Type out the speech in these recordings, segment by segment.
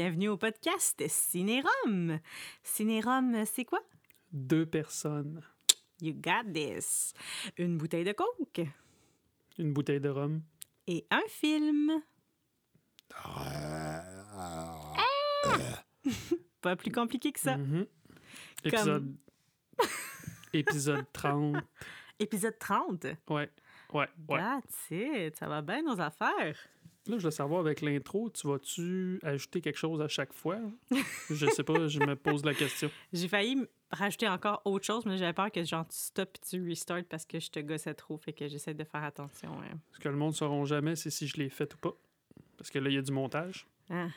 Bienvenue au podcast Cinérum. Cinérum, c'est quoi? Deux personnes. You got this. Une bouteille de coke Une bouteille de rhum. et un film. Pas plus compliqué que ça. Mhm. Épisode... Épisode 30. Épisode 30. Ouais, ouais, ouais. That's it. Ça va bien nos affaires? Là, je veux savoir, avec l'intro, tu vas-tu ajouter quelque chose à chaque fois? je sais pas, je me pose la question. J'ai failli rajouter encore autre chose, mais j'avais peur que genre tu stops et tu restart parce que je te gossais trop. Fait que j'essaie de faire attention. hein. Ce que le monde ne sauront jamais, c'est si je l'ai fait ou pas. Parce que là, il y a du montage. Ah,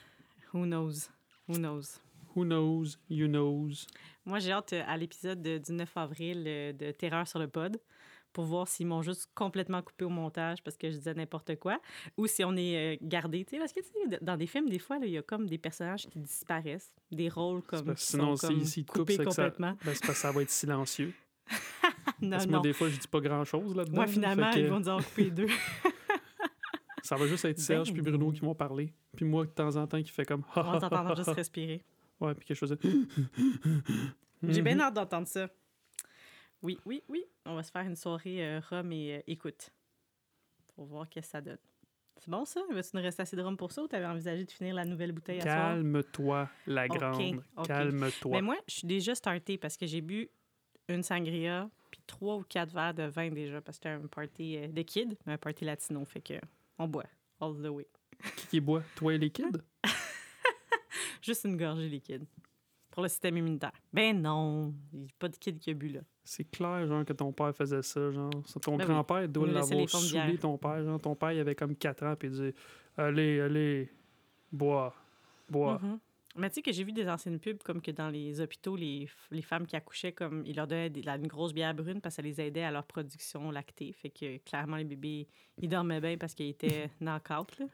who knows? Who knows? Who knows? You knows? Moi, j'ai hâte euh, à l'épisode de- du 9 avril euh, de Terreur sur le pod pour voir s'ils m'ont juste complètement coupé au montage parce que je disais n'importe quoi ou si on est euh, gardé. Tu sais, parce que dans des films, des fois, il y a comme des personnages qui disparaissent, des rôles comme parce qui sinon, sont comme coupés que ça- complètement. Ben, c'est parce que ça va être silencieux. Non, Parce que non. moi, des fois, je dis pas grand-chose là-dedans. Moi, finalement, que ils vont dire couper les deux. Ça va juste être Serge Ben puis Bruno qui vont parler. Puis moi, de temps en temps, qui fait comme... On t'entend juste respirer. Ouais, puis que je faisais... J'ai bien hâte d'entendre ça. Oui, oui, oui. On va se faire une soirée euh, rhum et euh, écoute. Pour voir qu'est-ce que ça donne. C'est bon ça? Vas-tu nous rester assez de rhum pour ça ou t'avais envisagé de finir la nouvelle bouteille à? Calme-toi, la grande. Calme-toi. Mais moi, je suis déjà startée parce que j'ai bu une sangria puis trois ou quatre verres de vin déjà parce que c'était un party euh, de kids, mais un party latino. Fait que on boit all the way. Qui qui boit? Toi et les kids? Juste une gorgée liquide pour le système immunitaire. Ben non, il n'y a pas de kid qui a bu là. C'est clair, genre, que ton père faisait ça, genre. Ton Ben oui. grand-père doit l'avoir saoulé, ton père. Genre, ton père, il avait comme 4 ans, puis il disait Allez, allez, bois, bois. Mhm. Mais tu sais que j'ai vu des anciennes pubs comme que dans les hôpitaux, les, les femmes qui accouchaient, comme ils leur donnaient des- une grosse bière brune parce que ça les aidait à leur production lactée. Fait que clairement, les bébés, ils dormaient bien parce qu'ils étaient knock-out. là.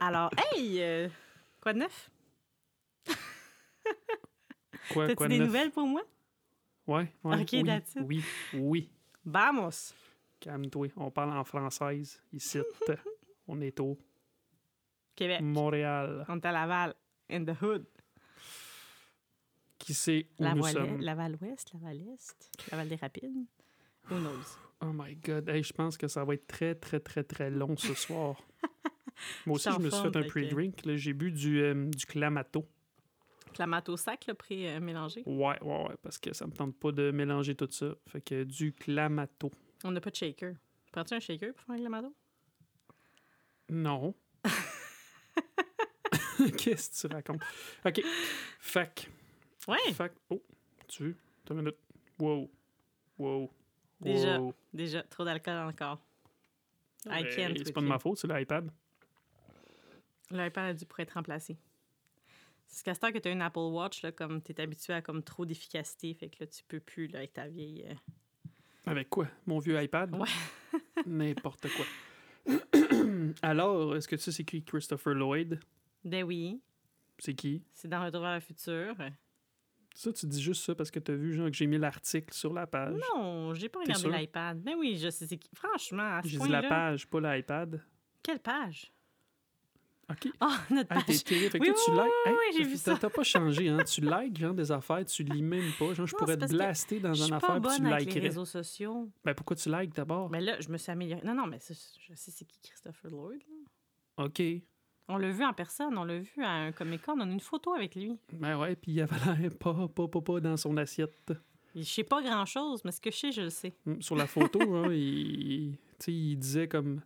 Alors, hey! euh, quoi de neuf? Quoi, T'as-tu de des neuf? nouvelles pour moi? Ouais, ouais. Ok, oui, that's it. oui, oui. Vamos! Calme-toi. On parle en française ici. On est au Québec. Montréal. On est à Laval. In the hood. Qui sait où La nous sommes? Laval-Ouest, Laval-Est, Laval-des-Rapides. Who knows? Oh my God. Hey, je pense que ça va être très, très, très, très long ce soir. Moi aussi, Je me suis fait un pre-drink. J'ai bu du, euh, du Clamato. Clamato sac, le pré-mélangé. Ouais, ouais, ouais, parce que ça me tente pas de mélanger tout ça. Fait que du Clamato. On n'a pas de shaker. Prends-tu un shaker pour faire un clamato? Non. Qu'est-ce que tu racontes? OK. Fac. Ouais! Fac. Oh, tu. T'as une minute. Wow. Wow. Déjà. Wow. Déjà, trop d'alcool encore. I can't C'est pas de ma faute, c'est l'iPad. L'iPad a dû pour être remplacé. C'est qu'à ce temps que tu as une Apple Watch, là, comme tu es habitué à comme trop d'efficacité, fait que là, tu peux plus là, avec ta vieille. euh, Avec quoi? Mon vieux iPad? Ouais. N'importe quoi. Alors, est-ce que tu sais c'est qui Christopher Lloyd? Ben oui, C'est qui? c'est dans Retour vers le futur. Ça, tu dis juste ça parce que t'as vu, genre, que j'ai mis l'article sur la page. Non, j'ai pas regardé l'iPad. Ben oui, je sais c'est qui. Franchement, à ce J'ai dit la page, pas l'iPad. Quelle page? OK. Oh, notre Hey, t'es page. terrible. Fait que Oui, toi, tu oui, likes. oui, Hey, j'ai vu ça. T'as pas changé, hein? Tu likes, genre, des affaires, tu lis même pas. Genre, je Non, pourrais te blaster dans Je une affaire puis tu bonne avec les likerais. réseaux sociaux. Ben, pourquoi tu likes d'abord? Mais là, je me suis améliorée. Non, non, mais je sais c'est qui Christopher Lloyd. là. OK. On l'a vu en personne, on l'a vu à un Comic-Con, on a une photo avec lui. Ben ouais, puis il avait l'air pas, pas, pas, pas dans son assiette. Je sais pas grand-chose, mais ce que je sais, je le sais. Mm, Sur la photo, hein, il, il disait comme...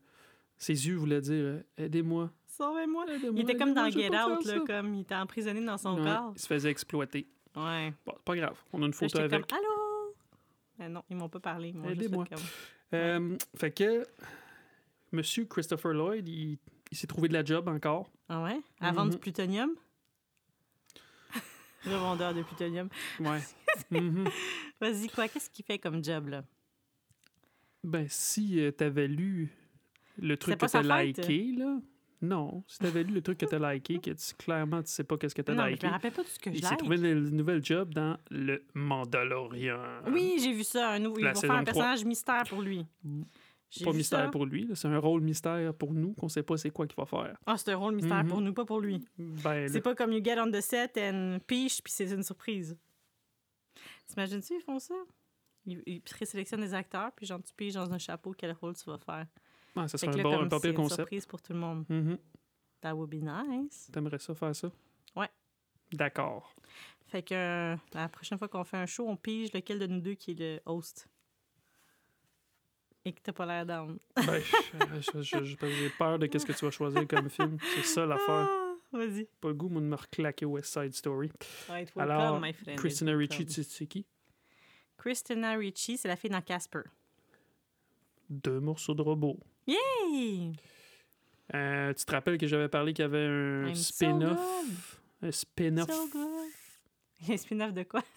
Ses yeux voulaient dire euh, « Aidez-moi, Sauvez-moi. Il était comme dans Get Out, là, comme il était emprisonné dans son Ouais, corps. Il se faisait exploiter. Ouais. Bon, c'est pas grave. On a une photo avec. comme Allô? Mais non, ils m'ont pas parlé. Ils m'ont juste fait Aidez-moi. comme. Euh, fait que Monsieur Christopher Lloyd, il, il s'est trouvé de la job encore. Ah ouais? À vendre du Mhm. plutonium? Revendeur de plutonium. Ouais. Mhm. Vas-y, quoi? Qu'est-ce qu'il fait comme job, là? Ben, si euh, t'avais lu le truc que t'as liké, là... Non, si t'avais lu le truc que t'as liké, que tu, clairement, tu sais pas qu'est-ce que t'as Non, mais je liké. me rappelle pas de ce que je Il s'est like. trouvé une nouvelle job dans le Mandalorian. Oui, j'ai vu ça. Un nouveau... Ils La vont faire un 3. personnage mystère pour lui. J'ai Pas vu mystère ça. pour lui, là, c'est un rôle mystère pour nous qu'on sait pas c'est quoi qu'il va faire. Ah, c'est un rôle mystère Mhm. pour nous, pas pour lui. Ben, C'est là, pas comme you get on the set and piche, puis c'est une surprise. T'imagines-tu, ils font ça? Ils, ils présélectionnent des acteurs, puis genre, tu piges dans un chapeau quel rôle tu vas faire. Ça Fait serait un bon, un pas pire une concept. surprise pour tout le monde. Mhm. That would be nice. T'aimerais ça faire ça? Ouais. D'accord. Fait que euh, la prochaine fois qu'on fait un show, on pige lequel de nous deux qui est le host. Et que t'as pas l'air down. Ben, j'ai peur de qu'est-ce que tu vas choisir comme film. C'est ça l'affaire. Ah, Vas-y. Pas le goût, moi, de me reclaquer West Side Story. Right, Alors, welcome, my friend. Christina welcome. Ricci, tu sais qui? Christina Ricci, c'est la fille dans Casper. Deux morceaux de robot. Hey! Euh, tu te rappelles que j'avais parlé qu'il y avait un so spin-off? un spin-off. So. Un spin-off de quoi?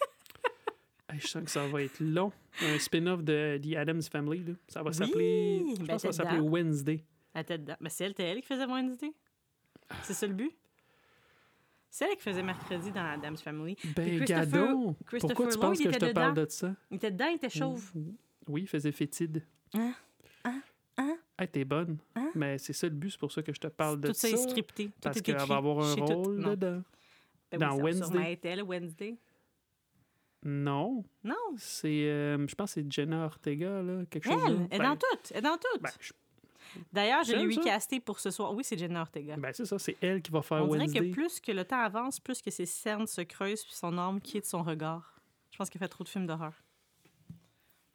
Hey, je sens que ça va être long. Un spin-off de The Addams Family. Là. Ça va Oui, s'appeler. Je ben, pense que ça va s'appeler. Wednesday. Dedans. Mais c'est elle, qui faisait Wednesday? C'est ça le but? C'est elle qui faisait mercredi dans Adam's Family. Ben, gadon! Christopher Pourquoi tu Lloyd penses que je te parle dedans. de ça? Il était dedans, il était chauve. Oui, il faisait fétide. Hein? Hein? Hey, t'es bonne. Hein? Mais c'est ça le but, c'est pour ça que je te parle de Tout ça. ça est scripté. Tout parce qu'elle va avoir un tout. rôle dedans. Ben dans oui, ça- Wednesday. elle, Wednesday. Non, Non. c'est. euh, je pense que c'est Jenna Ortega, là, quelque chose. Elle, là. elle est Ben, dans toutes. Elle est dans toutes. ben, je- D'ailleurs, je l'ai J'aime eu ça. casté pour ce soir. Oui, c'est Jenna Ortega. ben, c'est ça, c'est elle qui va faire On dirait Wednesday. que plus que le temps avance, plus que ses cernes se creusent puis son âme quitte son regard. Je pense qu'elle fait trop de films d'horreur.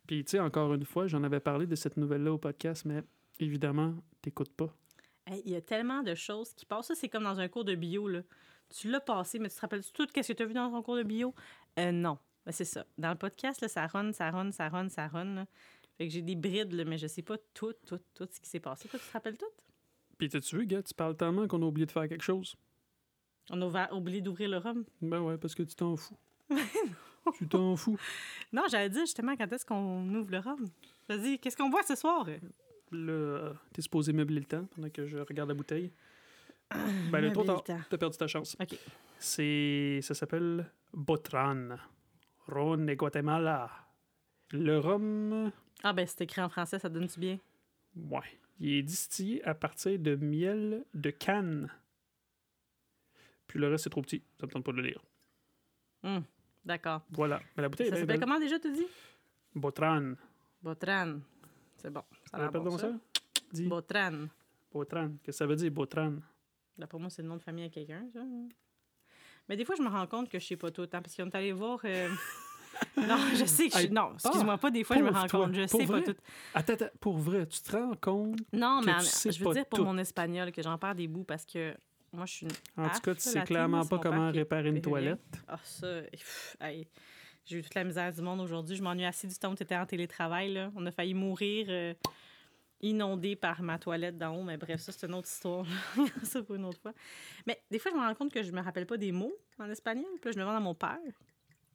Puis, tu sais, encore une fois, j'en avais parlé de cette nouvelle-là au podcast, mais évidemment, t'écoutes pas. Hey, Il y a tellement de choses qui passent. Ça, c'est comme dans un cours de bio. Là. Tu l'as passé, mais tu te rappelles tout ce que tu as vu dans ton cours de bio? Euh, non. Ben, c'est ça. Dans le podcast, là, ça run, ça run, ça run, ça run. là. Fait que j'ai des brides, là, mais je sais pas tout, tout, tout ce qui s'est passé. Toi, tu te rappelles tout? Puis, t'as-tu vu, gars, tu parles tellement qu'on a oublié de faire quelque chose. On a oublié d'ouvrir le rhum. Ben ouais, parce que tu t'en fous. tu t'en fous. Non, j'allais dire justement quand est-ce qu'on ouvre le rhum? Vas-y, qu'est-ce qu'on boit ce soir? Euh, t'es supposé meubler le temps pendant que je regarde la bouteille. Ben, le trop le tard. T'as perdu ta chance. OK. C'est... Ça s'appelle Botran. Ron de Guatemala. Le rhum, Ah ben, c'est écrit en français, ça donne-tu bien? ouais, il est distillé à partir de miel de canne. Puis le reste, c'est trop petit. Ça me tente pas de le lire. Hum, D'accord. Voilà. Mais la bouteille Ça s'appelle belle. comment déjà, tu dis? Botran. Botran. C'est bon. Ça a l'air Répète bon, ça. ça. Dis. Botran. Botran. Qu'est-ce que ça veut dire, Botran? Là, pour moi, c'est le nom de famille à quelqu'un, ça. Mais des fois, je me rends compte que je sais pas tout. Hein, parce qu'on est allé voir. euh, non, je sais que je. Hey, Non, excuse-moi pas, des fois, je me rends toi. compte. Je Pour sais pas vrai? tout. Attends, attends, pour vrai, tu te rends compte? Non, que mais tu en- sais je veux pas dire pour tout? mon espagnol que j'en perds des bouts parce que moi, je suis une. En tout cas, tu sais clairement pas comment réparer une toilette. Ah, ça. J'ai eu toute la misère du monde aujourd'hui. Je m'ennuie assez du temps où tu étais en télétravail. Là. On a failli mourir euh, inondé par ma toilette d'en haut. Mais bref, ça, c'est une autre histoire. ça pour une autre fois. Mais des fois, je me rends compte que je me rappelle pas des mots en espagnol. Puis là, je me demande à mon père,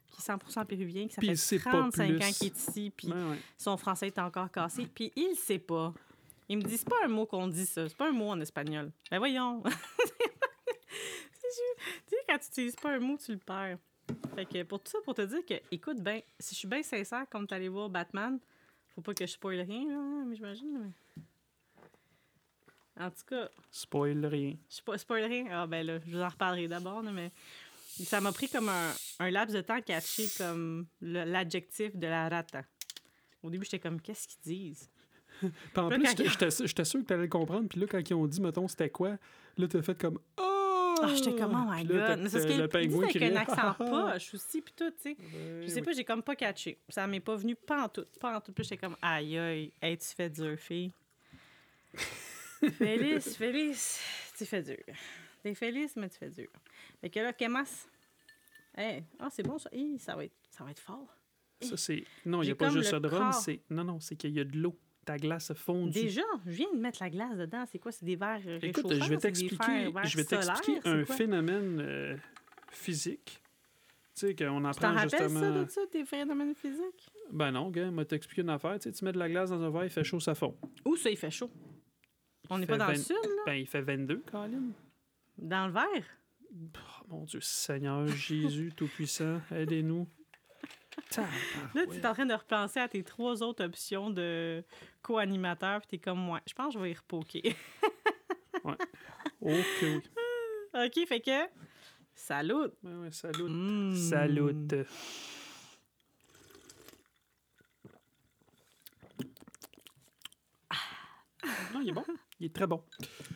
qui est 100% péruvien, qui ça Puis fait il sait pas 35 ans qu'il est ici. Puis Ouais, ouais. son français est encore cassé. Puis il sait pas. Il me dit, c'est pas un mot qu'on dit, ça. C'est pas un mot en espagnol. Ben voyons. tu sais, quand tu utilises pas un mot, tu le perds. Fait que pour tout ça, pour te dire que, écoute, ben, si je suis bien sincère, comme tu allé voir Batman, faut pas que je spoil rien, là, mais j'imagine. mais- En tout cas, Spoil rien. je spo- spoil rien. Ah, ben là, je vous en reparlerai d'abord, là, mais ça m'a pris comme un, un laps de temps à catcher comme l'adjectif de la rata. Au début, j'étais comme, qu'est-ce qu'ils disent? Puis en Là, plus, j'étais- sûr- que t'allais le comprendre. Puis là, quand ils ont dit, mettons, c'était quoi, là, t'as fait comme « Oh! Ah, j'étais comme, oh my god. C'est ce qu'il dit avec un accent poche aussi, puis tout, tu sais. Je sais pas, j'ai comme pas catché. Ça m'est pas venu pas en tout, pas en tout. Puis j'étais comme, aïe, aïe, hey, tu fais dur, fille. Félix, Félix, tu fais dur. T'es Félix, mais tu fais dur. Fait que là, Kemas, hey, ah, c'est bon ça. Hi, ça, va être, ça va être fort. Ça, c'est... Non, il n'y a pas juste le de rhum, c'est... Non, non, c'est qu'il y a de l'eau. Ta glace a fondu. Déjà, je viens de mettre la glace dedans. C'est quoi? C'est des verres Écoute, je vais des t'expliquer, je vais un phénomène euh, physique. Tu sais, qu'on Tu apprend rappelles justement... ça de ça, tes phénomènes physiques? Ben non, gars, moi t'expliquer une affaire. Tu sais, tu mets de la glace dans un verre, il fait chaud, ça fond. Où ça, il fait chaud? On n'est pas dans le sud, là? Ben, il fait 22, Colin. Dans le verre? Oh, mon Dieu, Seigneur Jésus Tout-Puissant, aidez-nous. Là, tu es en train de repenser à tes trois autres options de co-animateur, puis t'es comme, moi, je pense que je vais y repoker. Ok, oui. OK, fait que. Salut! Ouais, ouais, salut. Mm. Salut. Non, il est bon. Il est très bon.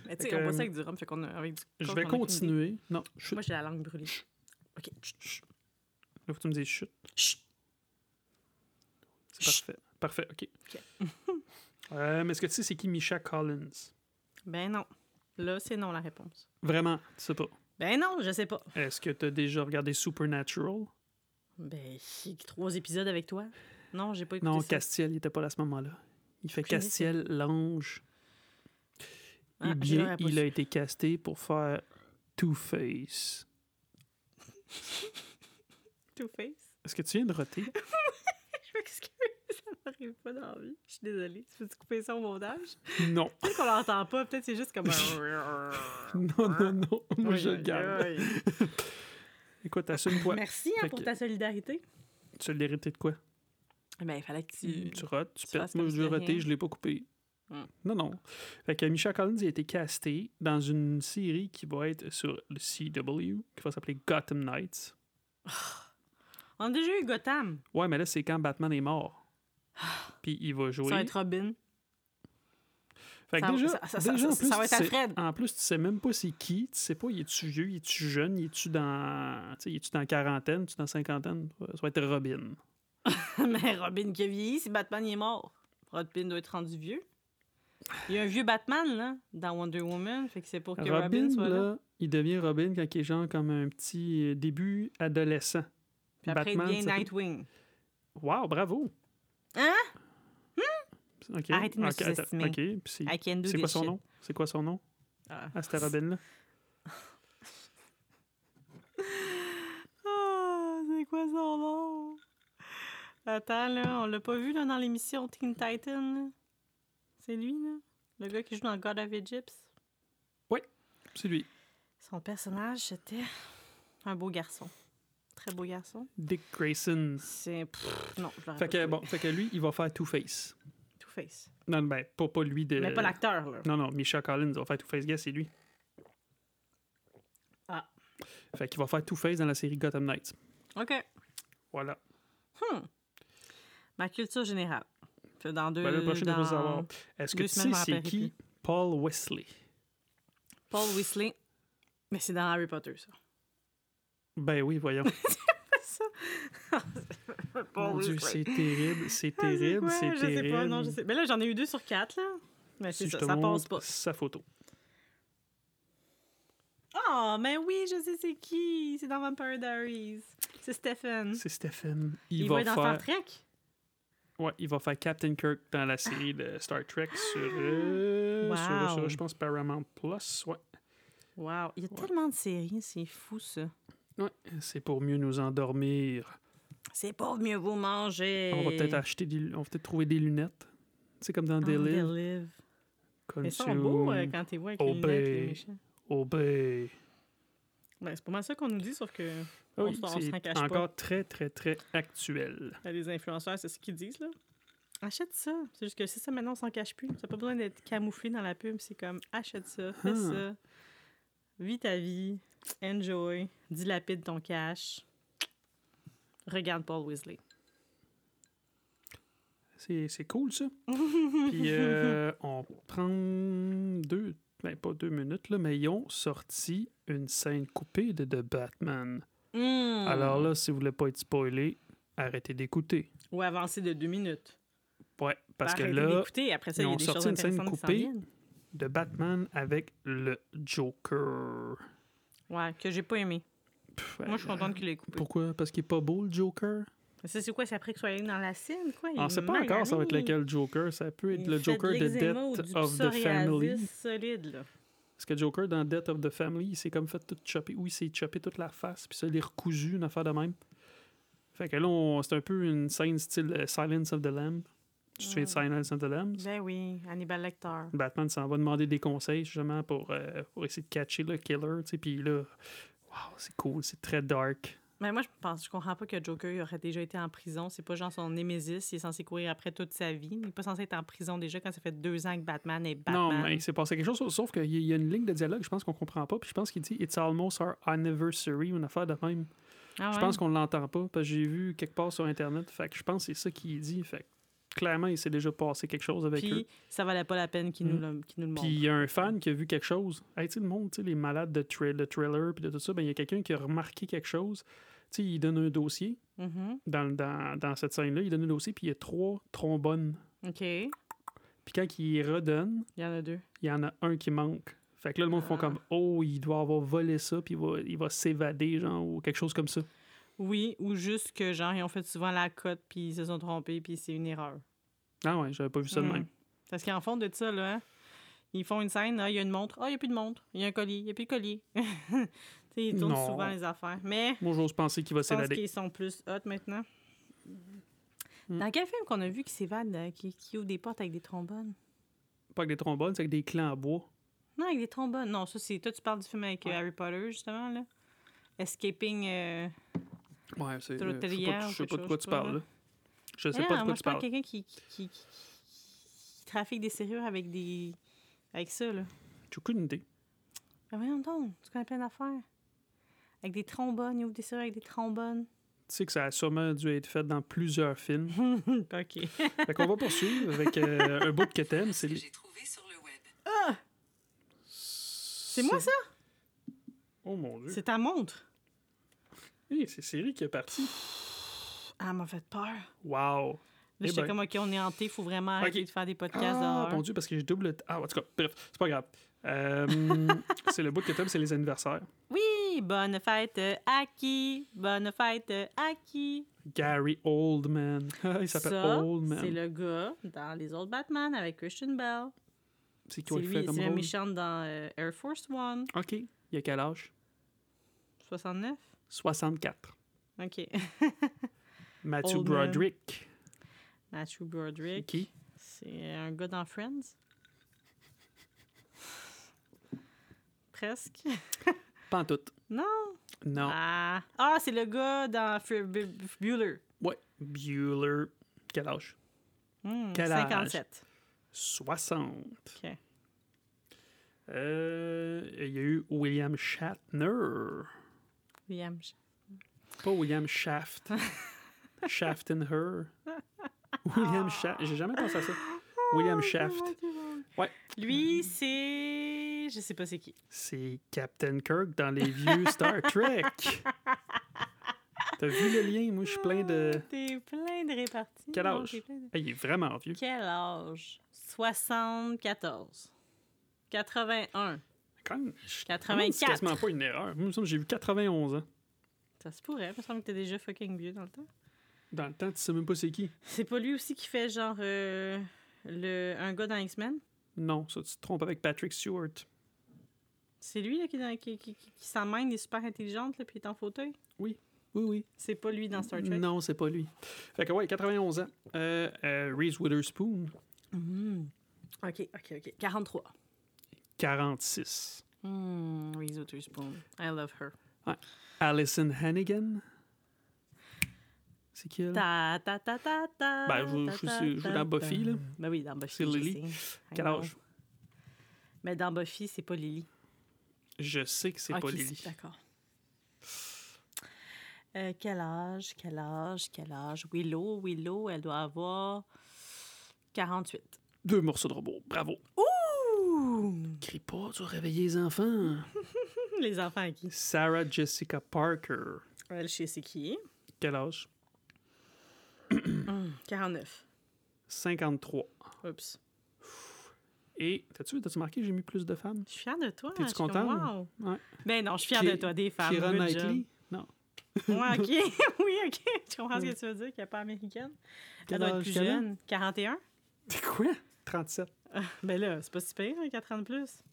Mais tu sais, on boit ça avec du rhum, fait qu'on a avec du. Je vais continuer. Non, chut. Moi, j'ai la langue brûlée. OK. chut, Chut. Là, faut que tu me dises chut. chut. Parfait. Parfait, OK. OK. Euh, mais est-ce que tu sais c'est qui Misha Collins? Ben non. Là, c'est non la réponse. Vraiment, tu sais pas? Ben non, je sais pas. Est-ce que tu as déjà regardé Supernatural? Ben, trois épisodes avec toi. Non, j'ai pas écouté Non, ça. Castiel, il était pas là à ce moment-là. Il fait Castiel, l'ange. Ah, Eh bien, il a été casté pour faire Two-Face. Two-Face? Est-ce que tu viens de roter? Je m'excuse, ça m'arrive pas dans la vie. Je suis désolée. Tu peux-tu couper ça au montage? non. Peut-être qu'on l'entend pas, peut-être c'est juste comme un... Non, non, non. Moi, je le garde. aïe. Écoute, assume-toi. Merci hein, pour que- ta solidarité. Hérité de quoi? Ben, il fallait que tu... Tu rotes, tu tu pètes. Moi, je l'ai roté, je l'ai pas coupé. Hmm. Non, non. Fait que Misha Collins a été casté dans une série qui va être sur le CW, qui va s'appeler Gotham Knights. On a déjà eu Gotham. Ouais, mais là, c'est quand Batman est mort. Puis il va jouer. Ça va être Robin. Fait que ça- déjà, ça- ça- déjà, ça- en plus, ça va être sais- Alfred. En plus, tu sais même pas c'est qui. Tu sais pas, il est-tu vieux, il est-tu jeune, il est-tu dans, tu est-tu dans quarantaine, tu dans cinquantaine? Ça va être Robin. Mais Robin qui a vieilli, si Batman il est mort. Robin doit être rendu vieux. Il y a un vieux Batman, là, dans Wonder Woman. Fait que c'est pour que Robin, Robin, soit là. là, il devient Robin quand il est genre comme un petit début adolescent. Puis après, Batman, il devient Nightwing. Wow, bravo! Hein? OK. Arrêtez de me sous-estimer. OK, puis c'est I can do c'est this quoi son nom? C'est quoi son nom? Ah. Ah, Robin-là? Ah, c'est quoi son nom? Attends, là, on l'a pas vu là, dans l'émission Teen Titan. C'est lui, là? Le gars qui joue dans God of Egypt. C'est lui. Son personnage, c'était un beau garçon. Très beau garçon. Dick Grayson. C'est... non, je Fait que, bon, fait que lui, il va faire Two-Face. Two-Face. Non, ben, pas, pas lui de... Mais pas l'acteur, là. Non, non, Misha Collins va faire Two-Face. Gars, c'est lui. Ah. Fait qu'il va faire Two-Face dans la série Gotham Knights. OK. Voilà. Hmm. Ma culture générale. Fait Dans deux... Ben, le prochain, dans... savoir. Est-ce que tu sais c'est qui Paul Wesley? Paul Weasley. Mais c'est dans Harry Potter, ça. Ben oui, voyons. ça? Mon Dieu, c'est terrible, c'est Ah, c'est terrible, quoi? c'est Je sais terrible. pas, non, je sais. Mais là, j'en ai eu deux sur quatre, là. Mais c'est Si ça, ça passe pas. sa photo. Ah, mais oui, je sais c'est qui. C'est dans Vampire Diaries. C'est Stephen. C'est Stephen. Il, Il, va va être dans Star faire... Trek? Ouais, il va faire Captain Kirk dans la série de Star Trek sur, euh, Wow. sur, je pense, Paramount Plus. Ouais. Wow. Il y a tellement de séries, c'est fou, ça. Ouais. C'est pour mieux nous endormir. C'est pas mieux vous manger. On va peut-être acheter des... On va peut-être trouver des lunettes. C'est comme dans Ah, They They Live. Live. Mais ils sont beaux euh, quand t'es vois avec les lunettes, les obey. méchants. Obey. Ben, c'est pas mal ça qu'on nous dit, sauf que Ah On oui, se- on s'en c'est cache pas. encore très, très, très actuel. les influenceurs, c'est ce qu'ils disent, là. Achète ça. C'est juste que si ça, maintenant, on s'en cache plus. T'as pas besoin d'être camouflé dans la pub. C'est comme, achète ça, fais Ah. ça. Vis ta vie. Enjoy. Dilapide ton cash. Regarde Paul Weasley. C'est cool, ça. Puis euh, on prend deux, ben pas deux minutes, là, mais ils ont sorti une scène coupée de The Batman. Hmm. Alors là, si vous voulez pas être spoilé, arrêtez d'écouter. Ou avancer de deux minutes. Ouais, parce que là, d'écouter. Après ça, ils il y a ont des sorti choses une scène coupée. de Batman avec le Joker. Ouais, que j'ai pas aimé. Pff, Moi, je suis euh, contente qu'il ait coupé. Pourquoi? Parce qu'il est pas beau, le Joker? Ça, c'est quoi? C'est après qu'il soit allé dans la scène, quoi? Il On sait pas encore ça va être lequel Joker. Ça peut être Il le Joker de Death of the Family. solide, là. Parce que Joker, dans Death of the Family, il s'est comme fait tout chopper. Oui, il s'est chopé toute la face, puis ça, il est recousu, une affaire de même. Fait que là, c'est un peu une scène style euh, Silence of the Lamb. Tu souviens de Silence of the Lambs? Ben oui, Hannibal Lecter. Batman s'en va demander des conseils, justement, pour, euh, pour essayer de catcher le killer, tu sais. Puis là, wow, c'est cool, c'est très dark. Mais moi, je pense, je comprends pas que Joker il aurait déjà été en prison. C'est pas genre son némésis, il est censé courir après toute sa vie. Il est pas censé être en prison déjà quand ça fait deux ans que Batman est Batman. Non, mais il s'est passé quelque chose, sauf- qu'il y a- une ligne de dialogue, je pense qu'on comprend pas, puis je pense qu'il dit It's almost our anniversary, une affaire de même. Ah Je ouais? pense qu'on l'entend pas, parce que j'ai vu quelque part sur Internet, fait que je pense que c'est ça qu'il dit, fait clairement, il s'est déjà passé quelque chose avec eux. Puis ça valait pas la peine qu'il Mm. nous, le- qu'il nous le montre. Puis il y a un fan qui a vu quelque chose. Hey, tu sais, le monde, tu sais, les malades de, tra- de thriller puis de tout ça, ben il y a quelqu'un qui a remarqué quelque chose. Tu sais, il donne un dossier Mhm. dans, dans, dans cette scène-là. Il donne un dossier, puis il y a trois trombones. OK. Il Puis quand il redonne, y en a deux. il y en a un qui manque. Fait que là, le monde font Ah. comme Oh, il doit avoir volé ça, puis il va, il va s'évader, genre, ou quelque chose comme ça. Oui, ou juste que, genre, ils ont fait souvent la cote, puis ils se sont trompés, puis c'est une erreur. Ah ouais, j'avais pas vu ça de même. Parce qu'en fond de ça, là, hein, ils font une scène, ah, il y a une montre, ah, il n'y a plus de montre, il y a un collier, il n'y a plus de collier. tu sais, ils tournent Non. souvent les affaires. Mais Moi, j'ose penser qu'il va je pense s'évader. qu'ils sont plus hot maintenant. Mm. Dans quel film qu'on a vu qui s'évade, euh, qui, qui ouvre des portes avec des trombones? Pas avec des trombones, c'est avec des clans en bois. Non, avec des trombones. Non, ça, c'est. Toi, tu parles du film avec euh, Ouais. Harry Potter, justement, là. Escaping. euh, Ouais, c'est. Euh, je sais pas, je de quoi je tu parles. Je sais pas de quoi je tu parle de parles. quelqu'un qui, qui, qui, qui trafique des serrures avec des. Avec ça, là. J'ai aucune idée. Ben voyons donc, tu connais plein d'affaires. Avec des trombones, il ouvre des serrures avec des trombones. Tu sais que ça a sûrement dû être fait dans plusieurs films. OK. Fait qu'on va poursuivre avec euh, un bout que t'aimes. C'est que les- j'ai trouvé sur le web. C'est moi, ça? Oh mon dieu. C'est ta montre? Hey, c'est Siri qui est partie. Ah, elle m'a fait peur. Wow. Là, Eh j'étais ben. comme, OK, on est hanté, faut vraiment arrêter de faire des podcasts Ah, mon dieu, parce que j'ai double. Ah, en tout cas, bref, c'est pas grave. Euh, c'est le bout que t'aimes, c'est les anniversaires. Oui, bonne fête à qui? Bonne fête à qui? Gary Oldman. Il s'appelle Ça, Oldman. c'est le gars dans Les autres Batman avec Christian Bell. C'est il fait lui, comme c'est le méchant dans euh, Air Force One. OK. Il a quel âge? 69? 64. OK. Matthew. Broderick. Matthew C'est Broderick. qui? C'est un gars dans Friends? Presque. Pas en tout. Non. Non. Ah, ah c'est le gars dans Bueller. Ouais. Bueller. Quel âge? Hmm, Quel âge? 57. 60. OK. Euh, il y a eu William Shatner. William. Pas William Shaft. Shaft and Her. William Shaft. J'ai jamais pensé à ça. William Shaft. Ouais. Lui, c'est. Je sais pas c'est qui. C'est Captain Kirk dans les vieux Star Trek. T'as vu le lien? Moi, je suis plein de. T'es plein de réparties. Quel âge? de- Hey, il est vraiment vieux. Quel âge? 74. 81. Quand même, je- 84. C'est quasiment pas une erreur. Moi, j'ai vu 91 ans. Ça se pourrait. Il me semble que t'es déjà fucking vieux dans le temps. Dans le temps, tu sais même pas c'est qui. C'est pas lui aussi qui fait genre euh, le, un gars dans X-Men? Non, ça, tu te trompes avec Patrick Stewart. C'est lui là, qui, qui, qui, qui, qui s'emmène, il est super intelligente, là, puis il est en fauteuil? Oui, oui. C'est pas lui dans Star Trek? Non, c'est pas lui. Fait que ouais, 91 ans. Euh, euh, Reese Witherspoon, Mhm. OK, OK, OK. 43. 46. Hmm, Reese Witherspoon. I love her. Alison Hannigan? C'est qui elle? Ta ta ta ta ta. Ben, je- je joue dans Buffy, là. Ben oui, dans Buffy. C'est Lily. Quel âge? Mais dans Buffy, c'est pas Lily. Je sais que c'est pas Lily. D'accord. Euh, quel âge, quel âge, quel âge? Willow, Willow, elle doit avoir 48. Deux morceaux de robot. Bravo. Ouh! Crie pas, tu vas réveiller les enfants. Les enfants à qui? Sarah Jessica Parker. Elle, je sais c'est qui. Quel âge? Hum, 49. 53. Oups. Et, t'as-tu t'as-tu marqué, j'ai mis plus de femmes? Je suis fière de toi. T'es-tu je suis comme, contente? wow. Ouais. Ben non, je suis fière Ki- de toi, des femmes. Keira good Knightley? Non. job. Ouais, OK. oui, OK. Je comprends ce que tu veux dire, qu'elle n'est pas américaine. Quel Elle doit être âge plus qu'elle a? jeune. 41? T'es quoi? 37. Ben là, c'est pas si pire, hein, 4 ans de plus.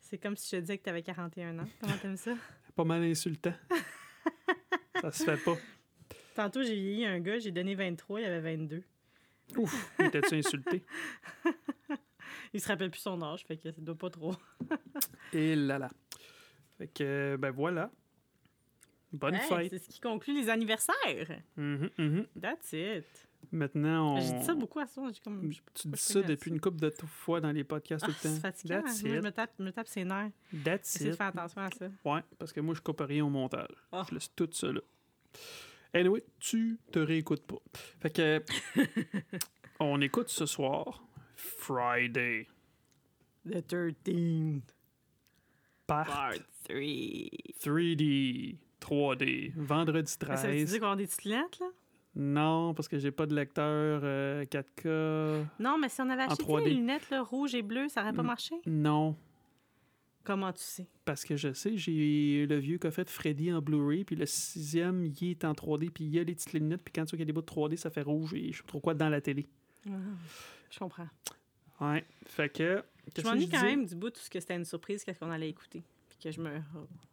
C'est comme si je te disais que t'avais 41 ans. Comment t'aimes ça? Pas mal insultant. ça se fait pas. Tantôt, j'ai vieilli un gars, j'ai donné 23, il avait 22. Ouf, il était-tu insulté? Il se rappelle plus son âge, fait que ça doit pas trop. Et là là. Fait que, ben voilà. Bonne Hey, fête. C'est ce qui conclut les anniversaires. Mhm, mhm. That's it. Maintenant, on... J'ai dit ça beaucoup à. J'ai comme. je Tu dis je ça depuis une couple de fois dans les podcasts Ah, tout le c'est temps. fatigant. That's Moi, je it. me tape, je me tape ses nerfs. That's J'essaie de it. faire attention à ça. Ouais, parce que moi, je coupe rien au montage. Ah. Je laisse tout ça là. Anyway, tu te réécoutes pas. Fait que, on écoute ce soir Friday, The 13th. part Part 3. 3D, 3D, vendredi Ça veut 13. dire qu'on a des petites lettres, là? Non, parce que j'ai pas de lecteur euh, 4K. Non, mais si on avait acheté 3D. les lunettes là, rouges et bleues, ça aurait pas marché? Non, Comment tu sais? parce que je sais, j'ai le vieux coffret de Freddy en Blu-ray, puis le sixième, il est en 3D, puis il y a les petites lunettes, puis quand tu vois qu'il y a des bouts de 3D, ça fait rouge et je sais pas trop quoi dans la télé. Ah, je comprends. Ouais, fait que... Je qu'est-ce que m'ennuie quand même du bout tout ce que c'était une surprise, qu'est-ce qu'on allait écouter. Puis que je me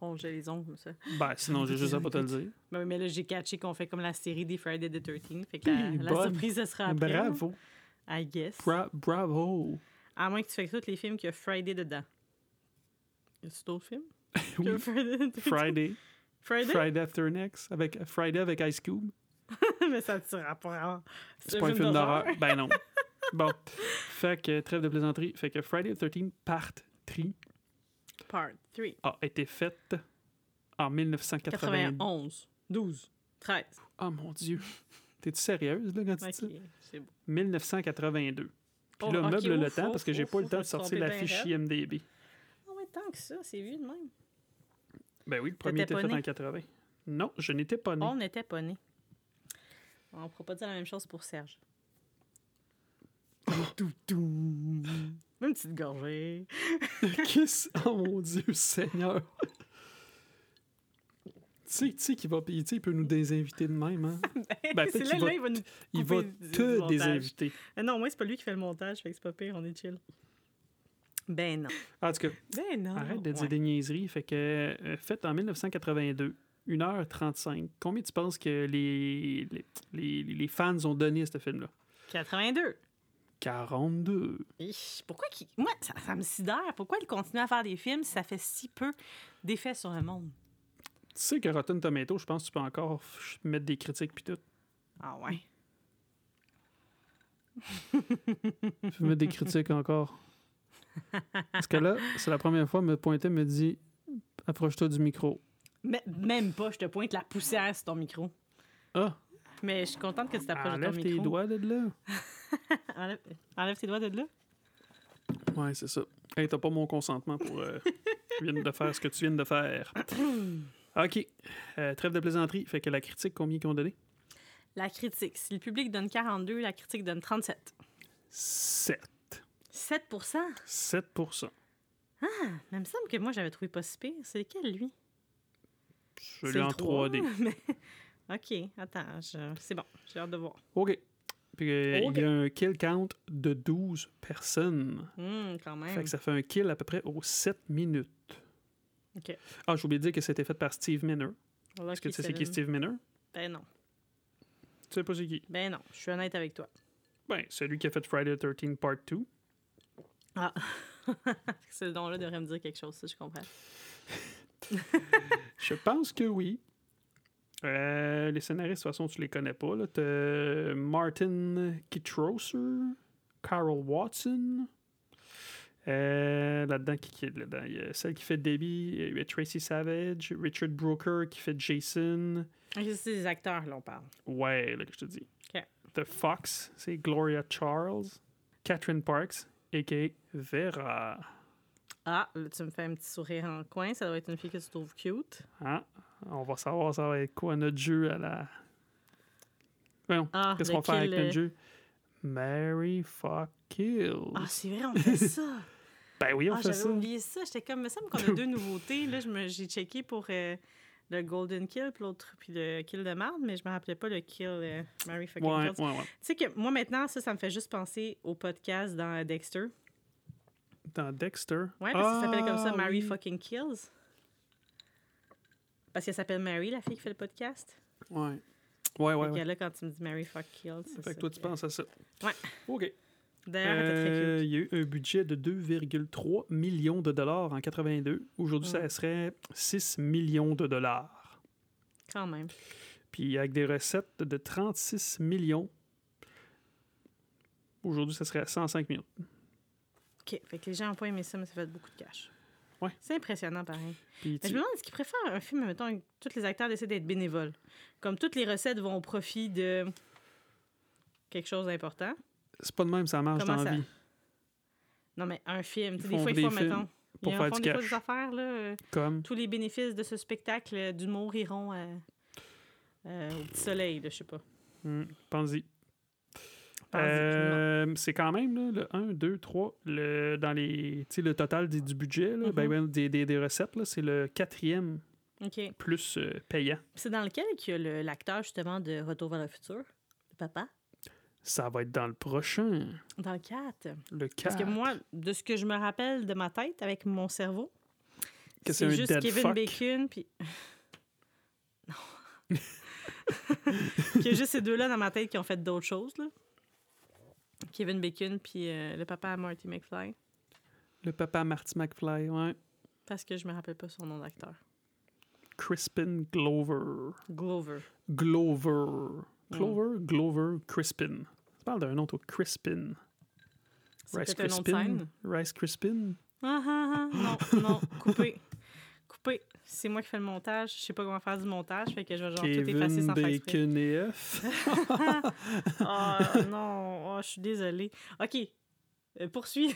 rongeais les ongles comme ça. Ben, sinon, j'ai juste à pas te le dire. Ben, mais là, j'ai catché qu'on fait comme la série des Friday the 13th. Fait que la, surprise, ce sera après. Bravo. là, I guess. Bra- bravo. À moins que tu fais tous les films qu'il y a Friday dedans. Y a-tu d'autres films? Oui. Friday, the 13th? Friday. Friday? Friday After Next. Avec, Friday avec Ice Cube. mais ça ne sera pas. C'est pas un film d'horreur. Ben non. Bon. Fait que, trêve de plaisanterie. Fait que Friday the 13th Part 3 Part 3. a été faite en 1980. 91. 12. 13. Oh mon Dieu. T'es-tu sérieuse, là, quand tu dis ça? c'est bon. 1982. Puis Oh, là, ok, meuble le temps parce que j'ai pas eu le temps de sortir la fiche. IMDB. Ah ouais, tant que ça, c'est vu de même. Ben oui, le premier était fait en né? 80. Non, je n'étais pas né. On n'était pas nés. On ne pourra pas dire la même chose pour Serge. tout, tout. Même petite gorgée. Qu'est-ce... Oh mon Dieu, Seigneur. tu sais, tu sais qu'il va... Tu sais, il peut nous désinviter de même, hein? Ben, c'est peut-être là, va- là, il va nous Il va te désinviter. Ah non, moi, c'est pas lui qui fait le montage, fait que c'est pas pire, on est chill. Ben non. En tout cas, Ben non. arrête de dire Ouais. des niaiseries. Fait que, euh, fait en 1982, 1h35, combien tu penses que les, les, les, les fans ont donné à ce film-là? 82. 42. Ich, Pourquoi qu'il... Moi, ça, ça me sidère. Pourquoi il continue à faire des films si ça fait si peu d'effets sur le monde? Tu sais que Rotten Tomato, je pense que tu peux encore mettre des critiques puis tout. Ah ouais. Tu peux mettre des critiques encore. Parce que là, c'est la première fois, me pointait, me dit approche-toi du micro. Mais, même pas, je te pointe la poussière sur ton micro. Ah, Mais je suis contente que tu t'approches de ton enlève micro. tes doigts de là. Enlève, enlève tes doigts de là. Ouais, c'est ça. Hey, t'as pas mon consentement pour euh, tu viens de faire ce que tu viens de faire. OK. Euh, trêve de plaisanterie. Fait que la critique, combien qu'ils ont donné? La critique. Si le public donne 42, la critique donne 37. 7. 7% 7% Mais il me semble que moi, j'avais trouvé pas si pire. C'est lequel, lui? Celui en le trois, 3D. mais- OK, attends. je- C'est bon. J'ai hâte de voir. OK. Puis euh, il y a un kill count de 12 personnes. Hum, quand même. Fait que ça fait un kill à peu près aux 7 minutes. OK. Ah, j'ai oublié de dire que c'était fait par Steve Miner. Est-ce que tu sais c'est qui. Steve Miner? Ben non. Tu sais pas c'est qui? Ben non. Je suis honnête avec toi. Ben, celui qui a fait Friday the 13 Part 2. Ah. Ce don-là devrait me dire quelque chose, ça, je comprends. Je pense que oui. Euh, les scénaristes, de toute façon, tu les connais pas. là. T'as Martin Kittrosser, Carol Watson. Euh, là-dedans, qui, qui est là-dedans? Il y a celle qui fait Debbie, il y a Tracy Savage, Richard Brooker qui fait Jason. Ok, C'est des acteurs, là, on parle. Ouais, là que je te dis. The Fox, c'est Gloria Charles. Catherine Parks, a.k.a. Vera. Ah, là, tu me fais un petit sourire en coin. Ça doit être une fille que tu trouves cute. Hein? On va savoir ça va être quoi notre jeu à la... Ah, qu'est-ce qu'on fait avec kill, notre euh, jeu? Mary fuck kills. Ah, c'est vrai, on fait ça. ben oui, on ah, fait j'avais ça. oublié ça. J'étais comme, me semble qu'on a deux nouveautés. Là, j'ai checké pour euh, le Golden Kill, puis l'autre, puis le Kill de marde, mais je me rappelais pas le Kill euh, Mary fucking Ouais, Kills. ouais, ouais. Tu sais que moi, maintenant, ça, ça me fait juste penser au podcast dans Dexter. Dans Dexter? Ouais, parce que ça s'appelle comme ça, Ah, Mary oui. fucking Kills. Parce qu'elle s'appelle Mary, la fille qui fait le podcast. Ouais. Ouais, ouais, ouais. là, quand tu me dis Mary fuck Kills, c'est Fait que toi, tu penses à ça. Ouais. OK. D'ailleurs, Euh. Il y a eu un budget de 2,3 millions de dollars en 82. Aujourd'hui, Ouais. ça serait 6 millions de dollars. Quand même. Puis avec des recettes de 36 millions. Aujourd'hui, ça serait à 105 millions. OK. Fait que les gens n'ont pas aimé ça, mais ça fait beaucoup de cash. Ouais. C'est impressionnant, pareil. Puis tu- je me demande, est-ce qu'ils préfèrent un film, mettons, où tous les acteurs décident d'être bénévoles? Comme toutes les recettes vont au profit de quelque chose d'important. c'est pas de même, ça marche Comment dans la ça- vie. Non, mais un film. Des fois, il faut, mettons. pour ils faire font du des fois cash. des affaires, là. euh, Comme? tous les bénéfices de ce spectacle euh, d'humour iront à- euh, au petit soleil, je sais pas. Hmm, Pense-y. Euh, c'est quand même là, le 1, 2, 3, le, dans les, le total du budget, là, ben, Mhm. ben, des, des- des recettes, c'est le quatrième plus euh, payant. C'est dans lequel qu'il y a l'acteur, justement, de Retour vers le futur? Le papa? Ça va être dans le prochain, Dans le 4. le 4. Parce que moi, de ce que je me rappelle de ma tête avec mon cerveau, c'est juste Kevin fuck. Bacon, puis... non. Qu'il y a juste ces deux-là dans ma tête qui ont fait d'autres choses, là. Kevin Bacon, puis euh, le papa à Marty McFly. Le papa Marty McFly, ouais. Parce que je me rappelle pas son nom d'acteur. Crispin Glover. Glover. Glover. Clover, Glover, Crispin. Tu parles d'un nom, toi, Crispin. Rice Crispin? Rice Crispin? Ah, ah, ah, non, non, coupé. Coupé. C'est moi qui fais le montage. Je sais pas comment faire du montage, fait que je vais genre tout effacer sans faire exprès. Bacon et F. Oh non, oh, je suis désolée. OK, Euh, poursuis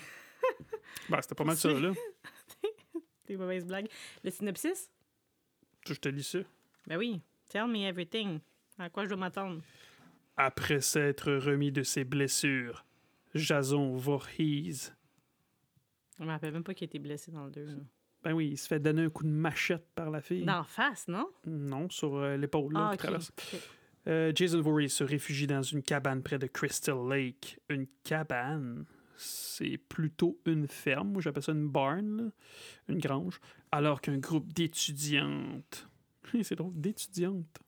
Ben, c'était pas mal ça, là. tes mauvaises blagues. Le synopsis? Je te lis ça. Ben oui. Tell me everything. À quoi je dois m'attendre? Après s'être remis de ses blessures, Jason Voorhees. Je me rappelle même pas qu'il été blessé dans le 2. Ben oui, il se fait donner un coup de machette par la fille. D'en face, non? Non, sur euh, l'épaule, là, Ah, qui traverse. Euh, Jason Voorhees se réfugie dans une cabane près de Crystal Lake. Une cabane, c'est plutôt une ferme. Moi, j'appelle ça une barn, là. une grange. Alors qu'un groupe d'étudiantes. c'est drôle, d'étudiantes.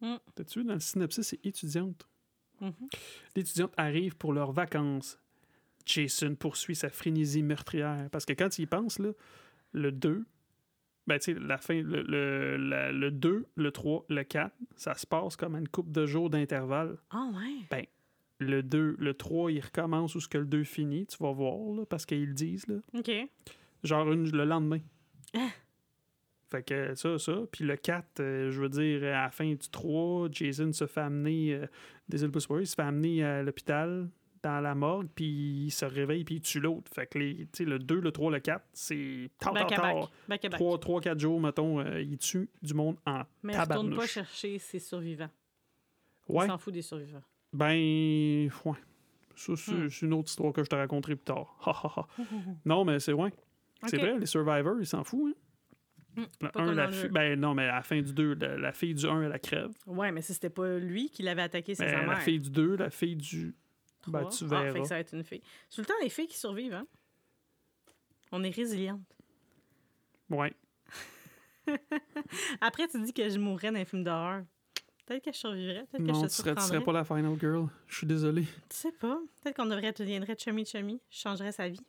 Mm. T'as-tu vu, dans le synopsis, c'est étudiante. Mhm. D'étudiantes arrivent pour leurs vacances. Jason poursuit sa frénésie meurtrière. Parce que quand il y pense, là, le 2, ben, tu sais, la fin, le, le, la- le 2, le 3, le 4, ça se passe comme à une coupe de jours d'intervalle. Ah ouais? Le 2, le 3, il recommence où ce que le 2 finit, tu vas voir, là, parce qu'ils le disent, là. OK. Genre une- le lendemain. Ah. Fait que ça, ça. Puis le 4, euh, je veux dire, à la fin du 3, Jason se fait amener, euh, désolé pour il se fait amener à l'hôpital, dans la morgue, puis il se réveille, puis il tue l'autre. Fait que les, le 2, le 3, le 4, c'est tard, Back tard. Back à back. 3, 3, 4 jours, mettons, euh, il tue du monde en Mais il retourne pas tabarnouche. chercher ses survivants. Ouais, Il s'en fout des survivants. ben, ouais. Ça, c'est Hmm. une autre histoire que je te raconterai plus tard. Non, mais c'est ouais. C'est vrai, les Survivors, ils s'en foutent. Hein? Pas un, la fi- ben non, mais à la fin du 2, la, la fille du 1, elle la crève. Ouais, mais si c'était pas lui qui l'avait attaqué, c'est Mais sa la fille du 2, la fille du. Ben, Trois. tu Ah, verras. fait que ça va être une fille. C'est tout le temps les filles qui survivent, hein? On est résilientes. Ouais. Après, tu dis que je mourrais dans un film d'horreur. Peut-être que je survivrais. Peut-être que Non, je tu serais, tu serais pas la final girl. Je suis désolé. Tu sais pas. Peut-être qu'on devrait deviendrait chummy chummy. Je changerais sa vie.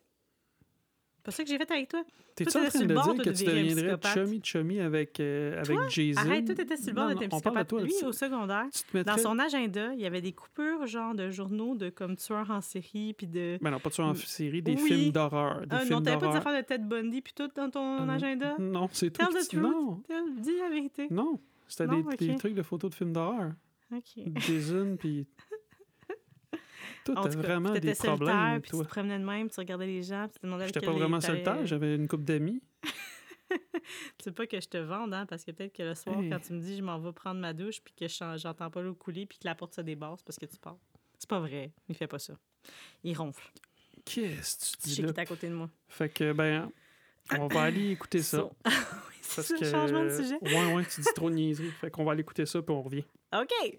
C'est pas ça que j'ai fait avec toi. T'es-tu Toi, en train de dire toi, que de tu deviendrais psychopathe. chummy chummy avec, euh, avec Jason? Arrête, toi, t'étais sur le bord d'être un de psychopathe. toi, Lui, au secondaire, mettrais... dans son agenda, il y avait des coupures, genre, de journaux de comme tueurs en série, puis de... Ben non, pas de en série, des Oui. films d'horreur. Ah, non, t'avais pas des affaires de Ted Bundy, puis tout dans ton agenda? Non, c'est tout. Tell the truth. Non, Dis la vérité. non. C'était des, des trucs de photos de films d'horreur. OK. Jason, puis... Toi, t'as vraiment des problèmes, puis tu toi? te promenais de même, puis tu regardais les gens, puis tu te demandais J'étais pas vraiment solitaire, j'avais une couple d'amis. Tu sais pas que je te vende, hein, parce que peut-être que le soir, Hey. quand tu me dis je m'en vais prendre ma douche, puis que je j'entends pas l'eau couler, puis que la porte se débarre, c'est parce que tu pars. C'est pas vrai. Il fait pas ça. Il ronfle. Qu'est-ce que tu Je dis sais là? qu'il est à côté de moi. Fait que, ben, on va aller écouter ça. Oui, c'est que... changement de sujet. Ouais, ouais, tu dis trop de. Fait qu'on va aller écouter ça, puis on revient. OK.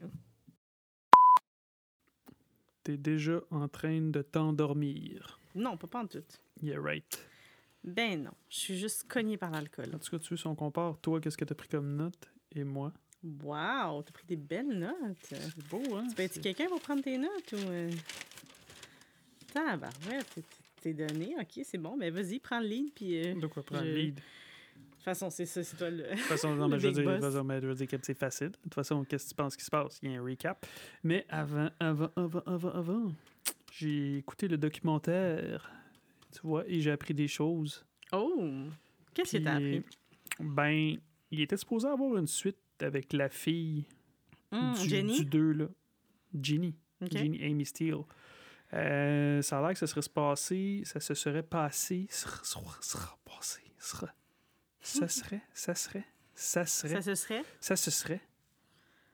T'es déjà en train de t'endormir. Non, pas, pas en tout. Yeah, right. Ben non. Je suis juste cognée par l'alcool. En tout cas, tu veux, si on compare, toi, qu'est-ce que t'as pris comme note, et moi? Wow, t'as pris des belles notes. C'est beau, hein? Tu peux être quelqu'un pour prendre tes notes ou. Euh... Tabarouette, t'es- t'es donné. OK, c'est bon. Ben vas-y, prends le lead, puis. euh, De quoi prendre je- le lead? Toute façon, c'est ça, c'est toi le. De toute façon, non, mais je veux dire, de je veux dire que c'est facile. De toute façon, qu'est-ce que tu penses qui se passe? Il y a un recap. Mais avant, avant, avant, avant, avant, j'ai écouté le documentaire, tu vois, et j'ai appris des choses. Oh! Qu'est-ce que t'as appris? Ben, il était supposé avoir une suite avec la fille Hum, du, Jenny? du 2, là. Ginny. Ok. Ginny Amy Steele. Euh, ça a l'air que ça serait se passer, ça se serait passé, sera, sera, sera passé, sera. Ça serait, ça serait, ça serait, Ça se serait? ça se serait.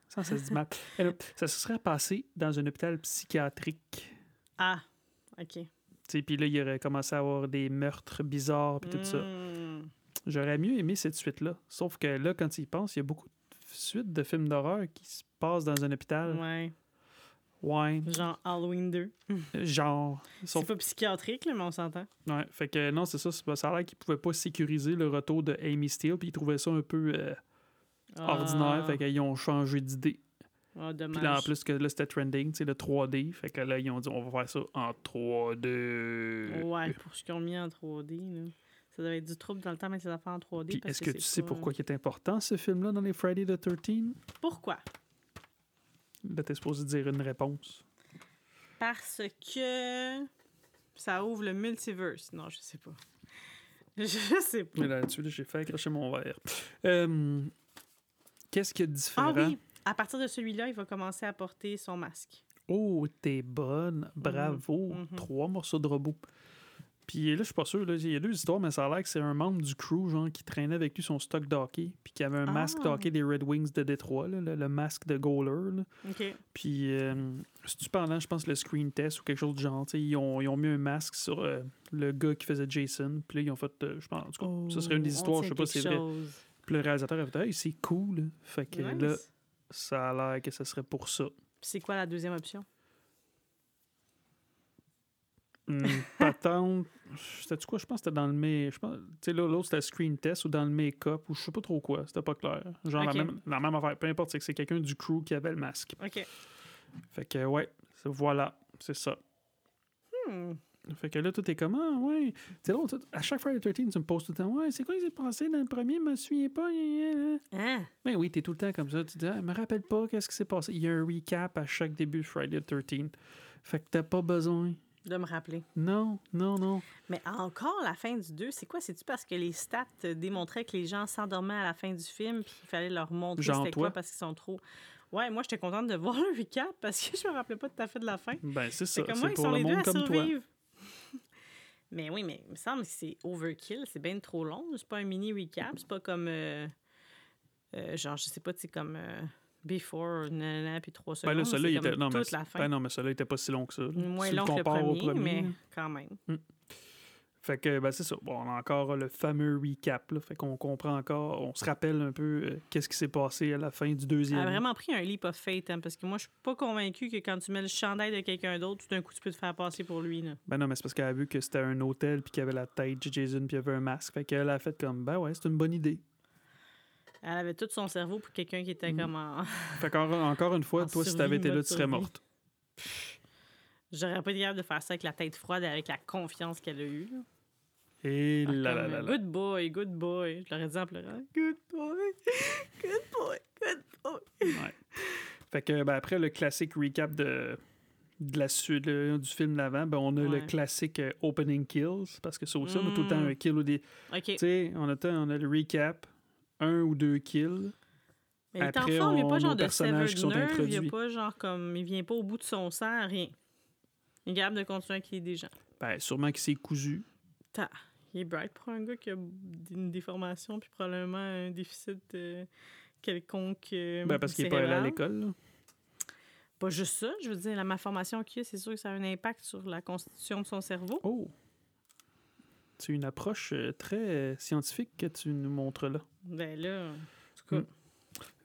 Ça, ça se dit mal. Ça se serait passé dans un hôpital psychiatrique. Ah, OK. Tu sais, Puis là, il aurait commencé à avoir des meurtres bizarres puis tout ça. Hum. J'aurais mieux aimé cette suite-là. Sauf que là, quand il pense, il y a beaucoup de suites de films d'horreur qui se passent dans un hôpital. Ouais. Ouais. Genre Halloween 2. Genre. Sauf C'est pas psychiatrique, là, mais on s'entend. Ouais, fait que non, c'est ça. c'est Ça a l'air qu'ils pouvaient pas sécuriser le retour de Amy Steele, puis ils trouvaient ça un peu euh, ordinaire, fait qu'ils ont changé d'idée. Ah, Puis là, en plus que là, c'était trending, tu sais, le 3D, fait que là, ils ont dit, on va faire ça en 3D. Ouais, pour ce qu'ils ont mis en 3D, là. Ça devait être du trouble dans le temps, mais ces affaires en 3D. Puis parce est-ce que, tu sais pas- pourquoi il est important, ce film-là, dans les Friday the 13 Pourquoi? Là, t'es supposé dire une réponse? Parce que ça ouvre le multiverse. Non, je sais pas. Je sais pas. Mais là-dessus, là, j'ai fait accrocher mon verre. Euh, Qu'est-ce a de différent? Ah oui, à partir de celui-là, il va commencer à porter son masque. Oh, t'es bonne. Bravo. Mhm. Trois morceaux de robot. Puis là, je suis pas sûr. là, Il y a deux histoires, mais ça a l'air que c'est un membre du crew genre, qui traînait avec lui son stock d'hockey. Puis qui avait un masque Ah. d'hockey des Red Wings de Détroit, là, le, le masque de goaler. là. OK. Puis, euh, c'est-tu pendant, je pense, le screen test ou quelque chose du genre. Ils ont, ils ont mis un masque sur euh, le gars qui faisait Jason. Puis là, ils ont fait, euh, je pense, en tout cas, ça serait une des Oh, histoires, je sais pas si c'est vrai. Puis le réalisateur a fait, hey, c'est cool. Fait que là, ça a l'air que ça serait pour ça. C'est quoi la deuxième option? Une patente. C'était-tu quoi? Je pense que c'était dans le pense. Tu sais, là, l'autre, c'était screen test ou dans le make-up ou je sais pas trop quoi. C'était pas clair. Genre la, même, la même affaire. Peu importe, c'est que c'est quelqu'un du crew qui avait le masque. OK. Fait que, ouais, voilà. C'est ça. Hmm. Fait que là, tout est comme, ah, ouais. Tu sais, à chaque Friday the 13, tu me poses tout le temps, ouais, c'est quoi qui s'est passé dans le premier? Je me souviens pas. Hein? Ben oui, t'es tout le temps comme ça. Tu dis, ah, me rappelle pas qu'est-ce qui s'est passé. Il y a un recap à chaque début de Friday the 13. Fait que t'as pas besoin. De me rappeler. Non, non, non. Mais encore la fin du 2, c'est quoi? C'est-tu parce que les stats démontraient que les gens s'endormaient à la fin du film puis qu'il fallait leur montrer c'était quoi parce qu'ils sont trop... Ouais, moi, j'étais contente de voir le recap parce que je me rappelais pas tout à fait de la fin. Ben, c'est ça. C'est pour sont le les deux monde comme toi. mais oui, mais il me semble que c'est overkill. C'est bien trop long. C'est pas un mini recap. C'est pas comme... euh, euh, genre, je sais pas, c'est comme... euh, Before, nanana, puis trois Ben secondes. là, celui-là, il était. Non, mais, toute la fin. ben non, mais celui-là, il était pas si long que ça. là. Moins Si long que le au premier, mais quand même. Fait que, ben, c'est ça. Bon, on a encore le fameux recap, là. Fait qu'on comprend encore, on se rappelle un peu euh, qu'est-ce qui s'est passé à la fin du Elle deuxième. a vraiment pris un leap of faith, hein, parce que moi, je suis pas convaincue que quand tu mets le chandail de quelqu'un d'autre, tout d'un coup, tu peux te faire passer pour lui. Là. Ben non, mais c'est parce qu'elle a vu que c'était un hôtel, puis qu'il y avait la tête de Jason, puis il y avait un masque. Fait qu'elle a fait comme, ben ouais, c'est une bonne idée. Elle avait tout son cerveau pour quelqu'un qui était Mm. comme en... Fait qu'encore encore une fois, En toi, si survie, t'avais été là, tu serais morte. J'aurais pas été capable de faire ça avec la tête froide et avec la confiance qu'elle a eue. là. Et là comme, là là là. Good boy, good boy. Je l'aurais dit en pleurant. Good boy, good boy, good boy. Ouais. Fait que, ben, après le classique recap de, de la suite le- du film d'avant, ben, on a le classique euh, opening kills, parce que ça aussi, on a tout le temps Mm. un kill ou des. Tu sais, on on a le recap, un ou deux kills. Mais il est en après, forme, il n'y a pas genre de severed nerve, il a pas genre comme... Il vient pas au bout de son sang, rien. Il est capable de continuer à killer des gens. Ben, sûrement qu'il s'est cousu. Ta. Il est bright pour un gars qui a une déformation puis probablement un déficit euh, quelconque. euh, Ben, parce qu'il n'est pas allé à l'école. Pas juste ça, je veux dire, la malformation qu'il a, c'est sûr que ça a un impact sur la constitution de son cerveau. Oh! C'est une approche euh, très euh, scientifique que tu nous montres là. Ben là, en tout cas, Mm.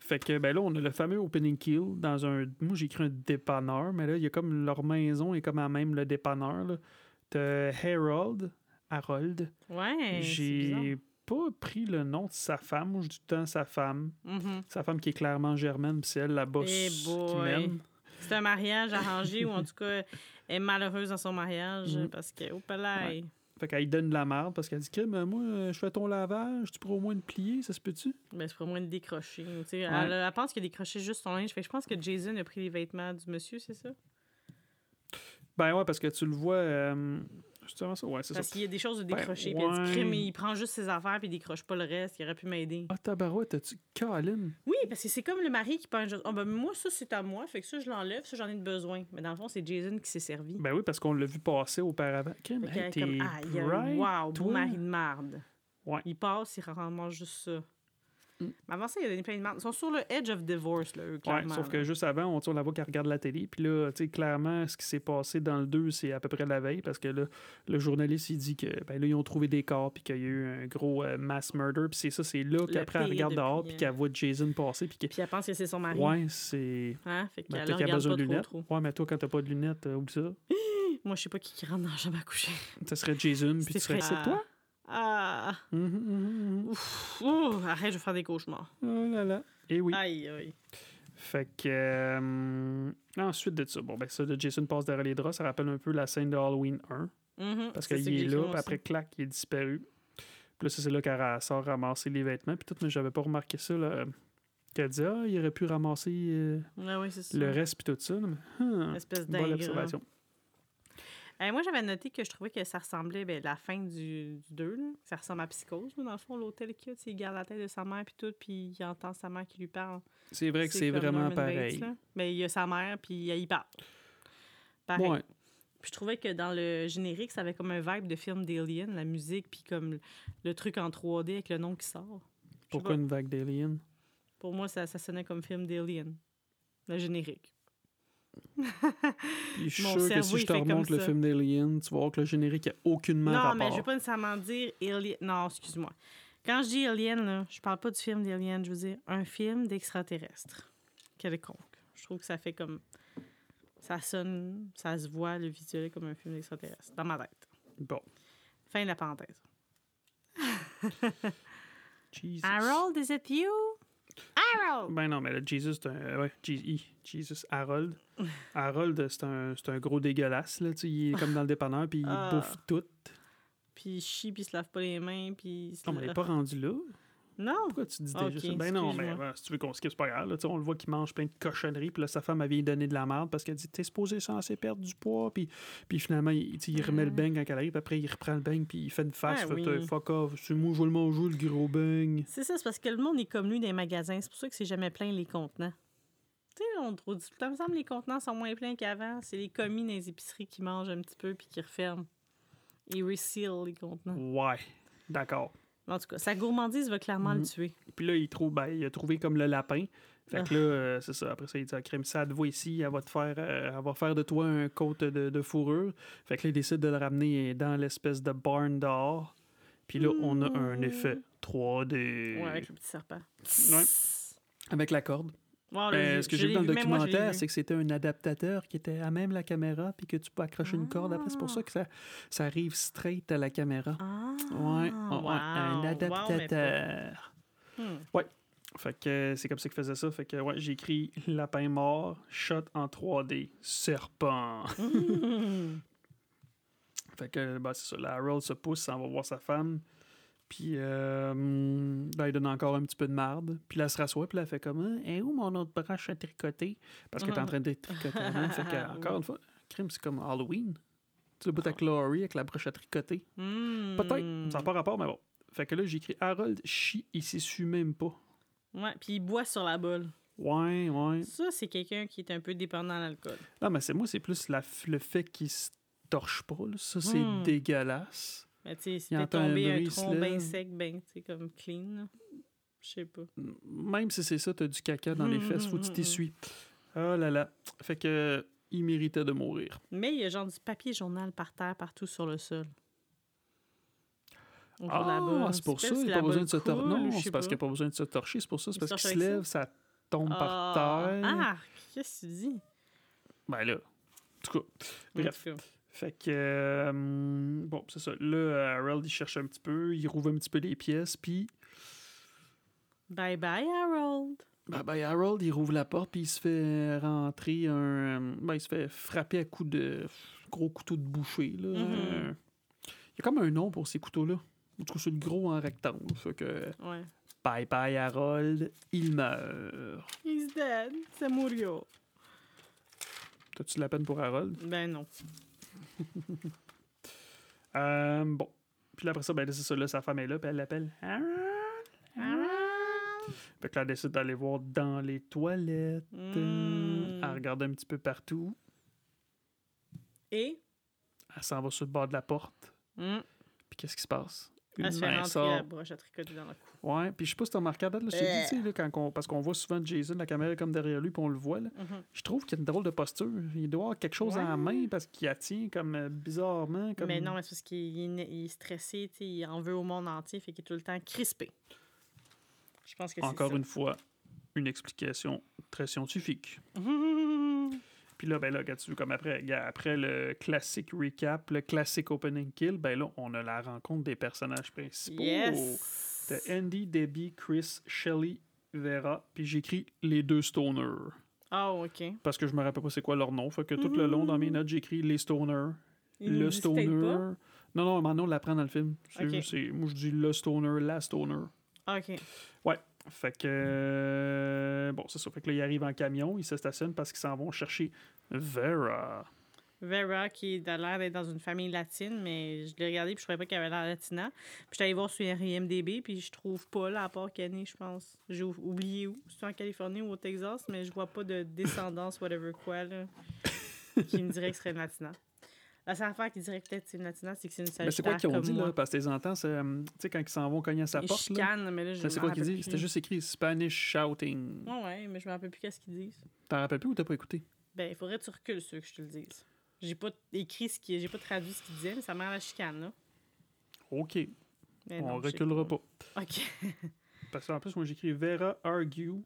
Fait que ben là, on a le fameux opening kill dans un. Moi j'ai écrit un dépanneur, mais là, il y a comme leur maison est comme à même le dépanneur. là. T'as Harold, Harold. ouais. J'ai pas pris le nom de sa femme. Moi, je dis tout le temps sa femme. Mhm. Sa femme qui est clairement germaine, puis c'est elle la boss Eh qui boy. mène. C'est un mariage arrangé ou en tout cas, elle est malheureuse dans son mariage Mhm. parce que, oh, palais. Fait qu'elle donne de la merde parce qu'elle dit Crime, euh, moi, euh, je fais ton lavage, tu pourrais au moins te plier, ça se peut-tu? Ben, c'est pour moi de décrocher. tu sais. Elle, elle pense qu'il a décroché juste son linge. Fait que je pense que Jason a pris les vêtements du monsieur, c'est ça? Ben ouais, parce que tu le vois. euh, justement ça, ouais, c'est ça. Parce qu'il y a des choses de Ben, décrocher. Puis elle dit ouais. crime, il prend juste ses affaires puis il décroche pas le reste. Il aurait pu m'aider. Ah, tabarouette, as-tu Colin Oui, parce que c'est comme le mari qui pense juste. Ah, ben, moi, ça, c'est à moi. Fait que ça, je l'enlève. Ça, j'en ai de besoin. Mais dans le fond, c'est Jason qui s'est servi. Ben oui, parce qu'on l'a vu passer auparavant. Est t'es comme, aïe, bright, wow, beau mari de marde. Ouais. Il passe, il rend juste ça. Mm. Mais avant ça, il y a donné plein de. Ils sont sur le edge of divorce, là, eux, Ouais, clairement. sauf là. que juste avant, on, on la voit qu'elle regarde la télé. Puis là, tu sais, clairement, ce qui s'est passé dans le 2, c'est à peu près la veille. Parce que là, le journaliste, il dit que, ben là, ils ont trouvé des corps. Puis qu'il y a eu un gros euh, mass murder. Puis c'est ça, c'est là qu'après, elle regarde dehors. Puis qu'elle voit Jason passer. Puis elle pense que c'est son mari. ouais, c'est. Hein? Fait Ben, qu'elle le qu'elle a besoin de lunettes. trop, trop. Ouais, mais toi, quand t'as pas de lunettes, euh, oublie ça. Moi, je sais pas qui, qui rentre dans la chambre à coucher. Ça serait Jason. Puis tu serais. C'est toi? Ah! Mhm. Ouf! Ouh, arrête, je vais faire des cauchemars. Oh là là. Et oui. Aïe, aïe. Fait que. euh, ensuite de ça, bon, ben ça, de Jason passe derrière les draps, ça rappelle un peu la scène de Halloween 1. Mhm, Parce qu'il est là, puis après, clac, il est disparu. Puis là, c'est là qu'elle sort ramasser les vêtements. Puis tout, mais j'avais pas remarqué ça, là. Qu'elle dit, ah, il aurait pu ramasser euh, ça. le reste, puis tout ça. Mais, hum, Espèce bonne observation. Euh, moi, j'avais noté que je trouvais que ça ressemblait ben, la fin du, du 2. là. Ça ressemble à Psychose, là, dans le fond, l'hôtel qu'il a. Il garde la tête de sa mère, puis tout, puis il entend sa mère qui lui parle. C'est vrai que c'est vraiment Norman pareil. Mais il y a sa mère, puis y parle. Pareil. Ouais. Puis je trouvais que dans le générique, ça avait comme un vibe de film d'Alien, la musique, puis comme le, truc en 3D avec le nom qui sort. Pourquoi pas. une vague d'aliens? Pour moi, ça, ça sonnait comme film d'Alien. Le générique. Puis je suis Mon sûr que si je te remonte le ça. film d'Alien, tu vas voir que le générique a aucunement Non, rapport. mais je vais pas nécessairement dire Alien. Non, excuse-moi. Quand je dis Alien, là, je parle pas du film d'Alien, je veux dire un film d'extraterrestre. Quelconque. Je trouve que ça fait comme. Ça sonne, ça se voit, le visuel comme un film d'extraterrestre, dans ma tête. Bon. Fin de la parenthèse. Jesus. Harold, is it you? Harold! Ben non, mais là, Jesus, c'est un. Ouais, Je- Jesus, Harold. Harold, c'est un, c'est un gros dégueulasse, là. Tu sais, il est comme dans le dépanneur, puis il Ah. bouffe tout. Puis il chie, puis il se lave pas les mains, puis. il se Non, mais il lave- n'est pas rendu là. Non! Pourquoi tu dis Ok, déjà ça? Ben non, mais ouais, si tu veux qu'on skip, c'est pas grave. Là, on le voit qu'il mange plein de cochonneries, puis là, sa femme avait lui donné de la merde parce qu'elle dit T'es supposé censé perdre du poids, puis, puis finalement, il, remet le beigne quand elle arrive, puis après, il reprend le beigne, puis il fait une face, Ah fait oui. fuck off, c'est moi, je le manger, le gros beigne. C'est ça, c'est parce que le monde est comme lui dans les magasins. C'est pour ça que c'est jamais plein les contenants. Tu sais, on trouve le temps, il me semble les contenants sont moins pleins qu'avant. C'est les commis dans les épiceries qui mangent un petit peu puis qui referment. Ils reseal les contenants. Ouais, d'accord. En tout cas, sa gourmandise va clairement le Mhm. tuer. Puis là, il, trouve, ben, il a trouvé comme le lapin. Fait que là, euh, c'est ça. Après ça, il dit à Crème, ça te voit ici, elle va te faire, euh, elle va faire de toi un côte de, de fourrure. Fait que là, il décide de le ramener dans l'espèce de barn dehors. Puis là, on a un effet 3D. Ouais, avec le petit serpent. Ouais. Avec la corde. Wow, Ben, le- ce que je j'ai vu dans le documentaire, c'est que c'était un adaptateur qui était à même la caméra, puis que tu peux accrocher une corde. Après, c'est pour ça que ça, ça arrive straight à la caméra. Ah, Ouais, ouais, un wow. Wow, adaptateur. pas- Hmm. Fait que euh, c'est comme ça qu'il faisait ça. Fait que ouais, j'ai écrit lapin mort, shot en 3D, serpent. Hmm. fait que bah, c'est ça. La Harold se pousse, on va voir sa femme. Puis euh, là, il donne encore un petit peu de marde. Puis là, elle se rassoit, puis là, elle fait comme Hein, Et où mon autre branche à tricoter Parce qu'elle est en train de tricoter avant. Fait que, encore une fois, crime, c'est comme Halloween. Tu le bout avec Laurie avec la broche à tricoter. Hmm. Peut-être, ça n'a pas rapport, mais bon. Fait que là, j'ai écrit Harold chie, il s'essuie même pas. Ouais, puis il boit sur la bolle. Ouais, ouais. Ça, c'est quelqu'un qui est un peu dépendant à l'alcool. Non, mais c'est moi, c'est plus la, le fait qu'il se torche pas. là. Ça, c'est Hmm. dégueulasse. Mais tu sais, c'était un tombé un se tronc bien sec, bien, tu sais, comme clean. Je sais pas. Même si c'est ça, t'as du caca dans les Hmm, fesses, faut que tu t'essuies. Oh là là. Fait que il méritait de mourir. Mais il y a genre du papier journal par terre, partout sur le sol. Ah, c'est pour ça, il n'y a la pas besoin de se torcher. Non, c'est parce qu'il n'y pas. a pas besoin de se torcher. C'est pour ça, c'est parce qu'il se lève, ça tombe par Ah, terre. Ah, qu'est-ce que tu dis? Ben là. En tout cas, bref. Fait que, euh, bon, c'est ça. Là, Harold, il cherche un petit peu, il rouvre un petit peu les pièces, puis Bye bye, Harold. Ben, ben, Harold, il rouvre la porte, puis il se fait rentrer un. Ben, il se fait frapper à coups de gros couteau de boucher. Là. Mhm. Euh, y a comme un nom pour ces couteaux-là. En tout cas, c'est le gros en rectangle. Fait que Ouais. bye bye Harold, il meurt. He's dead. C'est Murio. T'as-tu de la peine pour Harold? Ben non. Euh, bon. Puis là, après ça, ben là, c'est ça, là, sa femme est là, puis elle l'appelle. Fait que là, elle décide d'aller voir dans les toilettes. Mm. Elle regarde un petit peu partout. Et? Elle s'en va sur le bord de la porte. Mm. Puis qu'est-ce qui se passe? Rentrer sort. la broche à tricoter dans le cou. Ouais, puis je sais pas si t'as remarqué, à date, là, je t'ai dit, tu sais, là, quand on- parce qu'on voit souvent Jason, la caméra est comme derrière lui, puis on le voit, là. Mhm. Je trouve qu'il a une drôle de posture. Il doit avoir quelque chose à la Ouais. main parce qu'il la tient comme euh, bizarrement. Comme... Mais non, mais c'est parce qu'il est, il est stressé, tu sais, il en veut au monde entier, fait qu'il est tout le temps crispé. Je pense que Encore ça. une fois, une explication très scientifique. Mhm. Puis là, ben là, regarde-tu, comme après, après le classique recap, le classique opening kill, ben là, on a la rencontre des personnages principaux. Yes! De Andy, Debbie, Chris, Shelly, Vera, puis j'écris les deux stoners. Ah, OK. Parce que je me rappelle pas c'est quoi leur nom. Fait que tout le long dans mes notes, j'écris les stoners, Il le stoner. peut-être Non, non, maintenant on l'apprend dans le film. Moi, je dis le stoner, la stoner. pas. OK. Fait que. euh, bon, c'est ça. Fait que là, ils arrivent en camion, ils se stationnent parce qu'ils s'en vont chercher Vera. Vera, qui a l'air d'être dans une famille latine, mais je l'ai regardé puis je trouvais pas qu'elle avait l'air latina. Puis je suis voir sur IMDB, puis je trouve pas, là, à part qu'elle est je pense. J'ai ou- oublié où. C'est en Californie ou au Texas, mais je vois pas de descendance, whatever quoi, là, qui me dirait que serait latina. La seule affaire qui dirait peut-être que c'est une latina, c'est que c'est une Mais c'est quoi qu'ils ont dit, moi. là? Parce que tes entends, c'est. euh, Tu sais, quand ils s'en vont cogner à sa Ils porte, là. chicanent, mais là, je C'est quoi qu'ils disent? C'était juste écrit Spanish shouting. Ouais, ouais, mais je me rappelle plus qu'est-ce qu'ils disent. T'en rappelles plus ou t'as pas écouté? Ben, il faudrait que tu recules ceux que je te le dise. J'ai pas écrit ce qui... J'ai pas traduit ce qu'ils disaient, mais ça m'a la chicane, là. OK. Mais on non, reculera pas. OK. Parce qu'en plus, moi, j'écris Vera argue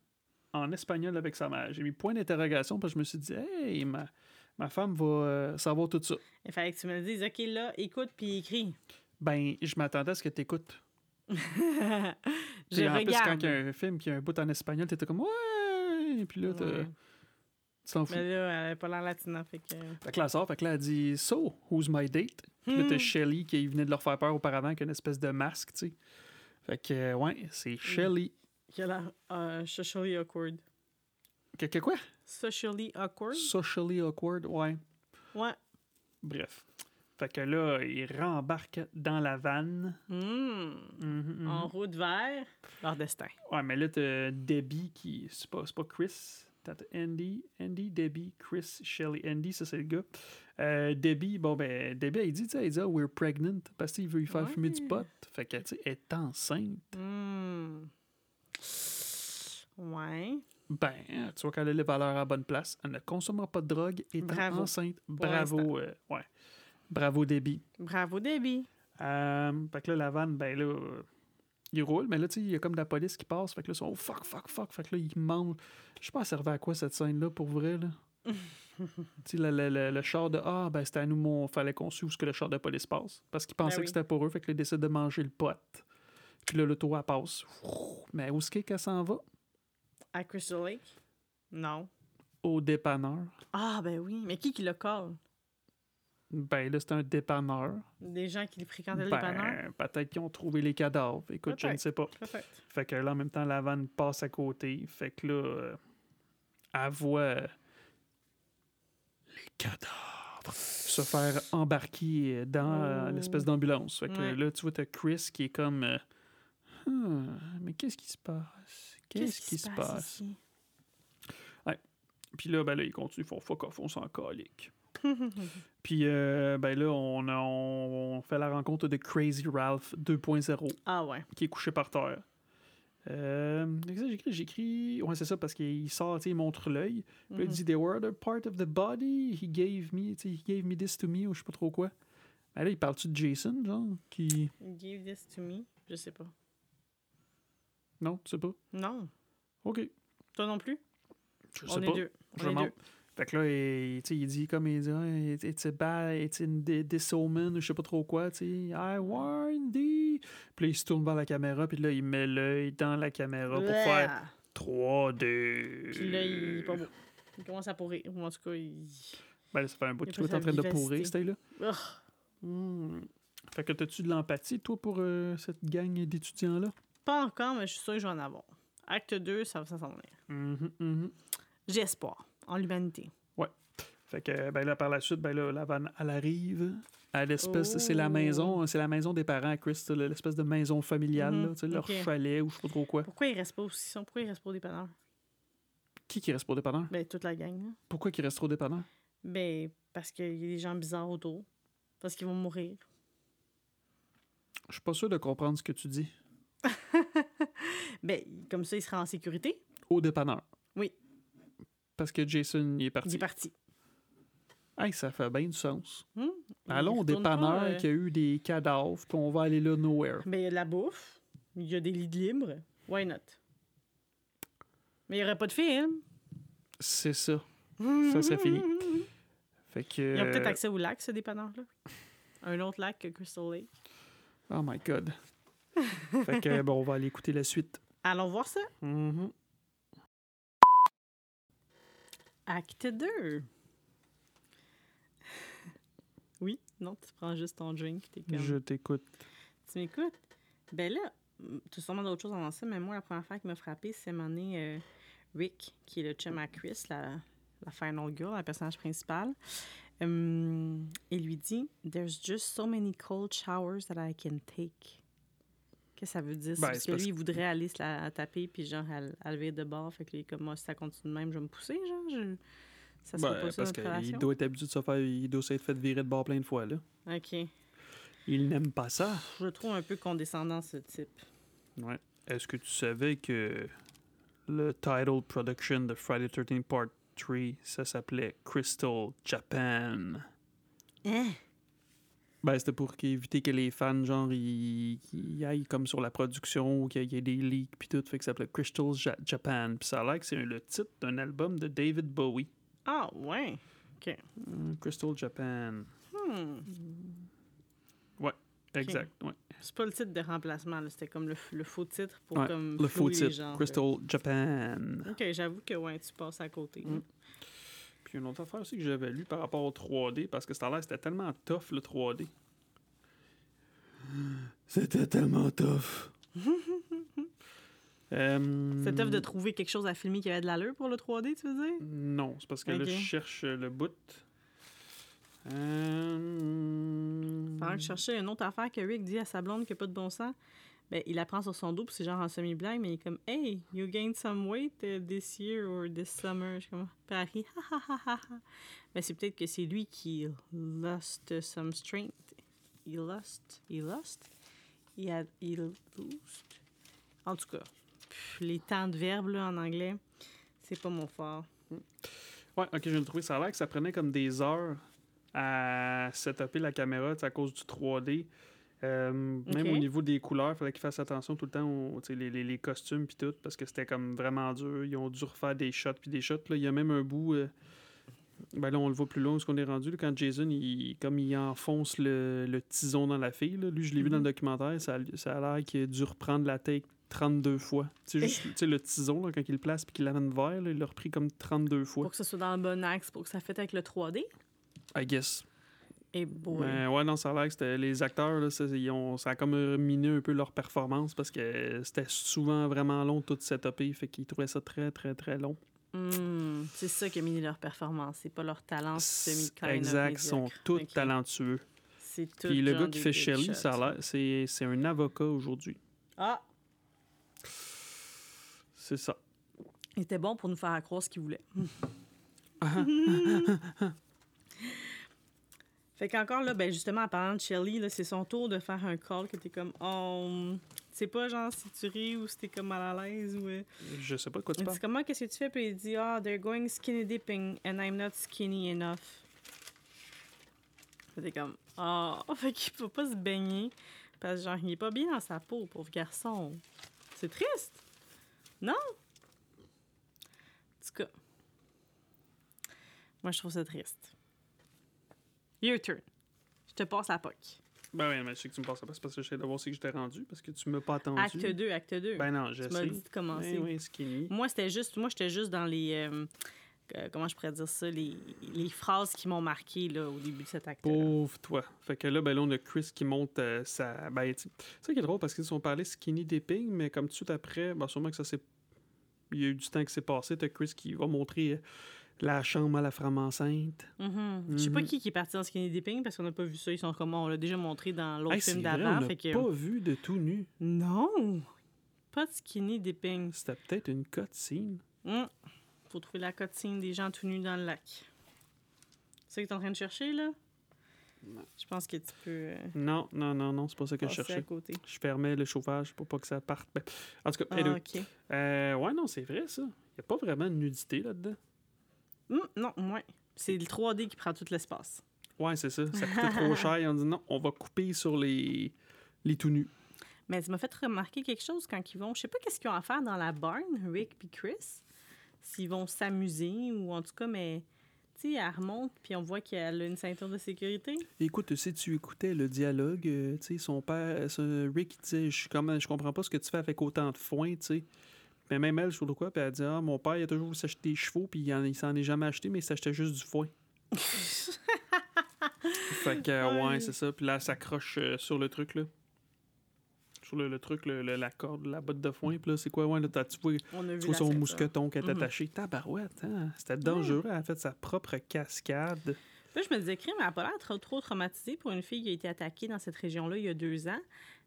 en espagnol avec sa mère. J'ai mis point d'interrogation parce que je me suis dit, hey, ma, ma femme va euh, savoir tout ça. Il fallait que tu me dises. OK, là, écoute puis écris. Ben, je m'attendais à ce que t'écoutes. je Puis en plus, quand il y a un film qui a un bout en espagnol, t'étais comme, ouais! Et puis là, Ouais. tu t'en fous. Mais là, elle avait pas l'air latina, fait que... Fait que là, elle sort, fait que là, elle dit, So, who's my date? Puis là, t'as Hmm. Shelly qui venait de leur faire peur auparavant, avec une espèce de masque, tu sais. Fait que, ouais, Hmm. c'est Shelly. Qui a l'air euh, awkward. Que, que quoi? Socially awkward? Socially awkward, ouais. Ouais. Bref. Fait que là, il rembarque dans la vanne. Mhm. En route vers leur destin. Ouais, mais là, t'as Debbie qui. C'est pas, pas Chris. T'as Andy, Andy, Debbie, Chris, Shelly. Andy, ça, c'est le gars. Euh, Debbie, bon, ben, Debbie, elle dit, tu sais, elle dit, Ah, we're pregnant, parce qu'il veut lui faire fumer du pot. Fait que, tu sais, elle est enceinte. Hmm. Ouais. Ben, tu vois qu'elle a les valeurs à la bonne place. Elle ne consommera pas de drogue, étant Bravo. enceinte. Bravo, euh, ouais. Bravo, Debbie. Bravo, Debbie. Euh, fait que là, la vanne, ben là, euh, il roule, mais là, tu sais, il y a comme de la police qui passe. Fait que là, ils sont, oh fuck, fuck, fuck. Fait que là, ils mangent. Je sais pas, elle servait à quoi cette scène-là, pour vrai, là? tu sais, le, le- le- le char de. Ah, ben c'était à nous, mon. Fallait qu'on suive ce que le char de police passe. Parce qu'ils pensaient Ben oui. que c'était pour eux, fait que là, ils décident de manger le pot. Puis là, l'auto, elle passe. Mais où est-ce qu'elle s'en va? À Crystal Lake? Non. Au dépanneur. Ah, ben oui. Mais qui qui le colle? Ben là, c'est un dépanneur. Des gens qui fréquentaient le dépanneur? Ben, peut-être qu'ils ont trouvé les cadavres. Écoute, je ne sais pas. Fait que là, en même temps, la vanne passe à côté. Fait que là, euh, elle voit euh, les cadavres se faire embarquer dans euh, Oh. l'espèce d'ambulance. Fait que Ouais. là, tu vois, t'as Chris qui est comme... euh, mais qu'est-ce qui se passe? Qu'est-ce qui se passe? ici? Puis là, ben là, il continue, ils font fuck off, on s'en calique. Puis euh, ben là, on, a- on fait la rencontre de Crazy Ralph 2.0. ah ouais. qui est couché par terre. Euh, j'écris? J'écris. Ouais, c'est ça, parce qu'il sort, il montre l'œil. Il Mhm. dit They were a part of the body. He gave me, he gave me this to me, ou je sais pas trop quoi. Ben là, il parle-tu de Jason, genre qui... Give this to me? Je sais pas. Non, tu sais pas? Non. Ok. Toi non plus? Je On sais est pas. deux. Je On est deux. Fait que là, il, il dit comme il dit, Ah, it's, it's a bad, it's in this omen, ou je sais pas trop quoi, tu sais. I warn thee. Puis là, il se tourne vers la caméra, puis là, il met l'œil dans la caméra pour faire 3D. Puis là, il est pas beau. Il commence à pourrir. Ou en tout cas, il. Ben, là, ça fait un bout pas es en train de pourrir, c'était là. Hmm. Fait que t'as-tu de l'empathie, toi, pour euh, cette gang d'étudiants-là? Pas encore, mais je suis sûre que je vais en avoir. Acte 2, ça va s'en venir. Mhm, mhm. J'ai espoir en l'humanité. Fait que, ben là, par la suite, ben là, la vanne, elle arrive à l'espèce... C'est la Oh. maison, c'est la maison des parents à Chris, l'espèce de maison familiale, Mhm, là, leur chalet ou je sais pas trop quoi. Pourquoi ils restent pas aussi son? Pourquoi ils restent pas au dépanneur? Qui qui reste pour dépanneur? Ben, toute la gang, là. Pourquoi qui reste trop dépanneur? Ben, parce qu'il y a des gens bizarres autour. Parce qu'ils vont mourir. Je suis pas sûr de comprendre ce que tu dis. Ben, comme ça, ils seront en sécurité. Au dépanneur. Oui. Parce que Jason, il est Il parti. est parti. Hey, ça fait bien du sens. Hmm? Allons Il au dépanneur euh, qui a eu des cadavres, puis on va aller là nowhere. Ben, il y a de la bouffe. Il y a des lits de libres. Why not? Mais il n'y aurait pas de film. C'est ça. Ça, c'est fini. Fait que. Ils ont peut-être euh, accès au lac, ce dépanneur-là. Un autre lac que Crystal Lake. Oh my god. fait que, bon, on va aller écouter la suite. Allons voir ça. Mhm. Acte 2. oui? Non, tu prends juste ton drink. Comme... Je t'écoute. Tu m'écoutes? Ben là, mm, tu as sûrement d'autres choses avant ça, mais moi, la première fois qui m'a frappé, c'est mon euh, Rick, qui est le chum à Chris, la, la final girl, la personnage principal. Hum, il lui dit There's just so many cold showers that I can take. Que ça veut dire? Ben, parce que parce lui, il voudrait aller se la taper, puis genre, elle, elle lever de bord. Fait que lui, comme moi, si ça continue de même, je vais me pousser, genre. Je... Ça Ben, pas parce qu'il doit être habitué de se faire. Il doit s'être fait virer de bord plein de fois, là. Ok. Il n'aime pas ça. Je le trouve un peu condescendant, ce type. Ouais. Est-ce que tu savais que le title production de Friday 13 Part 3, ça s'appelait Crystal Japan? Hein? Ben, c'était pour éviter que les fans, genre, ils, ils aillent comme sur la production ou qu'il y ait des leaks puis tout. Fait que ça s'appelait Crystal Ja- Japan. Puis ça a l'air que c'est le titre d'un album de David Bowie. Ah, ouais. OK. Hmm, Crystal Japan. Hmm. Exact, ouais. C'est pas le titre de remplacement, c'était comme le, le faux titre pour Ouais, comme Le faux titre. Crystal Japan. Ok, j'avoue que ouais, tu passes à côté. Mm. Puis une autre affaire aussi que j'avais lu par rapport au 3D, parce que ça a c'était tellement tough le 3D. C'était tellement tough. Euh, C'est tough de trouver quelque chose à filmer qui avait de l'allure pour le 3D, tu veux dire? Non, c'est parce que là, je cherche le bout. Euh... Que je cherchais une autre affaire que Rick dit à sa blonde qui a pas de bon sens, ben, il la prend sur son dos, puis c'est genre en semi-blague, mais il est comme Hey, you gained some weight uh, this year or this summer. Je suis comme, rit, Ha, ha, ha, ha. Mais c'est peut-être que c'est lui qui lost some strength. He lost. He lost? He had. He lost. En tout cas, les temps de verbes là, en anglais, c'est pas mon fort. Ouais, ok, je viens de trouver. Ça a l'air que ça prenait comme des heures à setuper la caméra à cause du 3D. Euh, Même au niveau des couleurs, il fallait qu'ils fassent attention tout le temps aux les, les, les costumes puis tout, parce que c'était comme vraiment dur. Ils ont dû refaire des shots puis des shots. Là, il y a même un bout. euh, ben là, on le voit plus loin où ce qu'on est rendu. là, quand Jason, il, comme il enfonce le, le tison dans la fille, là, lui, je l'ai vu dans le Mhm. documentaire, ça, a- ça a l'air qu'il a dû reprendre la take 32 fois. Tu sais, le tison, là, quand il le place puis qu'il l'amène vers, il l'a repris comme 32 fois. Pour que ce soit dans le bon axe, pour que ça fasse avec le 3D. I guess. Et boy. Mais ouais, non, ça a l'air que c'était les acteurs, là, ça, ils ont, ça a comme miné un peu leur performance parce que c'était souvent vraiment long tout setupé, fait qu'ils trouvaient ça très, très, très long. Hmm, c'est ça qui a miné leur performance. C'est pas leur talent semi exact, ils sont tous talentueux. C'est tout Puis le gars qui fait Shelly, ça a l'air, c'est, c'est un avocat aujourd'hui. Ah, C'est ça. il était bon pour nous faire croire ce qu'il voulait. fait qu'encore là, ben justement, en parlant de Shelly, là, c'est son tour de faire un call que t'es comme, oh, c'est pas genre si tu ris ou si t'es comme mal à l'aise ou. euh, Je sais pas de quoi tu parles. comment qu'est-ce que tu fais? Puis il dit ah they're going skinny dipping and I'm not skinny enough. C'était comme ah fait qu'il peut pas se baigner parce que genre il est pas bien dans sa peau pauvre garçon. C'est triste. Non? En tout cas. Moi je trouve ça triste. Your turn. Je te passe la POC. Ben oui, mais je sais que tu me passes pas, c'est parce que j'essaie de voir si j'étais rendu, parce que tu m'as pas attendu. Acte 2, acte 2. Ben non, je tu m'as sais. dit de commencer. Ben oui, skinny. Moi, c'était juste, moi, j'étais juste dans les, euh, euh, comment je pourrais dire ça, les, les phrases qui m'ont marqué là, au début de cet acte. Pauvre toi. Fait que là, ben là, on a Chris qui monte euh, sa. Ben, tu- c'est ça qui est drôle parce qu'ils ont parlé skinny dipping, mais comme tout de suite après, ben, sûrement que ça s'est. Il y a eu du temps qui s'est passé. T'as Chris qui va montrer la chambre à la femme enceinte. Je sais pas Mhm. qui, qui est parti dans Skinny Dipping parce qu'on n'a pas vu ça. Ils sont comme on l'a déjà montré dans l'autre Hey, film d'avant. on n'a que... pas vu de tout nu. Non! Pas de Skinny Dipping. C'était peut-être une cutscene. Hum. Faut trouver la cutscene des gens tout nus dans le lac. C'est ça que t'es en train de chercher, là? Je pense que tu peux euh, Non, non, non, non, c'est pas ça que je à cherchais. côté. Je fermais le chauffage pour pas que ça parte. Ben, en tout cas, Ah, anyway. OK. Euh, ouais, non, c'est vrai, ça. Il n'y a pas vraiment de nudité là-dedans. Hum, non, ouais. C'est le 3D qui prend tout l'espace. Ouais, c'est ça. Ça coûtait trop cher. Ils ont dit non, on va couper sur les, les tout nus. Mais tu m'as fait remarquer quelque chose quand ils vont. Je sais pas qu'est-ce qu'ils ont à faire dans la barn, Rick puis Chris. S'ils vont s'amuser ou en tout cas, mais. Tu sais, elle remonte puis on voit qu'elle a une ceinture de sécurité. Écoute, si tu écoutais le dialogue, euh, tu sais, son père, ce Rick, il disait, je, je comprends pas ce que tu fais avec autant de foin, tu sais. Mais même elle, je sais pas quoi, puis elle dit, ah, mon père, il a toujours voulu s'acheter des chevaux, puis il, en- il s'en est jamais acheté, mais il s'achetait juste du foin. fait que, euh, ouais, c'est ça. Puis là, elle s'accroche euh, sur le truc, là. Sur le, le truc, le- le- la corde, la botte de foin. Puis là, c'est quoi, ouais, là, tu vois, On a vu tu vois la son mousqueton qui est Mhm. attaché. Tabarouette, hein? C'était dangereux. Elle a fait sa propre cascade. Là, je me disais, crime, elle n'a pas l'air trop, trop traumatisée pour une fille qui a été attaquée dans cette région-là il y a deux ans.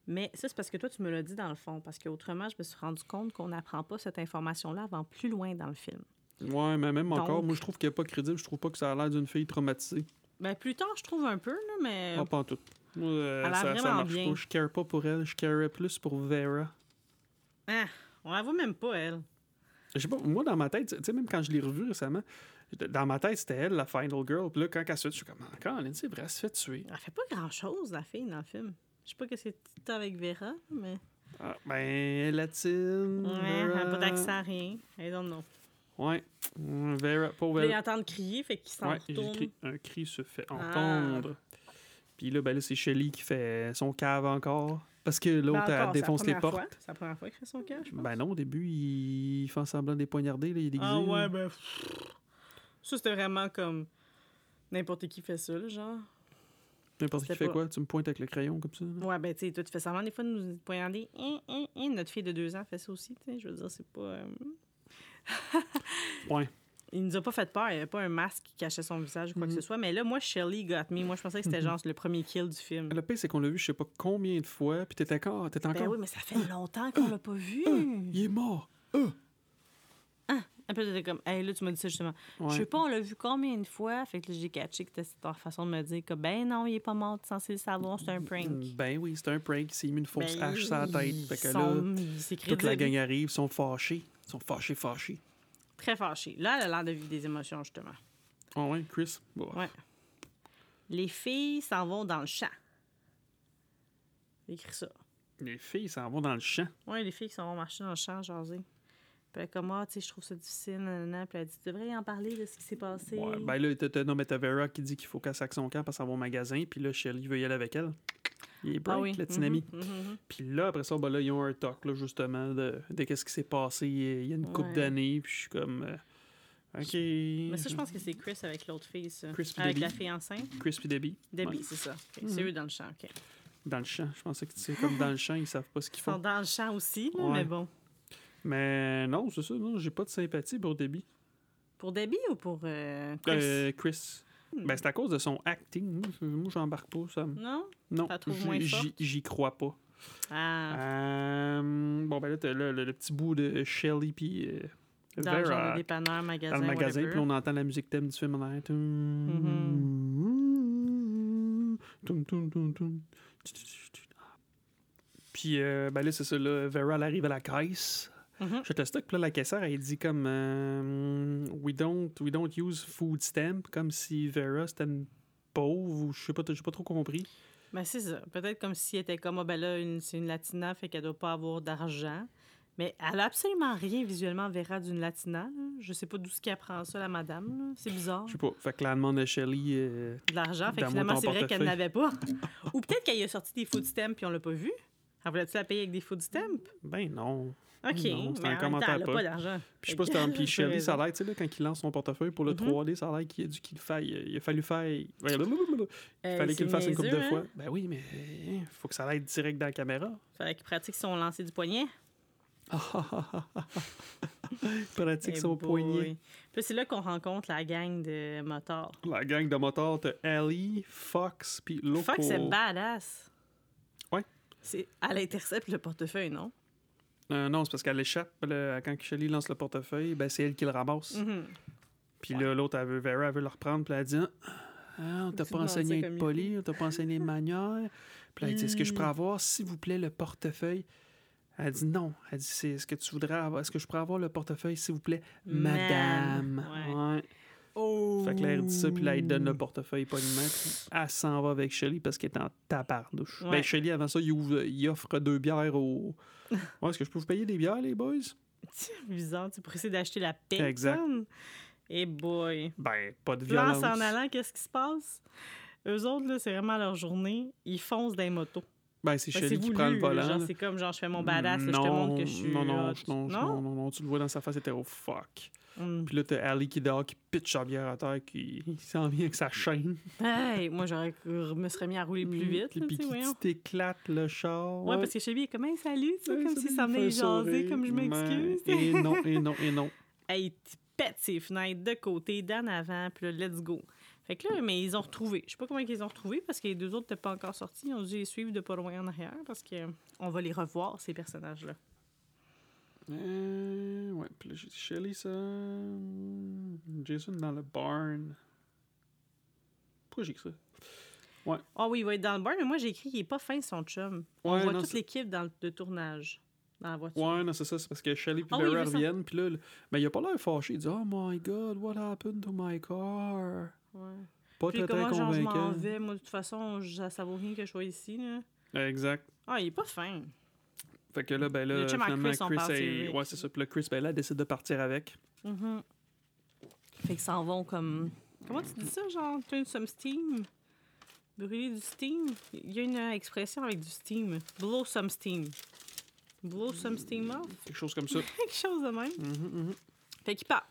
Mais ça, c'est parce que toi, tu me l'as dit dans le fond. Parce qu'autrement, je me suis rendu compte qu'on n'apprend pas cette information-là avant plus loin dans le film. Ouais, mais même encore, moi, je trouve qu'elle est pas crédible. Je trouve pas que ça a l'air d'une fille traumatisée. Ben, plus tard, je trouve un peu, là, mais. Ah, pas en tout. Euh, Elle a ça, ça marche bien. pas. Je care pas pour elle. Je carerais plus pour Vera. Ah, on la voit même pas, elle. Je sais pas, moi, dans ma tête, tu sais, même quand je l'ai revue récemment, dans ma tête, c'était elle, la final girl. Puis là, quand elle se fait, je suis comme, encore, c'est vrai, elle se fait tuer. Elle fait pas grand-chose, la fille, dans le film. Je sais pas que c'est avec Vera, mais. Ah, ben, latine. Ouais, elle Vera. a pas d'accent, rien. I don't know. Ouais. Mm, Vera, elle. là, ils entendent crier, fait qu'ils s'en Ouais, écrit, un cri se fait Ah. entendre. Puis là, ben là, c'est Shelly qui fait son cave encore. Parce que Ben, l'autre, encore, elle défonce les portes. C'est la première fois qu'il fait son je pense. Ben non, au début, il fait semblant des poignardés, là, il est déguisé. Ah ouais, ben. Ça, c'était vraiment comme. N'importe qui fait ça, là, genre. N'importe qui fait pas- quoi? Tu me pointes avec le crayon comme ça? Ouais, ben, tu sais, toi, tu fais semblant des fois de nous poignarder. Hein, hein, hein. Notre fille de deux ans fait ça aussi, tu sais. Je veux dire, c'est pas. euh, Ouais. Il nous a pas fait peur. Il n'y avait pas un masque qui cachait son visage ou quoi que Mhm. ce soit. Mais là, moi, Shelly got me. Moi, je pensais que c'était genre le premier kill du film. Le pire, c'est qu'on l'a vu je sais pas combien de fois, puis t'étais encore. T'étais Ben encore. oui, mais ça fait longtemps qu'on l'a pas vu. Il est mort! Un peu, t'étais comme, hey, là, tu m'as dit ça justement. Ouais. Je sais pas, on l'a vu combien de fois? Fait que là, j'ai catché que c'était ta façon de me dire que, ben non, il est pas mort, tu es censé le savoir, c'est un prank. Ben oui, c'est un prank. Il s'est mis une fausse Ben, hache sur la tête. Fait que sont- là, toute la gang arrive, ils sont fâchés. Ils sont fâchés, fâchés. Très fâché. Là, elle a l'air de vivre des émotions, justement. Ah ouais, Chris? Bon. Ouais. Les filles s'en vont dans le champ. J'ai écrit ça. Les filles s'en vont dans le champ. Ouais, les filles qui s'en vont marcher dans le champ, jaser. Puis elle est comme, ah, tu sais, je trouve ça difficile, nanana. Puis elle dit, tu devrais y en parler de ce qui s'est passé. Ouais, ben là, t'as- t'as- non, mais t'as Vera qui dit qu'il faut qu'elle saque son camp parce qu'elle va au magasin, puis là, Shelly veut y aller avec elle. Il est break, ah oui. le petit Mhm, ami. mhm, mhm. Puis là, après ça, ben là, ils ont un talk, là, justement, de, de qu'est-ce qui s'est passé il y a une couple Ouais. d'années, puis je suis comme... euh, OK. Mais ça, je pense que c'est Chris avec l'autre fille, ça. Chris avec Debbie. la fille enceinte. Chris puis Debbie. Debbie, Ouais. c'est ça. C'est eux dans le champ, OK. Dans le champ. Je pensais que c'est comme dans le champ, ils savent pas ce Ils qu'ils sont font. dans le champ aussi, là, Ouais. mais bon. Mais non, c'est ça, non, j'ai pas de sympathie pour Debbie. Pour Debbie ou pour euh, Chris? Euh, Chris? Hmm. Ben, c'est à cause de son acting. Moi, j'embarque pas. Ça... Non? Non, j'y- crois pas. Ah, Euh, bon, ben là, t'as le, le- le petit bout de Shelly puis dans le genre Vera de dépanneur, magasin, dans le magasin, puis on entend la musique thème du film en arrière. Toum. Puis, euh, ben là, c'est ça, là, Vera, elle arrive à la caisse. Mhm. Je te stock, puis là, la caissière, elle dit comme euh, we, don't, we don't use food stamp, comme si Vera, c'était une pauvre, ou je sais pas, j'ai pas trop compris. Ben, c'est ça. Peut-être comme si elle était comme, ah, ben là, c'est une latina, fait qu'elle doit pas avoir d'argent. Mais elle a absolument rien visuellement Vera d'une latina. là. Je sais pas d'où ce qu'elle apprend ça, la madame. C'est bizarre. Je sais pas. Fait que là, elle demande à Shelly. euh, De l'argent. Fait que finalement, c'est vrai qu'elle n'avait pas. Ou peut-être qu'elle a sorti des food stamps puis on l'a pas vu. Elle voulait-tu la payer avec des food stamps? ben non. OK. Non, c'est mais un en même temps, commentaire elle a pas. d'argent. Puis je sais pas si t'as puis Shelly, ça a l'air, tu sais, quand il lance son portefeuille pour le Mhm. 3D, ça a l'air qu'il a dû qu'il le fasse. Il a fallu faire. Il Euh, fallait qu'il le fasse une couple de fois. hein? Ben oui, mais il faut que ça aille direct dans la caméra. Fallait qu'il pratique son lancer du poignet. Pratique Eh son poignet. Puis c'est là qu'on rencontre la gang de motards. La gang de motards, t'as Ellie, Fox, puis Loco. Fuck, c'est badass. Ouais. Elle intercepte le portefeuille, non? Euh, non, c'est parce qu'elle échappe. là, quand Shelly lance le portefeuille, ben, c'est elle qui le ramasse. Mhm. Puis là, l'autre, elle veut, Vera, elle veut le reprendre. Puis elle dit Ah, on t'a pas enseigné à comme être il poli, on t'a pas enseigné de manière. Puis là, elle dit Est-ce que je pourrais Mm. avoir, s'il vous plaît, le portefeuille? Elle dit Non. Elle dit C'est Est-ce que tu voudrais avoir Est-ce que je pourrais avoir le portefeuille, s'il vous plaît? Madame. Madame, Ouais. Oh! Fait que là, elle dit ça, puis là, il donne le portefeuille poliment. Puis elle s'en va avec Shelly parce qu'elle est en tabarnouche. Ouais. Ben, Shelly, avant ça, il, ouvre- il offre deux bières au. Ouais, est-ce que je peux vous payer des bières, les boys? C'est bizarre, tu essayer d'acheter la paix. Exact. Et boy. Ben, pas de Puis là, en violence. s'en allant, qu'est-ce qui se passe? Eux autres, là, c'est vraiment leur journée. Ils foncent dans les motos. Ben, c'est Shelly c'est qui prend le volant. C'est comme, genre, je fais mon badass, je te montre que je suis Non, non, non, non, non, tu le vois dans sa face, c'était oh fuck. Mm. Puis là, t'as Ali qui dort, qui pitch sa bière à terre, qui s'en vient avec sa chaîne. Hey, moi, j'aurais me serais mis à rouler plus vite. Puis, qui t'éclate le char. Ouais, parce que Shelby est comme, hey, salut, tu sais, comme si ça venait jaser, comme je m'excuse. Et non, et non, et non. Hey, tu pètes ses fenêtres de côté, d'en avant, puis là, let's go. Fait que là, mais ils ont retrouvé. Je sais pas comment ils ont retrouvés parce que les deux autres n'étaient pas encore sortis. Ils ont dû les suivre de pas loin en arrière parce que on va les revoir, ces personnages-là. Euh, ouais, puis là, j'ai dit Shelly, ça. Jason dans le barn. Pourquoi j'ai écrit ça? Ah oui, il va être dans le bar, mais moi, j'ai écrit qu'il est pas fin, son chum. on Ouais, voit non, toute l'équipe dans le de tournage, dans la voiture. Ouais, non, c'est ça, c'est parce que Shelly oui, Vera veut ça. reviennent, puis là, mais il a pas l'air fâché. Il dit Oh my god, what happened to my car? Ouais. Pas Puis très, très comment genre, je m'en vais, moi, de toute façon, ça vaut rien que je sois ici. Là. Exact. Ah, il est pas fin. Fait que là, ben là, finalement, Chris, Chris, est... Ouais, c'est ça. Puis là, Chris, ben là, elle décide de partir avec. Mhm. Fait qu'ils s'en vont comme. Comment tu dis ça, genre, turn some steam? Brûler du steam? Il y a une expression avec du steam. Blow some steam. Blow some steam off? Quelque chose comme ça. Quelque chose de même. Mhm, mhm, Fait qu'ils partent.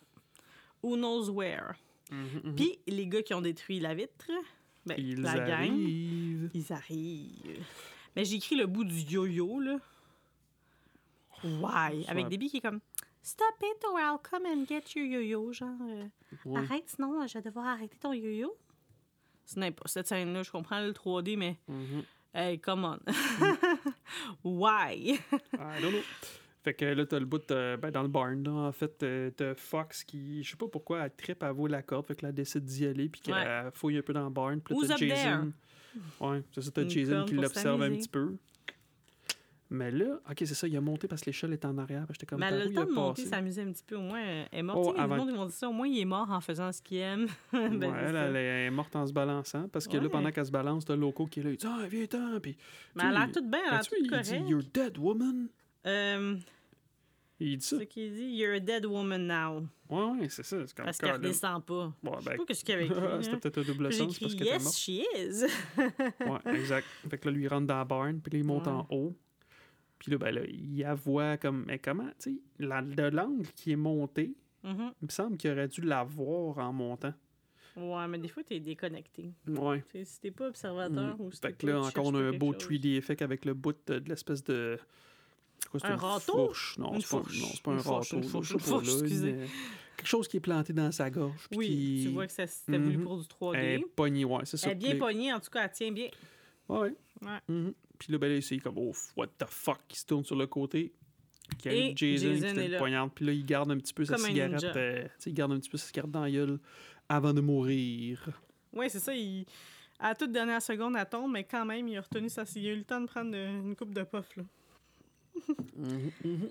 Who knows where? Mhm, mhm. Puis les gars qui ont détruit la vitre, ben, Ils la gang, arrivent. ils arrivent. Mais j'ai écrit le bout du yo-yo, là. Why? Ça- Avec Debbie qui est comme Stop it or I'll come and get your yo-yo. Genre, euh, arrête, sinon je vais devoir arrêter ton yo-yo. Ce n'est pas cette scène-là, je comprends le 3D, mais Mhm. hey, come on. Why? I don't know. Fait que là, t'as le bout de- ben, dans le barn, là, en fait, euh, t'as Fox qui, je sais pas pourquoi, elle trippe, elle vaut la corde, fait que là, elle décide d'y aller, puis qu'elle Ouais. fouille un peu dans le barn. Puis là, t'as Jason. Ouais, c'est ça, t'as Jason qui l'observe un petit peu. Mais là, ok, c'est ça, il a monté parce que l'échelle est en arrière. J'étais comme Mais par elle a le temps de monter, s'amuser un petit peu. Au moins, euh, elle est morte. Oh, Tu sais, avant- monde, dire ça. Au moins, il est mort en faisant ce qu'il aime. Ben, Ouais, elle, est morte en se balançant parce que là, pendant qu'elle se balance, t'as Loco qui est là. Il dit Ah, viens-t'en. Puis, Mais elle a l'air toute bien, elle a ben, l'air toute il correcte. dit You're dead, woman? Euh, Il dit ça. ce qu'il dit, You're a dead woman now. Ouais, ouais, c'est ça. C'est comme Parce qu'elle Colin. redescend pas. Ouais, Je sais ben, pas ce qu'il avait écrit. C'était hein. peut-être un double sens parce que t'es Yes, she is. Ouais, exact. Fait que là, lui, il rentre dans la barn, puis là, il monte Ouais. en haut. Puis là, ben là, il la voit comme. Mais comment, tu sais, la- de l'angle qui est monté, Mhm. il me semble qu'il aurait dû la voir en montant. Ouais, mais des fois, t'es déconnecté. Ouais. Tu sais, si t'es pas observateur Mm. ou si Fait que là, encore, on a un beau chose. 3D effect avec le bout de, de l'espèce de. C'est quoi, c'est Un une râteau? fourche? Non, Une c'est pas, fourche. non, c'est pas Une un fourche, râteau. une fourche, je sais une pas, fourche, là, excusez. Quelque chose qui est planté dans sa gorge. puis Oui, qui... tu vois que ça- c'était voulu Mhm. pour du 3D. Elle est pognée, ouais, c'est ça. Elle est bien Puis- pognée, en tout cas, elle tient bien. Ouais. Ouais. Mhm. Puis là, ben là, c'est comme, oh, what the fuck, qui se tourne sur le côté. Qui Et Jason, Jason qui est là. poignarde. Puis là, il garde un petit peu sa Comme un cigarette. ninja. euh, tu sais, il garde un petit peu sa cigarette dans la gueule avant de mourir. Oui, c'est ça. Il... À la toute dernière seconde, elle tombe, mais quand même, il a retenu sa Il a eu le temps de prendre une coupe de puff. Là. Mhm,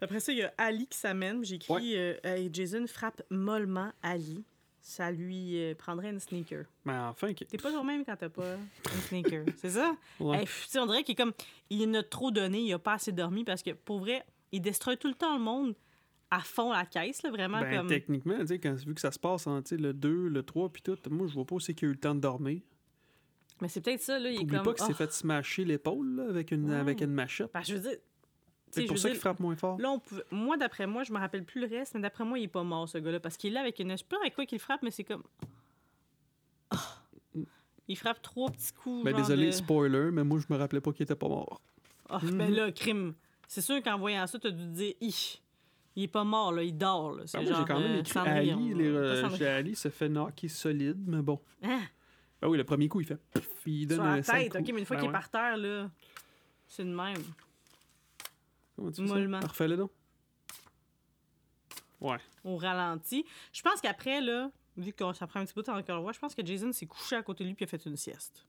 Après ça, il y a Ali qui s'amène. J'ai écrit euh, Hey, Jason frappe mollement Ali. Ça lui euh, prendrait une sneaker. Mais enfin, que- T'es pas toi-même quand t'as pas une sneaker. c'est ça? Ouais. Hey, pff, on dirait qu'il est comme. Il en a trop donné, il a pas assez dormi parce que pour vrai, il détruit tout le temps le monde à fond la caisse, là, vraiment ben, comme. techniquement, quand, vu que ça se passe en le 2, le 3, puis tout, moi, je vois pas aussi qu'il a eu le temps de dormir. Mais c'est peut-être ça, là. Il est comme. pas qu'il s'est oh. fait smasher l'épaule avec, une, Ouais. avec une machette. Ben, je veux dire, C'est pour ça qu'il frappe moins fort. Là, on pouvait- moi, d'après moi, je me rappelle plus le reste, mais d'après moi, il est pas mort, ce gars-là, parce qu'il est là avec une. Je sais pas avec quoi qu'il frappe, mais c'est comme. Ah! Il frappe trois petits coups. Ben, genre désolé, de- spoiler, mais moi, je me rappelais pas qu'il était pas mort. Ah, Mhm. ben là, crime. C'est sûr qu'en voyant ça, t'as dû te dire, Hi, il est pas mort, là, il dort. Là. C'est Ben, moi, j'ai quand même euh, écrit Cendrillon, Ali. Les, euh, Ali se fait knocker solide, mais bon. Hein? Ben oui, le premier coup, il fait. pff, il donne Sur la tête, ok, mais une fois Ben qu'il est par terre, là, c'est de même. Comment tu fais ça? mollement. Refais-le donc? Ouais. Au ralenti. Je pense qu'après, là, vu que ça prend un petit bout avant qu'on le voit, je pense que Jason s'est couché à côté de lui puis a fait une sieste.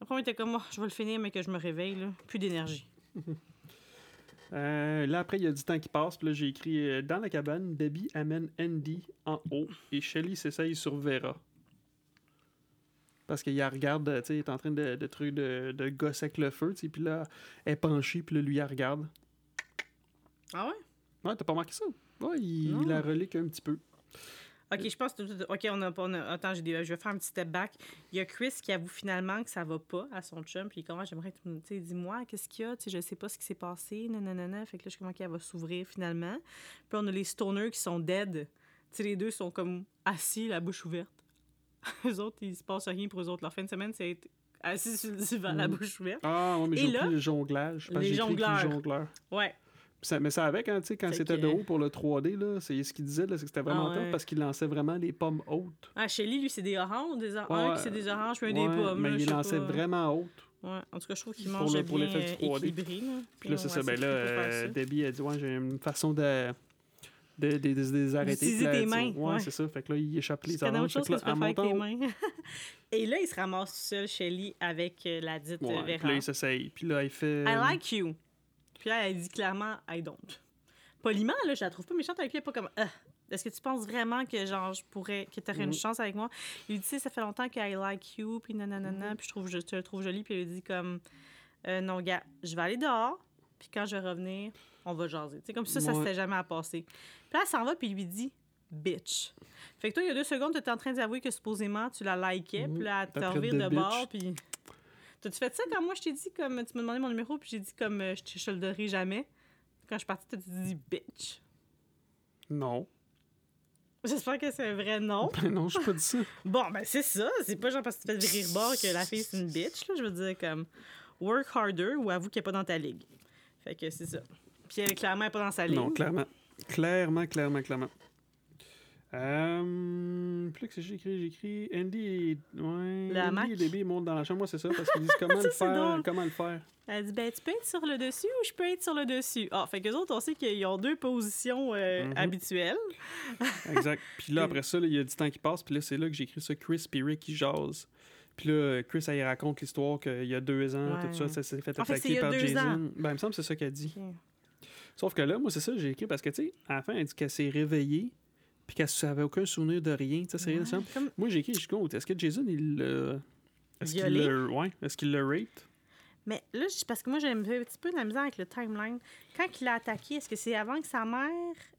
Après, il était comme, Oh, je vais le finir, mais que je me réveille, là. Plus d'énergie. Euh, là, après, il y a du temps qui passe. Puis là, j'ai écrit euh, Dans la cabane, Debbie amène Andy en haut et Shelly s'essaye sur Vera. Parce qu'il regarde, tu sais, il est en train de, de, truc de, de gosser avec le feu, tu sais. Puis là, elle est penchée, puis là, lui, elle regarde. Ah ouais? Ouais, t'as pas remarqué ça? Ouais, il, il la relique un petit peu. Ok, je pense que. Ok, on a, on a- Attends, je vais faire un petit step back. Il y a Chris qui avoue finalement que ça va pas à son chum. Puis comment j'aimerais que tu sais, dis-moi, qu'est-ce qu'il y a? Tu sais, je sais pas ce qui s'est passé. Nanana. Fait que là, je comment qu'elle va s'ouvrir finalement. Puis on a les stoners qui sont dead. Tu sais, les deux sont comme assis, la bouche ouverte. eux autres, il se passe rien pour eux autres. Leur fin de semaine, c'est être assis sur le divan, la Mhm. bouche ouverte. Ah, ouais, mais j'ai là, le jonglage. les écrit écrit jongleurs. jongleur. Ouais. Ça- mais ça avec, hein, tu sais, quand c'était que- de haut pour le 3D, là, c'est ce qu'il disait, là, c'est que c'était vraiment Ah top ouais. parce qu'il lançait vraiment les pommes hautes. Ah, Shelly, lui, c'est des oranges. Des or- Un Ouais. qui c'est des oranges, puis un des pommes. mais là, il lançait pas. vraiment haute. Ouais. En tout cas, je trouve qu'il mange bien pour l'effet du 3D. équilibré. Là. Puis là, c'est ça. Ben là, euh. Debbie a dit Ouais, j'ai une façon de. De, de, de, de les arrêter. D'utiliser Puis tes mains, Ouais, ouais. c'est ça. Fait que là, il échappe les Tu oranges. Fait que que tu peux faire avec tes mains. Et là, il se ramasse tout seul, Shelly, avec euh, la dite Ouais, euh, puis Vera. là, il s'essaye. Puis là, il fait. I like you. Puis là, elle dit clairement, I don't. Poliment, là, je la trouve pas méchante avec lui. Elle est pas comme, Ah, est-ce que tu penses vraiment que, genre, je pourrais, que t'aurais une Mhm. chance avec moi? Il lui dit, Tu ça fait longtemps que I like you, puis nanana, Mhm. puis je, trouve, je te le trouve jolie. Puis il lui dit, comme, Euh, non, gars, je vais aller dehors, puis quand je vais revenir, on va jaser. Tu sais, comme ça, ça Ouais. s'était jamais à passer. Puis là, elle s'en va, puis lui dit, bitch. Fait que toi, il y a deux secondes, tu étais en train d'avouer que supposément, tu la likais, puis là, te traité revire de de bord, puis. T'as-tu fait ça quand moi je t'ai dit, comme tu m'as demandé mon numéro, puis j'ai dit comme euh, je te donnerai jamais? Quand je suis partie, t'as dit bitch. Non. J'espère que c'est un vrai nom. Ben non, je pas dit ça. Bon, ben c'est ça. C'est pas genre parce que tu fais virer bord que la fille c'est une bitch. Là. Je veux dire, comme work harder ou avoue qu'elle est pas dans ta ligue. Fait que c'est ça. Puis elle est clairement pas dans sa ligue. Non, clairement. Clairement, clairement, clairement. Euh, plus que j'ai écrit Andy et, ouais, hamac. Andy et Debbie montent dans la chambre. Moi, c'est ça, parce qu'ils disent comment Ça, le faire. Comment le faire. Elle dit ben tu peux être sur le dessus ou je peux être sur le dessus. Ah, fait que les autres on sait qu'ils ont deux positions euh, Mhm. habituelles. Exact. Puis là, après ça, il y a du temps qui passe. Puis là, c'est là que j'ai écrit ça, Chris et Rick qui jasent. Puis là, Chris, elle raconte l'histoire qu'il y a deux ans, Ouais. tout ça, ça s'est fait En fait, il attaquer y a par Jason. ans. Ben, il me semble que c'est ça qu'elle dit. Sauf que là, moi, c'est ça que j'ai écrit parce que, tu sais, à la fin, elle dit qu'elle s'est réveillée, puis qu'elle n'avait aucun souvenir de rien. Tu sais, c'est rien de comme- Moi, j'ai écrit, je compte, est-ce que Jason, il l'a. Est-ce qu'il l'a. Ouais, est-ce qu'il l'a rape? Mais là, parce que moi, j'ai un petit peu de la misère avec le timeline. Quand il l'a attaqué, est-ce que c'est avant que sa mère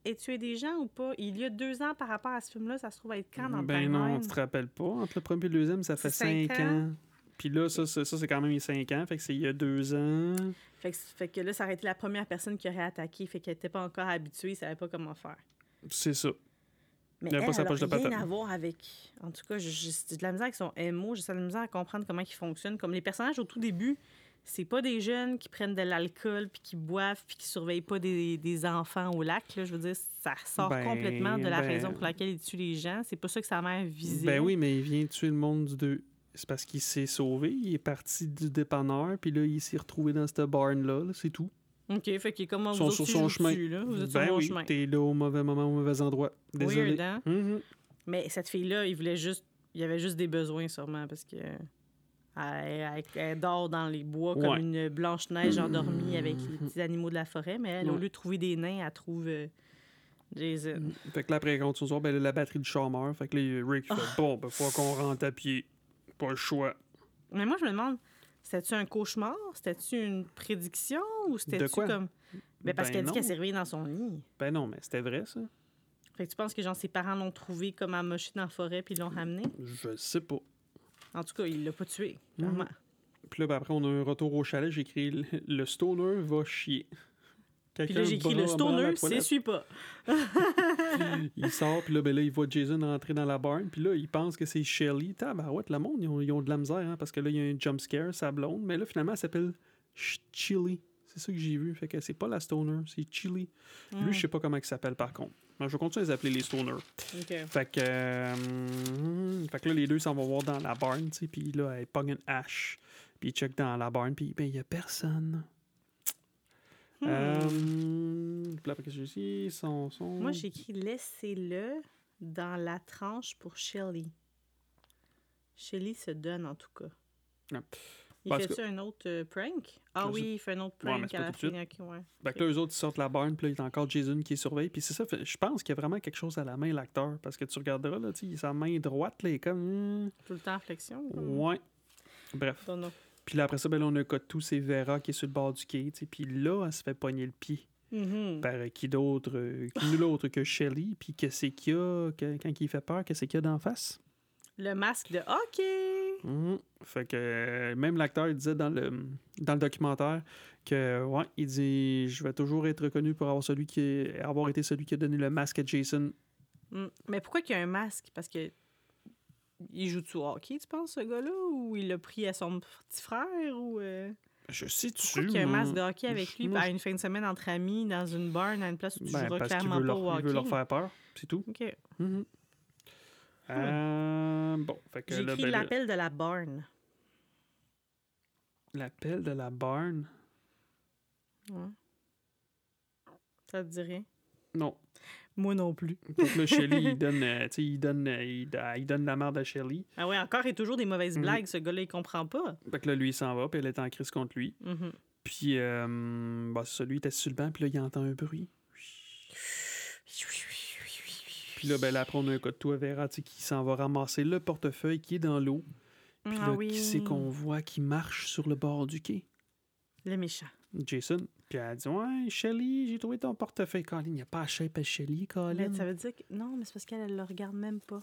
ait tué des gens ou pas? Il y a deux ans par rapport à ce film-là, ça se trouve être quand dans le Ben non, tu te rappelles pas. Entre le premier et le deuxième, ça fait cinq cinq ans. ans. Puis là, ça, ça, ça, c'est quand même il y a cinq ans. Fait que c'est il y a deux ans. Fait que, fait que là, ça aurait été la première personne qui aurait attaqué. Fait qu'elle n'était pas encore habituée, elle savait pas comment faire. C'est ça. Mais elle, pas sa elle a poche de rien à voir avec... En tout cas, j'ai de la misère avec son MO. J'ai de la misère à comprendre comment il fonctionne. Comme les personnages au tout début, c'est pas des jeunes qui prennent de l'alcool, puis qui boivent, puis qui surveillent pas des, des enfants au lac. Là. Je veux dire, ça sort Ben, complètement de la ben- raison pour laquelle il tue les gens. C'est pas ça que sa mère visait. Ben oui, mais il vient tuer le monde du deux. C'est parce qu'il s'est sauvé. Il est parti du dépanneur. Puis là, il s'est retrouvé dans cette barn-là. là, c'est tout. OK, fait qu'il est comme sur tu son chemin. dessus, là. Vous êtes ben sur mon oui, chemin. t'es là au mauvais moment, au mauvais endroit. Désolé. Weird, hein? Mhm. Mais cette fille-là, il voulait juste. Il y avait juste des besoins, sûrement, parce que. Elle, elle- elle dort dans les bois comme une blanche-neige endormie avec les petits animaux de la forêt, mais elle, au lieu de trouver des nains, elle trouve euh, Jason. Fait que là, après, quand on sort, ben, la batterie du char meurt. Fait que là, Rick fait Ah. Bon, ben, faut qu'on rentre à pied. Pas le choix. Mais moi, je me demande, c'était-tu un cauchemar? C'était-tu une prédiction? Ou c'était-tu comme. Ben, parce Ben qu'elle dit qu'elle s'est réveillée dans son lit. Ben non, mais c'était vrai, ça. Fait que tu penses que genre ses parents l'ont trouvé comme amoché dans la forêt puis l'ont ramené? Je sais pas. En tout cas, il l'a pas tué, Mhm. clairement. Puis là, ben, après, on a un retour au chalet. J'ai écrit Le stoner va chier. Puis là, j'ai écrit le stoner, c'est suis pas. Il sort, puis là, ben là, il voit Jason entrer dans la barn, puis là, il pense que c'est Shelly. Tabarouette, le monde, ils ont, ils ont de la misère, hein, parce que là, il y a un jump scare, sa blonde, mais là, finalement, elle s'appelle Ch- Chili. C'est ça que j'ai vu. Fait que c'est pas la stoner, c'est Chili. Lui, je sais pas comment il s'appelle, par contre. Mais je vais continuer à les appeler les stoners. Fait que, euh, fait que là, les deux s'en vont voir dans la barn, tu sais, puis là, elle pogne une hache, puis ils check dans la barn, puis ben, il y a personne. Hmm. Euh, après, que j'ai? Son, son... Moi, j'ai écrit laissez-le dans la tranche pour Shelly. Shelly se donne, en tout cas. Ouais. Il Parce fait-tu un autre euh, prank? Ah oui, il fait un autre Ouais, prank c'est à la fin. ok, ouais. Fait que là, eux autres, ils sortent la barn, puis là, il y a encore Jason qui surveille. Puis c'est ça, fait- je pense qu'il y a vraiment quelque chose à la main, l'acteur. Parce que tu regarderas, là, tu sais, sa main droite, là, est comme. hmm, Tout le temps en flexion. comme- Ouais. Bref. Puis là, après ça, ben, là, on a un tout, c'est Vera qui est sur le bord du quai. Puis là, elle se fait pogner le pied. Mhm. par euh, qui d'autre, euh, nul autre que Shelly. Puis qu'est-ce qu'il y a, que- quand il fait peur, qu'est-ce qu'il y a d'en face? Le masque de hockey. Mhm. Fait que euh, même l'acteur il disait dans le, dans le documentaire que, ouais, il dit Je vais toujours être reconnu pour avoir, celui qui, avoir été celui qui a donné le masque à Jason. Mm. Mais pourquoi qu'il y a un masque? Parce que. Il joue-tu au hockey, tu penses, ce gars-là? Ou il l'a pris à son petit frère? Ou. euh, Je sais tu Pourquoi qu'il y a un masque de hockey avec lui à une fin de semaine entre amis dans une barn à une place où tu Ben, joueras parce clairement veut, pas leur, au il hockey? veut leur faire peur, c'est tout. OK. Mhm. Euh, bon, fait que ben, l'appel de la barn. l'appel de la barn? Ouais. Ça te dirait? Non, Moi non plus. Donc là, Shelly, il donne, euh, il donne, euh, il, il donne la merde à Shelly. Ah ouais, encore et toujours des mauvaises Mhm. blagues. Ce gars-là, il comprend pas. Fait que là, lui, il s'en va, puis elle est en crise contre lui. Mhm. Puis, euh, bah, c'est ça, lui, il était sur le banc, puis là, il entend un bruit. Puis là, ben, là, après, on a un cas de à Vera, qui s'en va ramasser le portefeuille qui est dans l'eau. Puis Ah là, oui. qui c'est qu'on voit qui marche sur le bord du quai? Le méchant. Jason. Puis elle dit Ouais, Shelly, j'ai trouvé ton portefeuille. Colin, il n'y a pas à shape à Shelly, Colin. Mais ça veut dire que. Non, mais c'est parce qu'elle, elle le regarde même pas.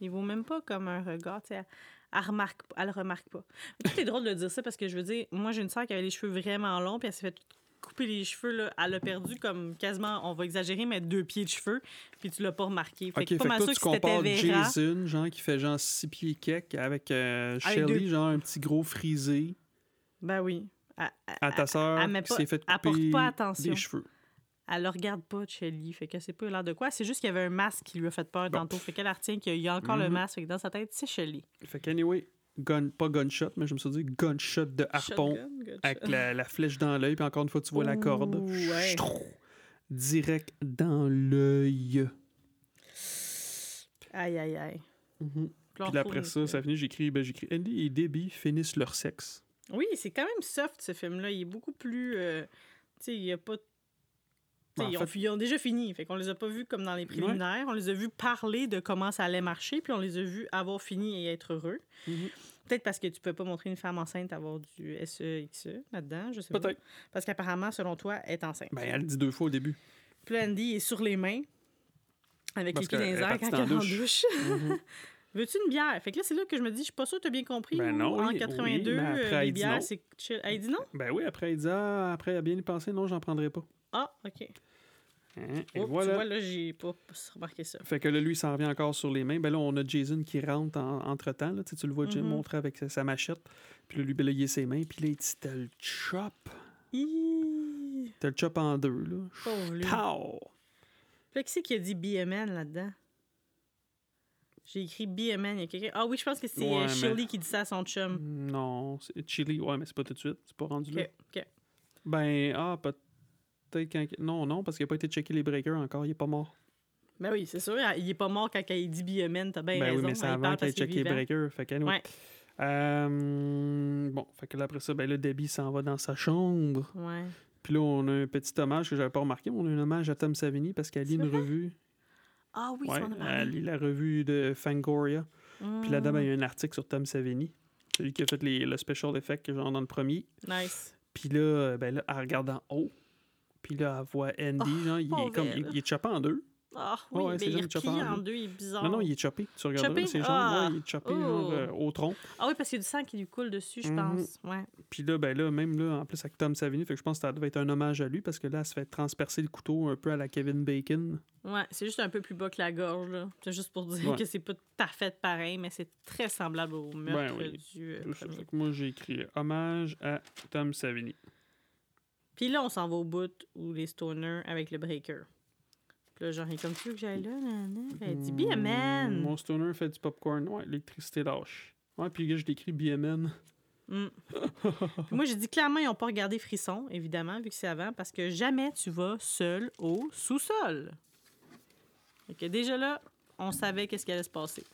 Il vaut même pas comme un regard. tu sais, Elle, elle remarque, elle le remarque pas. Mais tout est drôle de dire ça parce que je veux dire, moi, j'ai une sœur qui avait les cheveux vraiment longs, puis elle s'est fait couper les cheveux. Là. Elle a perdu comme quasiment, on va exagérer, mais deux pieds de cheveux, puis tu l'as pas remarqué. Fait que fait pas que mal toi, sûr tu que compares Vera. Jason, genre, qui fait genre 6 pieds avec euh, Avec Shelly, deux- genre un petit gros frisé, Ben oui. À ta sœur, qui pas- s'est fait couper pas attention. des cheveux. elle le regarde pas, Shelly. Fait que c'est pas l'air de quoi. C'est juste qu'il y avait un masque qui lui a fait peur Bon. tantôt. Fait qu'elle elle retient qu'il y a encore le Mhm. masque. Fait que dans sa tête, c'est Shelly. Fait qu'anyway, gun, pas gunshot, mais je me suis dit gunshot de harpon. Avec la, la flèche dans l'œil, puis encore une fois, tu vois la corde. Ouais. Chtrou, Direct dans l'œil. Aïe, aïe, aïe. Mhm. Puis après ça, ça finit, j'écris, ben, j'écris Andy et Debbie finissent leur sexe. Oui, c'est quand même soft, ce film-là. Il est beaucoup plus... euh, tu sais, il y a pas... ils, ont, fait- fi- ils ont déjà fini. Fait qu'on les a pas vus comme dans les préliminaires. On les a vus parler de comment ça allait marcher, puis on les a vus avoir fini et être heureux. Mhm. Peut-être parce que tu peux pas montrer une femme enceinte avoir du SEXE là-dedans, je sais pas. Peut-être. Parce qu'apparemment, selon toi, elle est enceinte. Ben, elle le dit deux fois au début. Puis là, Andy est sur les mains, avec Parce les pieds dans les airs quand elle est en douche. Mhm. Veux-tu une bière? Fait que là, c'est là que je me dis, je suis pas sûre que tu as bien compris. Ben non, en oui, 82, oui, mais après, euh, les elle bières, c'est chill. Elle dit non? ben oui, après, il dit Ah, après, elle a bien y pensé, non, j'en prendrai pas. Ah, OK. Hein, Et Oh, voilà. Tu vois, là, j'ai pas remarqué ça. Fait que là, lui, il s'en revient encore sur les mains. Ben là, on a Jason qui rentre en- entre-temps. Là. Tu sais, tu le vois Jim Mhm. montrer avec sa, sa machette. Puis là, lui, ben là, il a ses mains. Puis là, il dit T'as le chop. T'as le chop en deux, là. Pauvre lui. Pow! Là, qui c'est qui a dit BMN là-dedans? J'ai écrit BMN. Il y a quelqu'un. Ah oui, je pense que c'est Ouais, euh, mais- Shirley qui dit ça à son chum. Non, c'est Chili. Ouais, mais c'est pas tout de suite. C'est pas rendu là. OK, OK. Ben, ah, peut-être quand. Non, non, parce qu'il a pas été checké les breakers encore. Il est pas mort. Ben oui, c'est sûr. Il est pas mort quand il dit BMN. T'as bien ben raison. oui, mais c'est Il avant qu'il ait checké les breakers. Fait qu'anyway. Ouais. Euh, bon, fait que là, après ça, ben là, Debbie s'en va dans sa chambre. Ouais. Puis là, on a un petit hommage que j'avais pas remarqué. On a un hommage à Tom Savini parce qu'elle lit une vrai? revue. Ah oui, ouais, elle lit la revue de Fangoria. Puis là-dedans, ben, il y a un article sur Tom Savini. Celui qui a fait les, le special effect, genre dans le premier. Nice. Puis là, euh, ben là, elle regarde en haut. Puis là, elle voit Andy, Oh, genre, il est comme, il, il est chopé en deux. Ah oui, Ouais, mais il replié en deux. il est bizarre. Non, non, il est choppé. Tu regardes jambes, Ah! ouais, il est choppé Oh! genre, euh, au tronc. Ah oui, parce qu'il y a du sang qui lui coule dessus, je Mhm. pense. Ouais. Puis là, ben là, même là, en plus avec Tom Savini, fait que je pense que ça devait être un hommage à lui parce que là, elle se fait transpercer le couteau un peu à la Kevin Bacon. Ouais, c'est juste un peu plus bas que la gorge, là. C'est juste pour dire Ouais. que c'est pas tout à fait pareil, mais c'est très semblable au meurtre Ben oui. du euh, premier. Que moi, j'ai écrit hommage à Tom Savini. Puis là, on s'en va au bout où les stoners avec le breaker. Là, genre, il est comme tu veux que j'aille là, nanana? Puis Elle dit Be a Mm, man. Mon stoner fait du popcorn. Ouais, l'électricité lâche. Ouais, puis là, je l'écris BMN. Mm. Puis moi, j'ai dit clairement, ils n'ont pas regardé Frisson, évidemment, vu que c'est avant, parce que jamais tu vas seul au sous-sol. Que déjà là, on savait qu'est-ce qui allait se passer.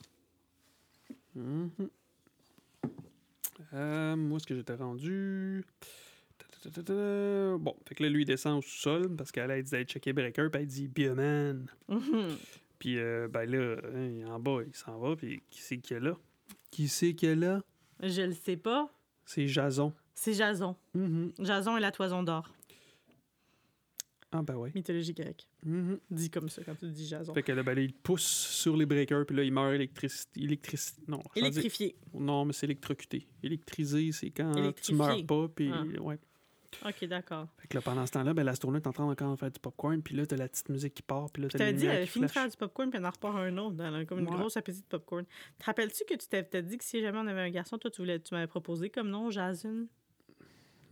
Mhm. Euh, moi, est-ce que j'étais rendu? Bon, fait que là, lui, il descend au sous-sol parce qu'elle a dit d'aller checker Breaker, puis elle dit Bioman. Mhm. Puis, euh, ben là, hein, est en bas, il s'en va, puis qui c'est qu'il y a là? Qui c'est qu'il y a là? Je le sais pas. C'est Jason. C'est Jason. Mhm. Jason et la toison d'or. Ah, ben ouais. Mythologie grecque. Mhm. Dit comme ça quand tu dis Jason. Fait que là, ben là, il pousse sur les breakers, puis là, il meurt électricité. Électricité. Non, dire- Électrifié. non, mais c'est électrocuté. Électrisé, c'est quand tu meurs pas, puis Ah. ouais. Ok, d'accord. Fait que là, pendant ce temps-là, ben, l'astronaute est en train encore de faire du popcorn, puis là, t'as la petite musique qui part, puis là, Je t'as t'avais les dit, elle qui fini de faire du popcorn puis elle en repart un autre. Comme une Ouais. grosse appétit de popcorn. Te rappelles-tu que tu t'avais peut-être dit que si jamais on avait un garçon, toi, tu, voulais, tu m'avais proposé comme nom Jason?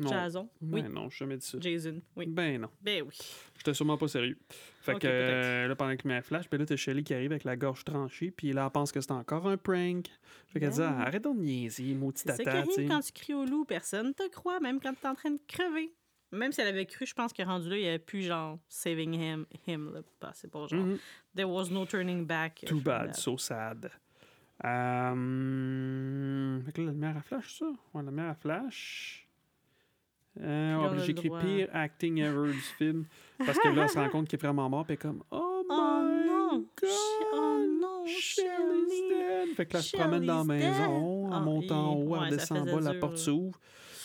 Non, Jason? ben Oui. non, j'ai jamais dit ça. Jason, oui. Ben non, Ben oui. j'étais sûrement pas sérieux. Fait Ok, que euh, là, pendant qu'il met flash, ben là, t'as Shelly qui arrive avec la gorge tranchée, puis là, elle pense que c'est encore un prank. Fait qu'elle dit, Ben. ah, arrête de niaiser, maudit C'est ça qui tata, arrive quand tu cries au loup. Personne te croit, même quand t'es en train de crever. Même si elle avait cru, je pense que rendu là, il n'y avait plus genre saving him, him là. Bah, c'est pas genre. Mhm. There was no turning back. Too from bad, so sad. Euh... Fait que là, la lumière à flash, ça? Ouais, la lumière à flash. Écrit droit. pire acting ever du film. Parce que là, elle se rend compte qu'il est vraiment mort, puis comme Oh my Oh non! god! Oh non, dead! Fait que là, se promène dans la maison, Ah, en hi. haut, elle Ouais, ça descend en faisait bas, la porte s'ouvre.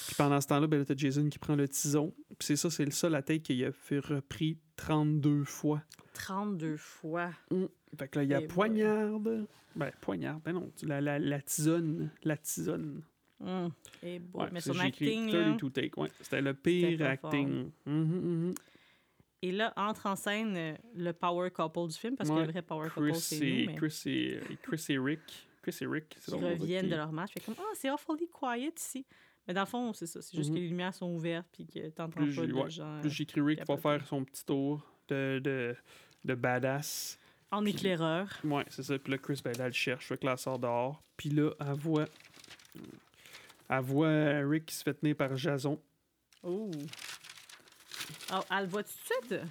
Puis pendant ce temps-là, ben, là, t'as Jason qui prend le tison. Puis c'est ça, c'est ça la tête qu'il a fait repris 32 fois. 32 fois. Fait que là, il y a Eh boy. poignarde. Ben, poignarde, ben non, la, la, la tisonne. La tisonne. Hum. Et bon, Ouais, mais c'est- son j'ai écrit acting, là. 32 take, ouais. C'était le pire acting. Mhm, mhm. Et là, entre en scène euh, le power couple du film, parce que le vrai power couple, c'est nous, mais Chris, et, Chris et Rick. Chris et Rick, c'est drôle, reviennent de leur match. Fait comme, ah, c'est awfully quiet ici. Mais dans le fond, c'est ça. C'est juste Mhm. que les lumières sont ouvertes puis que t'entends Plus pas de gens Puis j'ai écrit Rick va faire son petit tour de, de, de badass. en puis- éclaireur. Ouais, c'est ça. Puis là, Chris, ben, là, elle le cherche. Fait que là, elle sort dehors. Puis là, elle voit. Elle voit Rick qui se fait tenir par Jason. Oh. Oh, elle le voit tout de suite?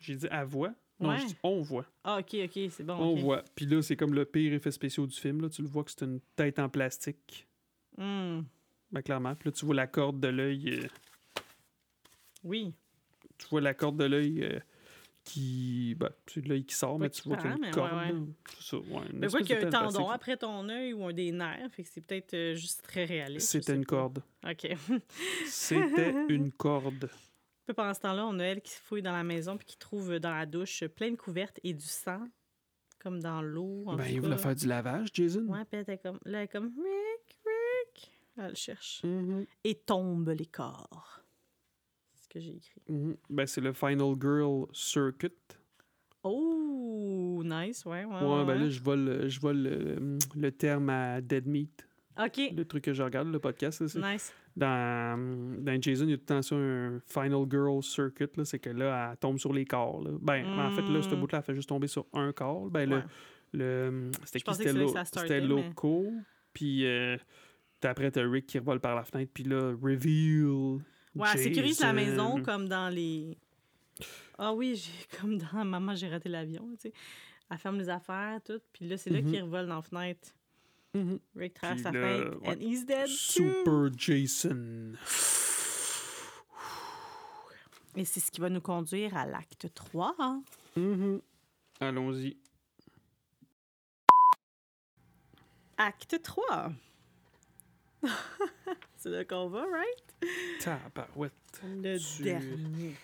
J'ai dit elle voit? Non, Ouais. je dis on voit. Ah, ok, ok, c'est bon. On voit. Puis là, c'est comme le pire effet spécial du film. Là. Tu le vois que c'est une tête en plastique. Hum, Ben, clairement. Puis là, tu vois la corde de l'œil. euh, Oui. tu vois la corde de l'œil euh, qui. Ben, c'est l'œil qui sort, mais tu vois qu'il y a une pend, mais espèce qu'il y a un tendon après ton œil ou un des nerfs, fait que c'est peut-être euh, juste très réaliste. C'était une corde. OK. C'était une corde. Pendant ce temps-là, on a elle qui se fouille dans la maison puis qui trouve dans la douche plein de couvertes et du sang, comme dans l'eau. en Ben, il voulait faire du lavage, Jason. Ouais, puis elle comme, là, elle est comme Rick, Rick. Elle le cherche. Mhm, Et tombe les corps. Ce que j'ai écrit. mhm. Ben, c'est le Final Girl Circuit. Oh, nice, ouais, ouais. Ouais, ouais, ben ouais. là, je vole, le- je vole le, le terme à Dead Meat. OK, Le truc que je regarde, le podcast. là, nice. Dans, dans Jason, il y a tout le temps ça, un Final Girl Circuit. C'est que là, elle tombe sur les corps. Là. Ben, en fait, là, ce Mm. bout-là, elle fait juste tomber sur un corps. Ben, Ouais. le, le, c'était qui? C'était mais- Loco. Puis euh, après, t'as Rick qui revole par la fenêtre. Puis là, reveal. Ouais, elle sécurise la maison Jason. comme dans les. Ah oui, j'ai comme dans Maman, j'ai raté l'avion, tu sais. Elle ferme les affaires, tout. Puis là, c'est là Mhm. qu'il revole dans la fenêtre. Mhm. Rick traverse là, fenêtre. ouais. And he's dead too. Super Jason. Et c'est ce qui va nous conduire à l'acte 3. hein. Mhm. Allons-y. Acte 3. c'est là qu'on va, right? Tabarouette. Le Tu- dernier.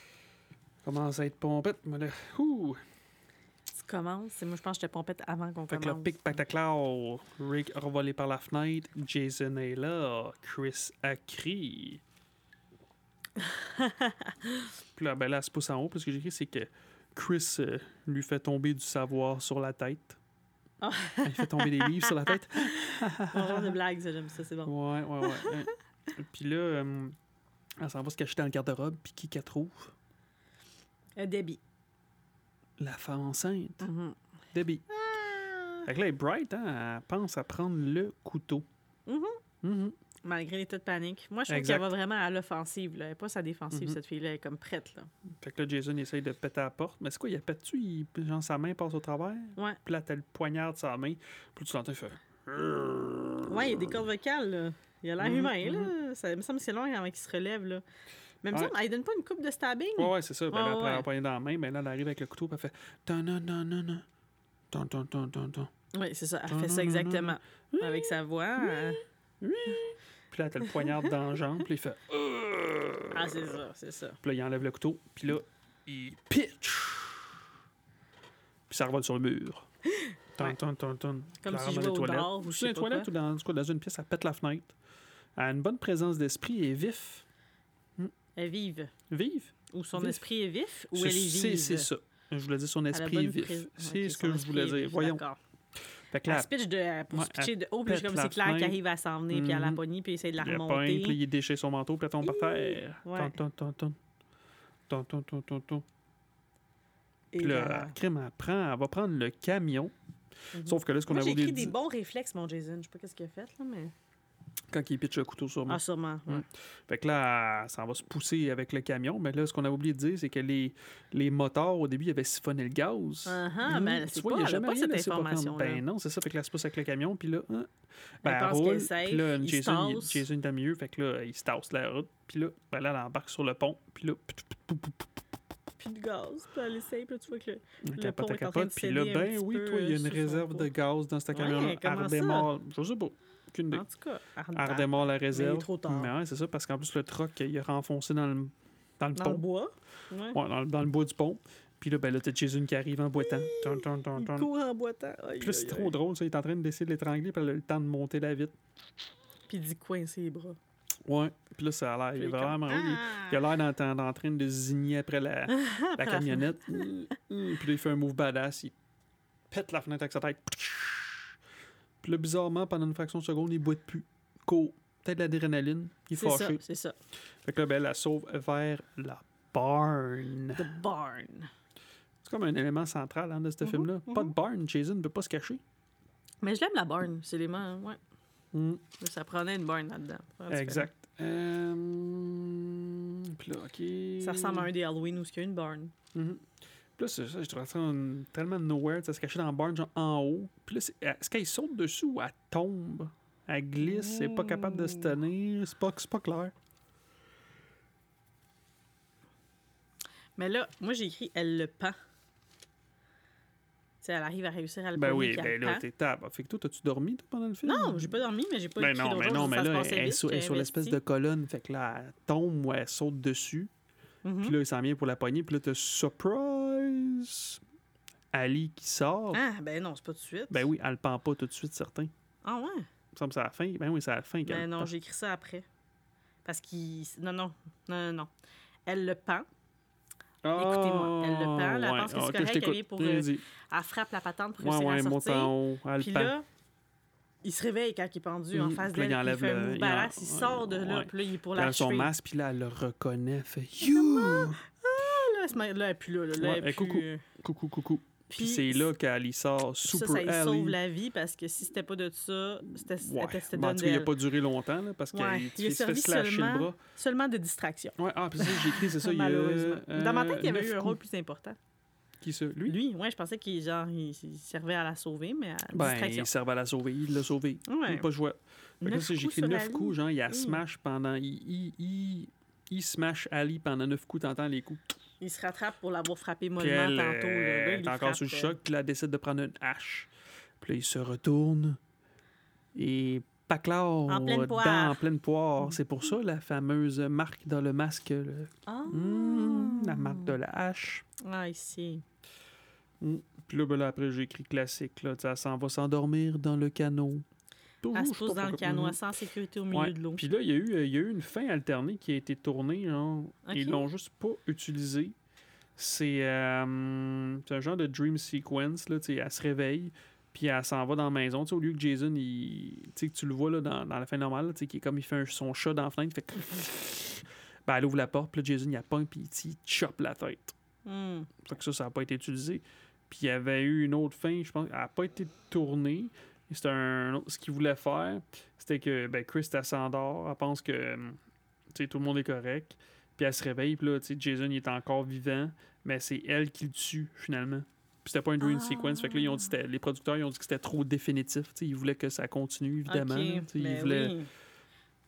Commence à être pompette, moi là. Ouh. commences? Moi, je pense que te pompette avant qu'on Fait que commence. pic pataclao, Rick revolé par la fenêtre, Jason est là, Chris a crié. Puis là, ben là, elle se pousse en haut, parce que j'ai écrit, c'est que Chris euh, lui fait tomber du savoir sur la tête. Il fait tomber des livres sur la tête. Genre de blague, ça, j'aime ça, c'est bon. Ouais, ouais, ouais. Puis là, euh, elle s'en va se cacher dans le garde-robe, puis qui qu'elle trouve? Euh, Debbie. La femme enceinte, Mhm. Debbie. Fait que là, elle est bright, hein? Elle pense à prendre le couteau. Mhm. Mhm. Malgré l'état de panique. Moi, je trouve qu'elle va vraiment à l'offensive. Là. Elle n'est pas sa défensive, Mhm. cette fille-là. Elle est comme prête. Là. Fait que là, Jason essaye de péter la porte. Mais c'est quoi, il a pète-tu? Il... Genre, sa main passe au travers? Ouais. Puis là, t'as le poignard de sa main. Puis tu l'entends, il fait... Ouais, il y a des cordes vocales. Là. Il a l'air Mhm, humain. Là. Ça me semble que c'est long avant qu'il se relève. Là. Mais il me Ouais. elle donne pas une coupe de stabbing. Ouais, ouais, c'est ça. Ben, Ouais, là, après avoir poigné dans la main, ben là, elle arrive avec le couteau, puis elle fait... Tan, nan, nan, nan, nan. Tan, tan, tan, tan, tan. Oui, c'est ça. Elle Non, fait non, ça non, exactement. Avec sa voix. euh, Puis là, t'as le poignard dans la jambe, puis il fait... Ah, c'est ça, c'est ça. Puis là, il enlève le couteau, puis là, il pitch. Puis ça revole sur le mur. Tan, tan, tan. Comme elle si je dans jouais les au toilettes. ou dans dans une pièce, elle pète la fenêtre. Elle a une bonne présence d'esprit et vif. Elle est vive. Vive? Ou son Vif. esprit est vif ou C'est- elle est vive. C'est ça. Je voulais dire son Elle a esprit est vif. pré- C'est Ok, ce que je voulais dire. Voyons. Fait que Elle se pitch de, pour Ouais, se pitcher de haut, puis comme la c'est clair qu'il arrive à s'en venir, puis à la Mhm. poignée, puis il essaie de la il a remonter. puis il déchire son manteau, puis elle tombe par terre. Ouais. Ton, ton, ton, ton. Ton, ton, ton, ton, Puis là- crème, elle, prend, elle va prendre le camion. Mhm. Sauf que là, ce qu'on Moi, avait j'ai écrit de des bons réflexes, mon Jason. Je sais pas qu'est-ce qu'il a fait, là, mais... quand il pitch le couteau sur moi. Ah, sûrement. ouais. Fait que là, elle s'en va se pousser avec le camion. Mais là, ce qu'on a oublié de dire, c'est que les, les moteurs, au début, ils avaient siphonné le gaz. Ah, ah, Mhm. mais elle sait vois, pas, il a elle jamais pas cette information-là. Ben non, c'est ça. Fait que là, elle se pousse avec le camion. Puis là, hein, Elle ben, pense roule. Puis là, il Jason, il. Jason est mieux. Fait que là, il se tasse la route. Puis là, ben là, elle embarque sur le pont. Puis là, Puis de gaz, puis elle essaie, puis là, tu vois que le... elle Le capote, pont elle est en train de capote. Puis là, ben oui, toi, il y a une réserve de gaz dans ce camion-là. Elle ça? Je sais pas. Aucune idée. En tout cas, la réserve. trop tard. Mais ouais, c'est ça, parce qu'en plus, le truck, il est renfoncé dans le, dans le dans pont. le bois? Ouais. Ouais, dans, le- dans le bois du pont. Puis là, ben là, t'as Jason qui arrive en boitant. Ton, ton, ton, Il court en boitant. Aïe, Puis là, c'est trop drôle, ça. Il est en train d'essayer de l'étrangler, puis elle a le temps de monter la vitre. Puis il dit coincer les bras? Ouais. Puis là, ça a l'air. Il est il comme, vraiment. Ah! il, il a l'air d'en, d'en train de zigner après la, la camionnette. Puis là, il fait un move badass. Il pète la fenêtre avec sa tête. Puis là, bizarrement, pendant une fraction de seconde, il boit de plus. Court. Peut-être de l'adrénaline. Il est C'est ça, fâché. c'est ça. Fait que là, ben, elle la sauve vers la barn. The barn. C'est comme un élément central hein, de ce Mhm, film-là. Pas de barn, Jason ne peut pas se cacher. Mais je l'aime la barn, c'est l'élément, ouais. Mm, Ça prenait une barn là-dedans. Exact. Euh... Puis là, OK. Ça ressemble à un des Halloween où il y a une barn. Mhm. Puis là, c'est ça, je trouve ça tellement nowhere, de se cacher dans le barn, genre en haut. Puis là, est-ce qu'elle saute dessus ou elle tombe? Elle glisse, elle est pas capable de se tenir. C'est pas, pas clair. Mais là, moi j'ai écrit elle le pend. Tu sais, elle arrive à réussir à le Ben oui, ben là, t'es table. Fait que toi, t'as-tu dormi toi, pendant le film? Non, j'ai pas dormi, mais j'ai pas Ben écrit non, d'autre mais non, mais ça là, elle est sur, sur l'espèce de colonne. Fait que là, elle tombe ou elle saute dessus. Mhm. Puis là, il s'en vient pour la poignée. Puis là, t'as surprise! Ali qui sort. Ah, ben non, c'est pas tout de suite. Ben oui, elle le pend pas tout de suite, certain. Ah ouais? Il me semble que c'est à la fin. Ben oui, c'est à la fin. Ben non, j'ai écrit ça après. Parce qu'il. Non, non, non, non, non. Elle le pend. Écoutez-moi, elle le pend, là, elle ouais. pense que c'est Ah, correct, elle pour, euh. Elle frappe la patente pour Ouais, réussir ouais, à elle monte sortir. en haut. Elle Puis là, il se réveille quand il est pendu en Mhm. face Puis là, d'elle. il puis Il fait un le- move il en- il sort de là. ouais. Puis là, il est pour la son masque, puis là, elle le reconnaît. Fait You! Là, elle se met- là, elle plus là. là, là, Ouais, hey, coucou. euh, Coucou, coucou. Puis Puis c'est là qu'elle sort Ça, Super ça Ali. sauve la vie parce que si c'était pas de ça, c'était Ouais. c'était- c'était Ben, il n'a pas duré longtemps, là, parce qu'il Ouais, il il se fait slasher le seulement- bras. Seulement de distraction. Ouais, ah, puis ça, j'ai écrit, c'est ça. il y a, Malheureusement. Dans ma tête, il y avait eu un coups. rôle plus important. Qui? Lui? Lui, ouais, je pensais qu'il genre, il, il servait à la sauver, mais à Ben, distraction. il servait à la sauver. Il l'a sauvé. Il Ouais. n'a pas joué. J'ai coups écrit neuf coups, genre, il a Mm. smash pendant. Il, il, il, il smash Ali pendant neuf coups, t'entends les coups. Il se rattrape pour l'avoir frappé mollement tantôt. Là. Là, il est encore frappe, sous le euh, choc, puis là, elle décide de prendre une hache. Puis là, il se retourne et paclard En pleine dans en pleine poire. C'est pour ça la fameuse marque dans le masque. le- Ah! Mm, la marque de la hache. Ah, ici. Puis là, ben là, après, j'ai écrit classique. Là, elle s'en va s'endormir dans le canot. Elle se pose dans le canot, Mhm. en sécurité au milieu Ouais. de l'eau. Puis là, il y, a eu, euh, il y a eu une fin alternée qui a été tournée. Genre. Ils l'ont juste pas utilisée. C'est euh, c'est un genre de dream sequence. Là, elle se réveille, puis elle s'en va dans la maison. Au lieu que Jason, il, que tu le vois là, dans, dans la fin normale, là, qui est comme il fait un- son chat dans la fenêtre. Il fait ben, elle ouvre la porte, puis là, Jason, il pogne, puis il- chope la tête. Hmm. Fait que ça, ça n'a pas été utilisé. Puis il y avait eu une autre fin, je pense, elle n'a pas été tournée. C'était un ce qu'il voulait faire, c'était que ben, Chris s'endort, elle pense que sais, tout le monde est correct. Puis elle se réveille, puis là, Jason il est encore vivant, mais c'est elle qui le tue finalement. Puis c'était pas un dream Ah. sequence, fait que là, ils ont dit, les producteurs ils ont dit que c'était trop définitif. Ils voulaient que ça continue, évidemment. Ok, là, tu sais, ben ils voulaient, oui.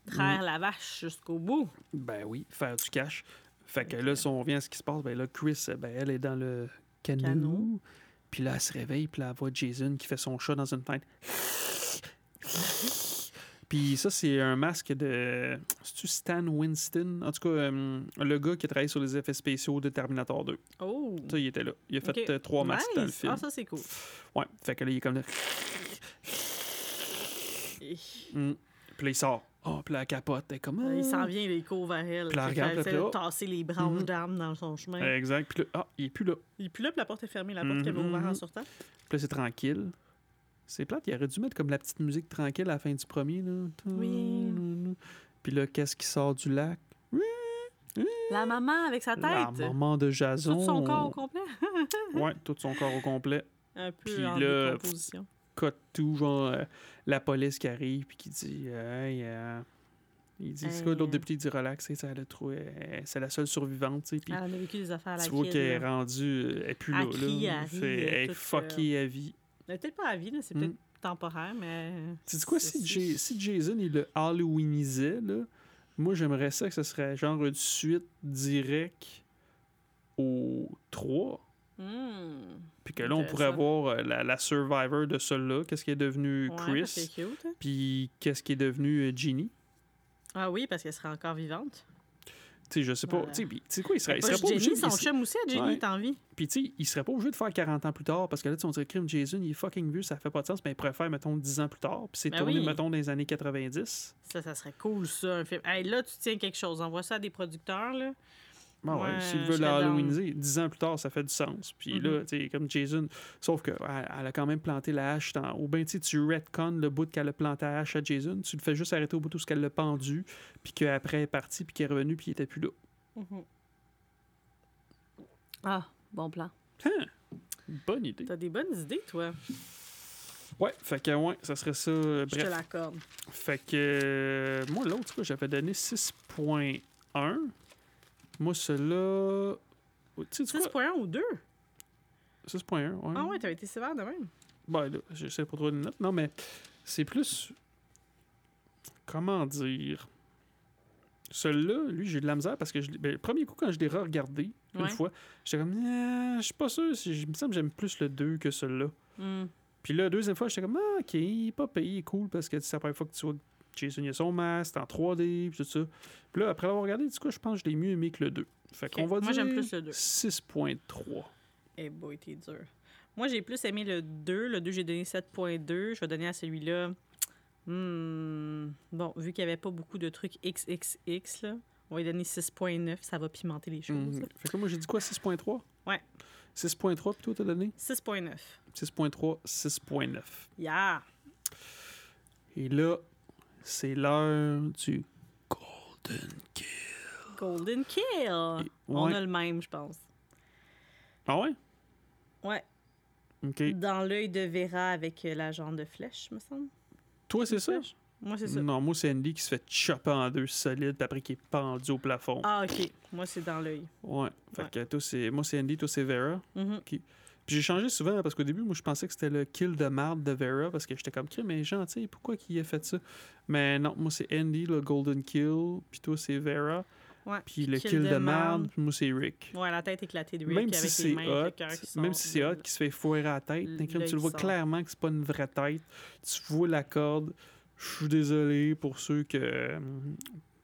Traire la vache jusqu'au bout. ben oui, faire du cash. Fait que là, si on revient à ce qui se passe, ben là, Chris, ben, elle est dans le Puis là, elle se réveille, puis là, elle voit Jason qui fait son chat dans une fenêtre. Puis ça, c'est un masque de. C'est-tu Stan Winston? En tout cas, euh, le gars qui a travaillé sur les effets spéciaux de Terminator 2. Oh! Ça, il était là. Il a fait euh, trois masques dans le film. Ah, ça, c'est cool. Ouais, fait que là, il est comme là. Mm. Puis là, il sort. Oh, puis là, elle capote. Elle est comme. Il Ah. s'en vient, il court vers elle. Puis la Fait regarde, essaie de oh. tasser les branches Mhm. d'armes dans son chemin. Exact. Puis là, ah, il est plus là. Il puis là, puis la porte est fermée, la porte qu'elle avait Mhm, ouverte en sortant. Puis là, c'est tranquille. C'est plate, il aurait dû mettre comme la petite musique tranquille à la fin du premier. Là. Oui. Puis là, qu'est-ce qui sort du lac? La maman avec sa La tête. maman de Jason. Tout son corps au complet. Ouais, tout son corps au complet. Un peu Puis en là, décomposition. Cut tout, genre euh, la police qui arrive puis qui dit Hey, euh, il dit, c'est quoi l'autre euh. député il dit relax, ça elle a trouvé, euh, c'est la seule survivante, tu sais. Puis Elle a vécu des affaires à la tu vois qu'elle est rendue, euh, elle est plus Elle là. elle est toute, fuckée à vie. Elle est peut-être pas à vie, c'est Mm. peut-être temporaire, mais. Tu dis quoi, si, si Jason il le Halloweenisait, là, moi j'aimerais ça que ce serait genre une suite directe au 3. Hmm. Puis que là, on pourrait avoir euh, la, la survivor de celui-là, qu'est-ce qui est devenu Ouais, Chris, cute, hein. puis qu'est-ce qui est devenu euh, Ginny? Ah oui, parce qu'elle serait encore vivante. Tu sais, je sais pas. Tu sais, quoi, il serait, il Pas serait pas Jenny, obligé. son chum aussi, à Jenny Ouais. Puis tu sais, il serait pas obligé de faire 40 ans plus tard, parce que là, tu sais, on dirait crime Jason, il est fucking vieux, ça fait pas de sens, mais il pourrait faire, mettons, 10 ans plus tard, puis c'est Ben tourné, oui. mettons, dans les années 90. Ça, ça serait cool, ça, un film. Hey, là, tu tiens quelque chose. Envoie ça à des producteurs, là. Bon, ouais, Ouais, s'il veut serais le down. Halloweeniser, 10 ans plus tard, ça fait du sens. Puis là, Mhm. tu sais, comme Jason, sauf que elle, a quand même planté la hache dans. Ou bien, tu sais, tu retcon le bout qu'elle a planté la hache à Jason, tu le fais juste arrêter au bout où ce qu'elle l'a pendu, puis qu'après elle est partie, puis qu'elle est revenue, puis il était plus là. Ah, bon plan. Bonne idée. T'as des bonnes idées, toi. Ouais, fait que, ouais, ça serait ça. euh, Je te bref. l'accorde. Fait que. euh, moi, l'autre, quoi, j'avais donné 6.1. Moi, celui-là. Tu sais, tu quoi? 6.1 ou 2? 6.1, ouais. Ah ouais, t'avais été sévère de même. Ben là, j'essaie pas trop de notes. Non, mais c'est plus. Comment dire. Celui-là, lui, j'ai de la misère parce que je l'ai- ben, le premier coup, quand je l'ai re-regardé, une Ouais. fois, j'étais comme, Ah, je suis pas sûr. Si, je me semble que j'aime plus le 2 que celui-là. Hmm. Puis là, la deuxième fois, j'étais comme, ah, ok, pas payé, cool parce que c'est la première fois que tu vois Jason, il a son masque, c'est en 3D, puis tout ça. Puis là, après l'avoir regardé, du coup, je pense que je l'ai mieux aimé que le 2. Fait Ok, qu'on va moi, dire j'aime plus le 2. 6.3. Eh boy, t'es dur. Moi, j'ai plus aimé le 2. Le 2, j'ai donné 7.2. Je vais donner à celui-là. Hmm, Bon, vu qu'il n'y avait pas beaucoup de trucs XXX, là, on va lui donner 6.9. Ça va pimenter les choses. Mhm. Fait que moi, j'ai dit quoi, 6.3? Ouais. 6.3, puis toi, t'as donné? 6.9. 6.3, 6.9. Yeah! Et là, c'est l'heure du Golden Kill. Golden Kill! On a le même, je pense. Ah ouais? Ouais. Dans l'œil de Vera avec euh, la jambe de flèche, me semble. Toi, c'est ça? Flèche? Moi, c'est ça. Non, moi, c'est Andy qui se fait chopper en deux solide, puis après qui est pendu au plafond. Ah, OK. Moi, c'est dans l'œil. Ouais. Fait Ouais. que toi, c'est... Moi, c'est Andy, toi, c'est Vera. Mhm. Puis j'ai changé souvent parce qu'au début, moi, je pensais que c'était le kill de marde de Vera parce que j'étais comme, Crime, mais gentil, pourquoi qu'il a fait ça? Mais non, moi, c'est Andy, le golden kill, puis toi, c'est Vera. Ouais. Puis le kill, de, marde, puis moi, c'est Rick. Ouais, la tête éclatée de Rick Même avec si les et hot, le cœur qui même si c'est de- hot, qui se fait foirer à la tête, tu le vois sort. clairement que c'est pas une vraie tête. Tu vois la corde. Je suis désolé pour ceux que.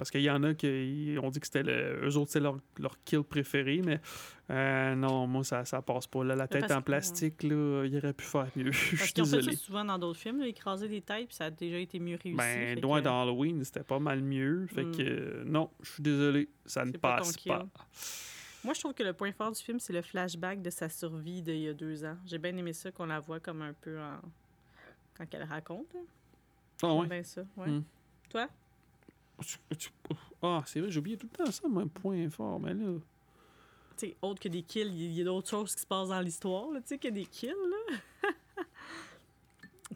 Parce qu'il y en a qui ont dit que c'était le, eux autres, c'est leur, leur kill préféré, mais euh, non, moi, ça, ça passe pas. Là. La tête parce en que- plastique, là, il aurait pu faire mieux. Je suis fait désolé. ça souvent dans d'autres films, là, écraser des têtes, puis ça a déjà été mieux réussi. Ben, fait loin que- dans Halloween, c'était pas mal mieux. Fait Mm. que euh, non, je suis désolé, ça ne pas passe pas. Moi, je trouve que le point fort du film, c'est le flashback de sa survie d'il y a deux ans. J'ai bien aimé ça, qu'on la voit comme un peu en... quand elle raconte. Ah ouais? ça, ouais. Mm. Toi? Ah, c'est vrai, j'oubliais tout le temps ça, mon point fort, mais là. Tu sais, autre que des kills, il y a- d'autres choses qui se passent dans l'histoire, là, tu sais, que des kills, là.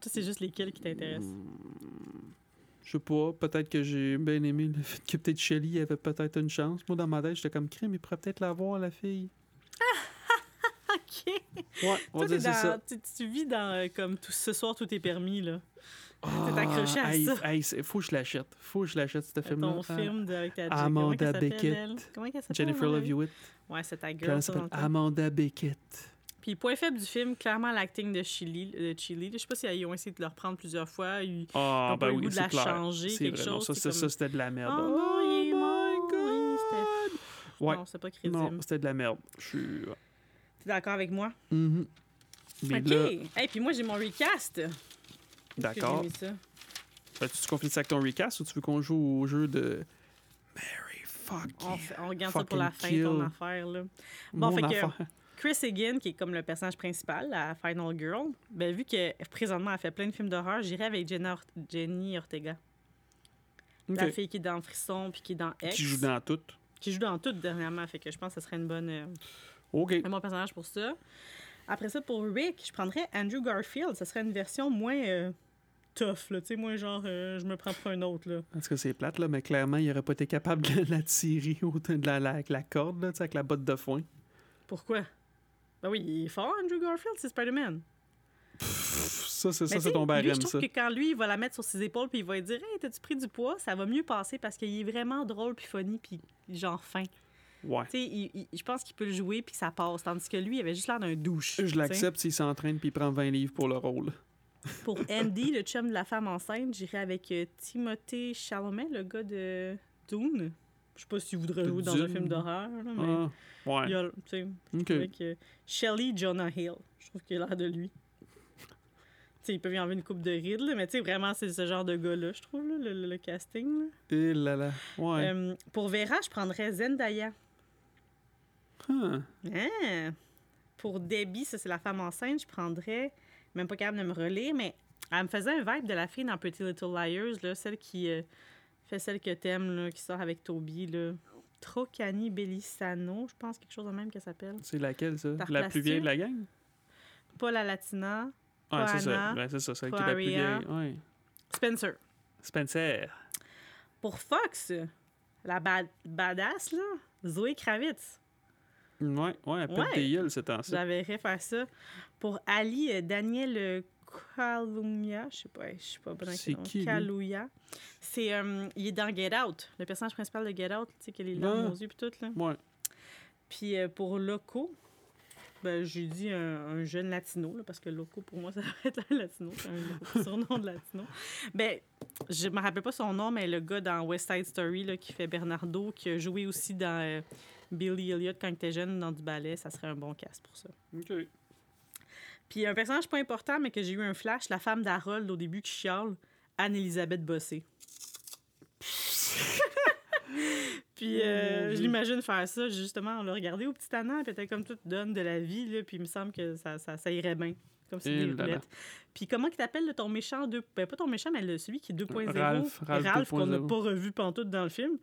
Toi, c'est juste les kills qui t'intéressent. Je sais pas, peut-être que j'ai bien aimé le fait que peut-être Shelly avait peut-être une chance. Moi, dans ma tête, j'étais comme crime, il pourrait peut-être l'avoir, la fille. OK! Ouais, on va Toi, t'es dire dans- ça. tu, tu vis dans, euh, comme, tout, ce soir, tout est permis, là. Ah, accroché à ça. hey, faut que je l'achète. Faut que je l'achète, ce film-là. Ton Ah, film de, avec ta Amanda comment Beckett. elle? Comment qu'elle s'appelle? Jennifer Love? Hewitt. Ouais, c'est ta girl, Elle s'appelle? le. Amanda Beckett. Puis point faible du film, clairement l'acting de Chili. De Chili. Je sais pas s'ils ont essayé de le reprendre plusieurs fois. Ils... Ah, ont ben le oui, goût de la clair. changer, C'est quelque vrai, non, chose, ça, c'est ça, comme- c'était de la merde. Oh non, il est mort! my Oui, God! Ouais. Non, c'est pas crédible. Non, c'était de la merde. Je suis... T'es d'accord avec moi? Mhm. Mais OK. là, Hey, puis moi, j'ai mon recast. D'accord. tu confies ça avec ton recast ou tu veux qu'on joue au jeu de Mary fuck On, fait- on regarde ça pour la fin, Fucking ton kill. affaire, là. bon, Mon fait que-. Chris Higgin, qui est comme le personnage principal, la Final Girl, ben, vu que présentement elle fait plein de films d'horreur, j'irai avec Jenna Or- Jenny Ortega. La Ok. fille qui est dans Frisson puis qui est dans X. Qui joue dans tout. Qui joue dans tout dernièrement, fait que je pense que ce serait une bonne, euh, OK. un bon personnage pour ça. Après ça, pour Rick, je prendrais Andrew Garfield. Ça serait une version moins euh, tough, là, tu sais, moins genre euh, je me prends pour un autre, là. Parce que c'est plate, là, mais clairement, il aurait pas été capable de la tirer de la, la- avec la corde, là, tu sais, avec la botte de foin. Pourquoi? Ben oui, il est fort, Andrew Garfield, c'est Spider-Man. Ça, c'est ça, c'est ton barème, je trouve que quand lui, il va la mettre sur ses épaules puis il va lui dire Hey, t'as-tu pris du poids? Ça va mieux passer parce qu'il est vraiment drôle puis funny puis genre fin. Ouais. Tu sais, il- il- je pense qu'il peut le jouer puis que ça passe. Tandis que lui, il avait juste l'air d'un douche. Je l'accepte s'il s'entraîne puis il prend 20 livres pour le rôle. Pour Andy, le chum de la femme enceinte, j'irais avec euh, Timothée Chalamet, le gars de Dune. Je sais pas s'il voudrait jouer dans un film d'horreur, mais Ah, il ouais. y a, tu sais, OK. avec euh, Shelley Jonah Hill. Je trouve qu'il a l'air de lui. Tu sais, il peut y enlever une coupe de rides, là, mais tu sais, vraiment, c'est ce genre de gars-là, je trouve, là, le, le- casting. là. Et là là. Ouais. Euh, pour Vera, je prendrais Zendaya. Ah. Ah! Pour Debbie, ça, c'est la femme enceinte, je prendrais, même pas capable de me relire, mais elle me faisait un vibe de la fille dans Pretty Little Liars, là, celle qui euh, fait celle que t'aimes, là, qui sort avec Toby, là. Trocani Bellissano, je pense, quelque chose de même qu'elle s'appelle. C'est laquelle, ça? La plus vieille de la gang? Pas la Latina. Ouais, c'est ça. Ouais, c'est ça, celle qui est la plus vieille. Ouais. Spencer. Spencer. Pour Fox, la bad- badass, là, Zoé Kravitz. Ouais, ouais, elle pète des gueules, c'est temps-ci. J'avais faire ça. Pour Ali, euh, Daniel euh, Kaluuya, je sais pas, je sais pas bonne C'est qui? Kaluuya. C'est, euh, il est dans Get Out, le personnage principal de Get Out, tu sais, qui a les Ah. larmes aux yeux puis tout, là. Ouais. Puis euh, pour Loco, ben, j'ai dit un, un jeune latino, là, parce que Loco, pour moi, ça va être un latino, c'est un surnom de latino. Ben, je me rappelle pas son nom, mais le gars dans West Side Story, là, qui fait Bernardo, qui a joué aussi dans euh, Billy Elliot quand il était jeune, dans du ballet, ça serait un bon cast pour ça. OK. Puis un personnage pas important, mais que j'ai eu un flash, la femme d'Harold au début qui chiale, Anne-Elisabeth Bossé. puis euh, je l'imagine faire ça, justement, on l'a regardé au petit Anna, puis elle comme toute donne de la vie, là, puis il me semble que ça, ça, ça irait bien. Comme Eh des. Puis comment qu'il t'appelle là, ton méchant, deux... ben, pas ton méchant, mais le, celui qui est 2.0, Ralph, Ralph qu'on n'a 2.0. pas revu pantoute dans le film.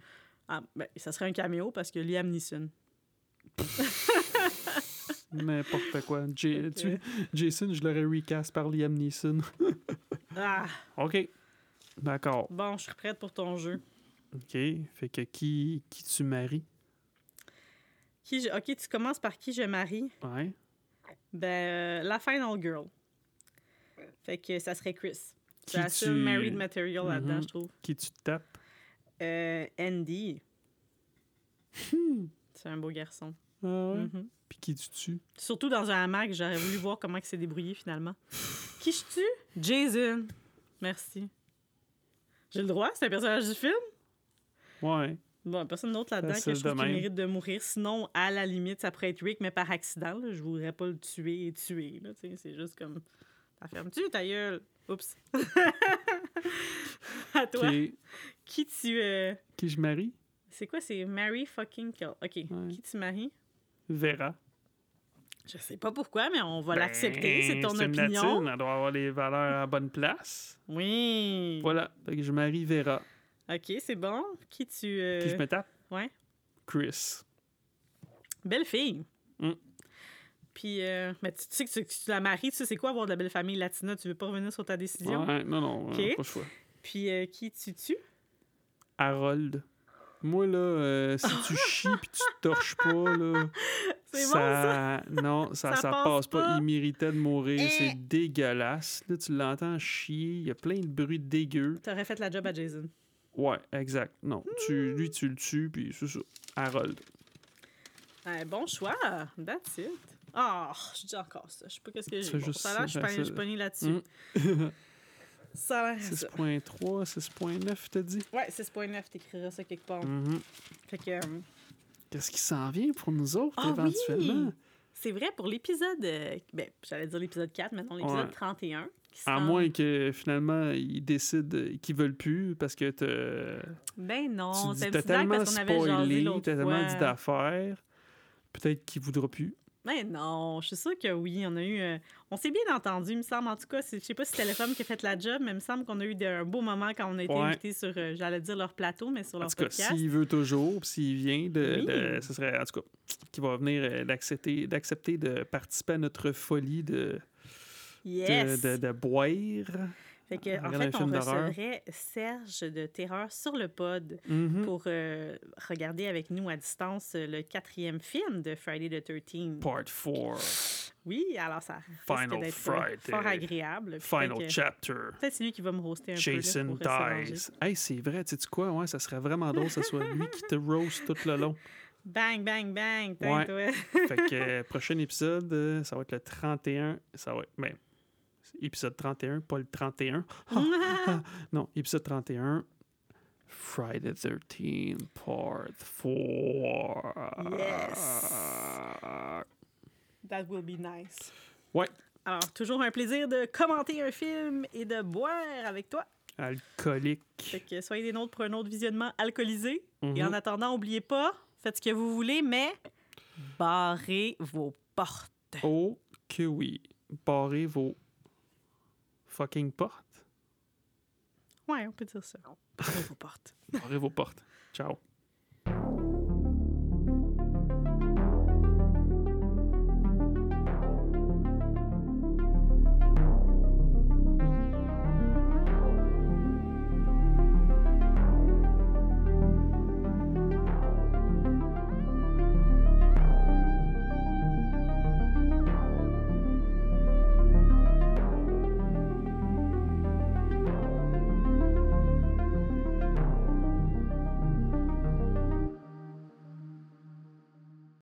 Ah, ben, ça serait un caméo parce que Liam Neeson. N'importe quoi. J- tu- Jason, je l'aurais recast par Liam Neeson. Ah, OK. D'accord. bon, je suis prête pour ton jeu. OK. Fait que qui, qui tu maries? Qui je- Ok, tu commences par qui je marie? Ouais. Ben, euh, la Final Girl. Fait que ça serait Chris. La seule tu- married material là-dedans, Mhm. je trouve. Qui tu tapes? Euh, Andy. Hmm. C'est un beau garçon. Ah ouais? Mhm. Puis qui tu tues? Surtout dans un hamac, j'aurais voulu voir comment il s'est débrouillé finalement. Qui je tue? Jason. Merci. J'ai le droit, c'est un personnage du film? Ouais. Bon, personne d'autre là-dedans que je trouve de qu'il même. mérite de mourir. Sinon, à la limite, ça pourrait être Rick, mais par accident. Là. Je voudrais pas le tuer et tuer. C'est juste comme. T'as fermes-tu ta gueule? Oups. à toi. Qui tu. euh, Qui je marie? C'est quoi? C'est Mary fucking Kill. OK. Qui tu maries? Vera. Je sais pas pourquoi, mais on va Ben, l'accepter. C'est ton une opinion. latine, elle doit avoir les valeurs à bonne place. Oui. Voilà. Fait que je marie Vera. OK, c'est bon. Qui tu. euh, Qui je me tape? Ouais. Chris. Belle fille. Mm. Puis, euh, mais tu, tu sais que tu, tu la maries, tu sais, c'est quoi avoir de la belle famille latina? Tu veux pas revenir sur ta décision? Ouais, non, non, Ok. euh, pas le choix. Puis, euh, qui tu tues? Harold. Moi, là, euh, si tu chies puis tu te torches pas, là. C'est bon, ça? Non, ça, Ça ça, passe passe pas. pas? Il méritait de mourir. Eh. C'est dégueulasse. Là, tu l'entends chier. Il y a plein de bruits dégueux. T'aurais fait la job à Jason. Ouais, exact. Non, tu, lui, tu le tues, puis c'est ça. Harold. Bon choix. That's it. Ah, je dis encore ça. Je sais pas qu'est-ce que j'ai. Bon, ça l'air, je suis ça, ça- pognée là-dessus. Mm. Ça a l'air ça. 6.3, 6.9, t'as dit? Ouais, 6.9, t'écriras ça quelque part. Mhm. Fait que... euh, Qu'est-ce qui s'en vient pour nous autres, Ah éventuellement? oui! C'est vrai, pour l'épisode... euh, ben, j'allais dire l'épisode 4, mais non, l'épisode Ouais. 31. qui À moins que finalement ils décident qu'ils veulent plus parce que t'as- Ben non, tu c'est tellement parce qu'on avait jasé spoilé, t'as tellement dit d'affaires. Peut-être qu'il voudra plus. Ben non, je suis sûre que oui, on a eu... euh, on s'est bien entendu, il me semble. En tout cas, je sais pas si c'était les femmes qui a fait la job, mais il me semble qu'on a eu de- un beau moment quand on a été Ouais. invités sur, euh, j'allais dire leur plateau, mais sur En leur tout cas, podcast. s'il veut toujours, s'il vient, de, Oui. de- ce serait, en tout cas, qu'il va venir euh, d'accepter, d'accepter de participer à notre folie de, Yes! de, de, de boire. Fait que, en fait, on recevrait Serge de Terreur sur le pod Mhm. pour euh, regarder avec nous à distance euh, le quatrième film de Friday the 13th. Part 4. Oui, alors ça Final d'être Friday. fort agréable. Final peut-être que- chapter. Peut-être c'est lui qui va me roaster un Jason peu. se dies. Hey, c'est vrai, tu sais quoi? Ouais, ça serait vraiment drôle que ce soit lui qui te roast tout le long. Bang, bang, bang. Ouais. Ouais. Fait que euh, prochain épisode, euh, ça va être le 31. Ça va être. Ben, épisode 31, pas le 31. non, épisode 31. Friday 13, part 4. Yes. That will be nice. Ouais. Alors, toujours un plaisir de commenter un film et de boire avec toi. Alcoolique. Fait que soyez des nôtres pour un autre visionnement alcoolisé. Et en attendant, n'oubliez pas, faites ce que vous voulez, mais barrez vos portes. Oh, que oui. Barrez vos fucking portes. Ouais, on peut dire ça. Barrez vos portes. Barrez vos portes. Ciao.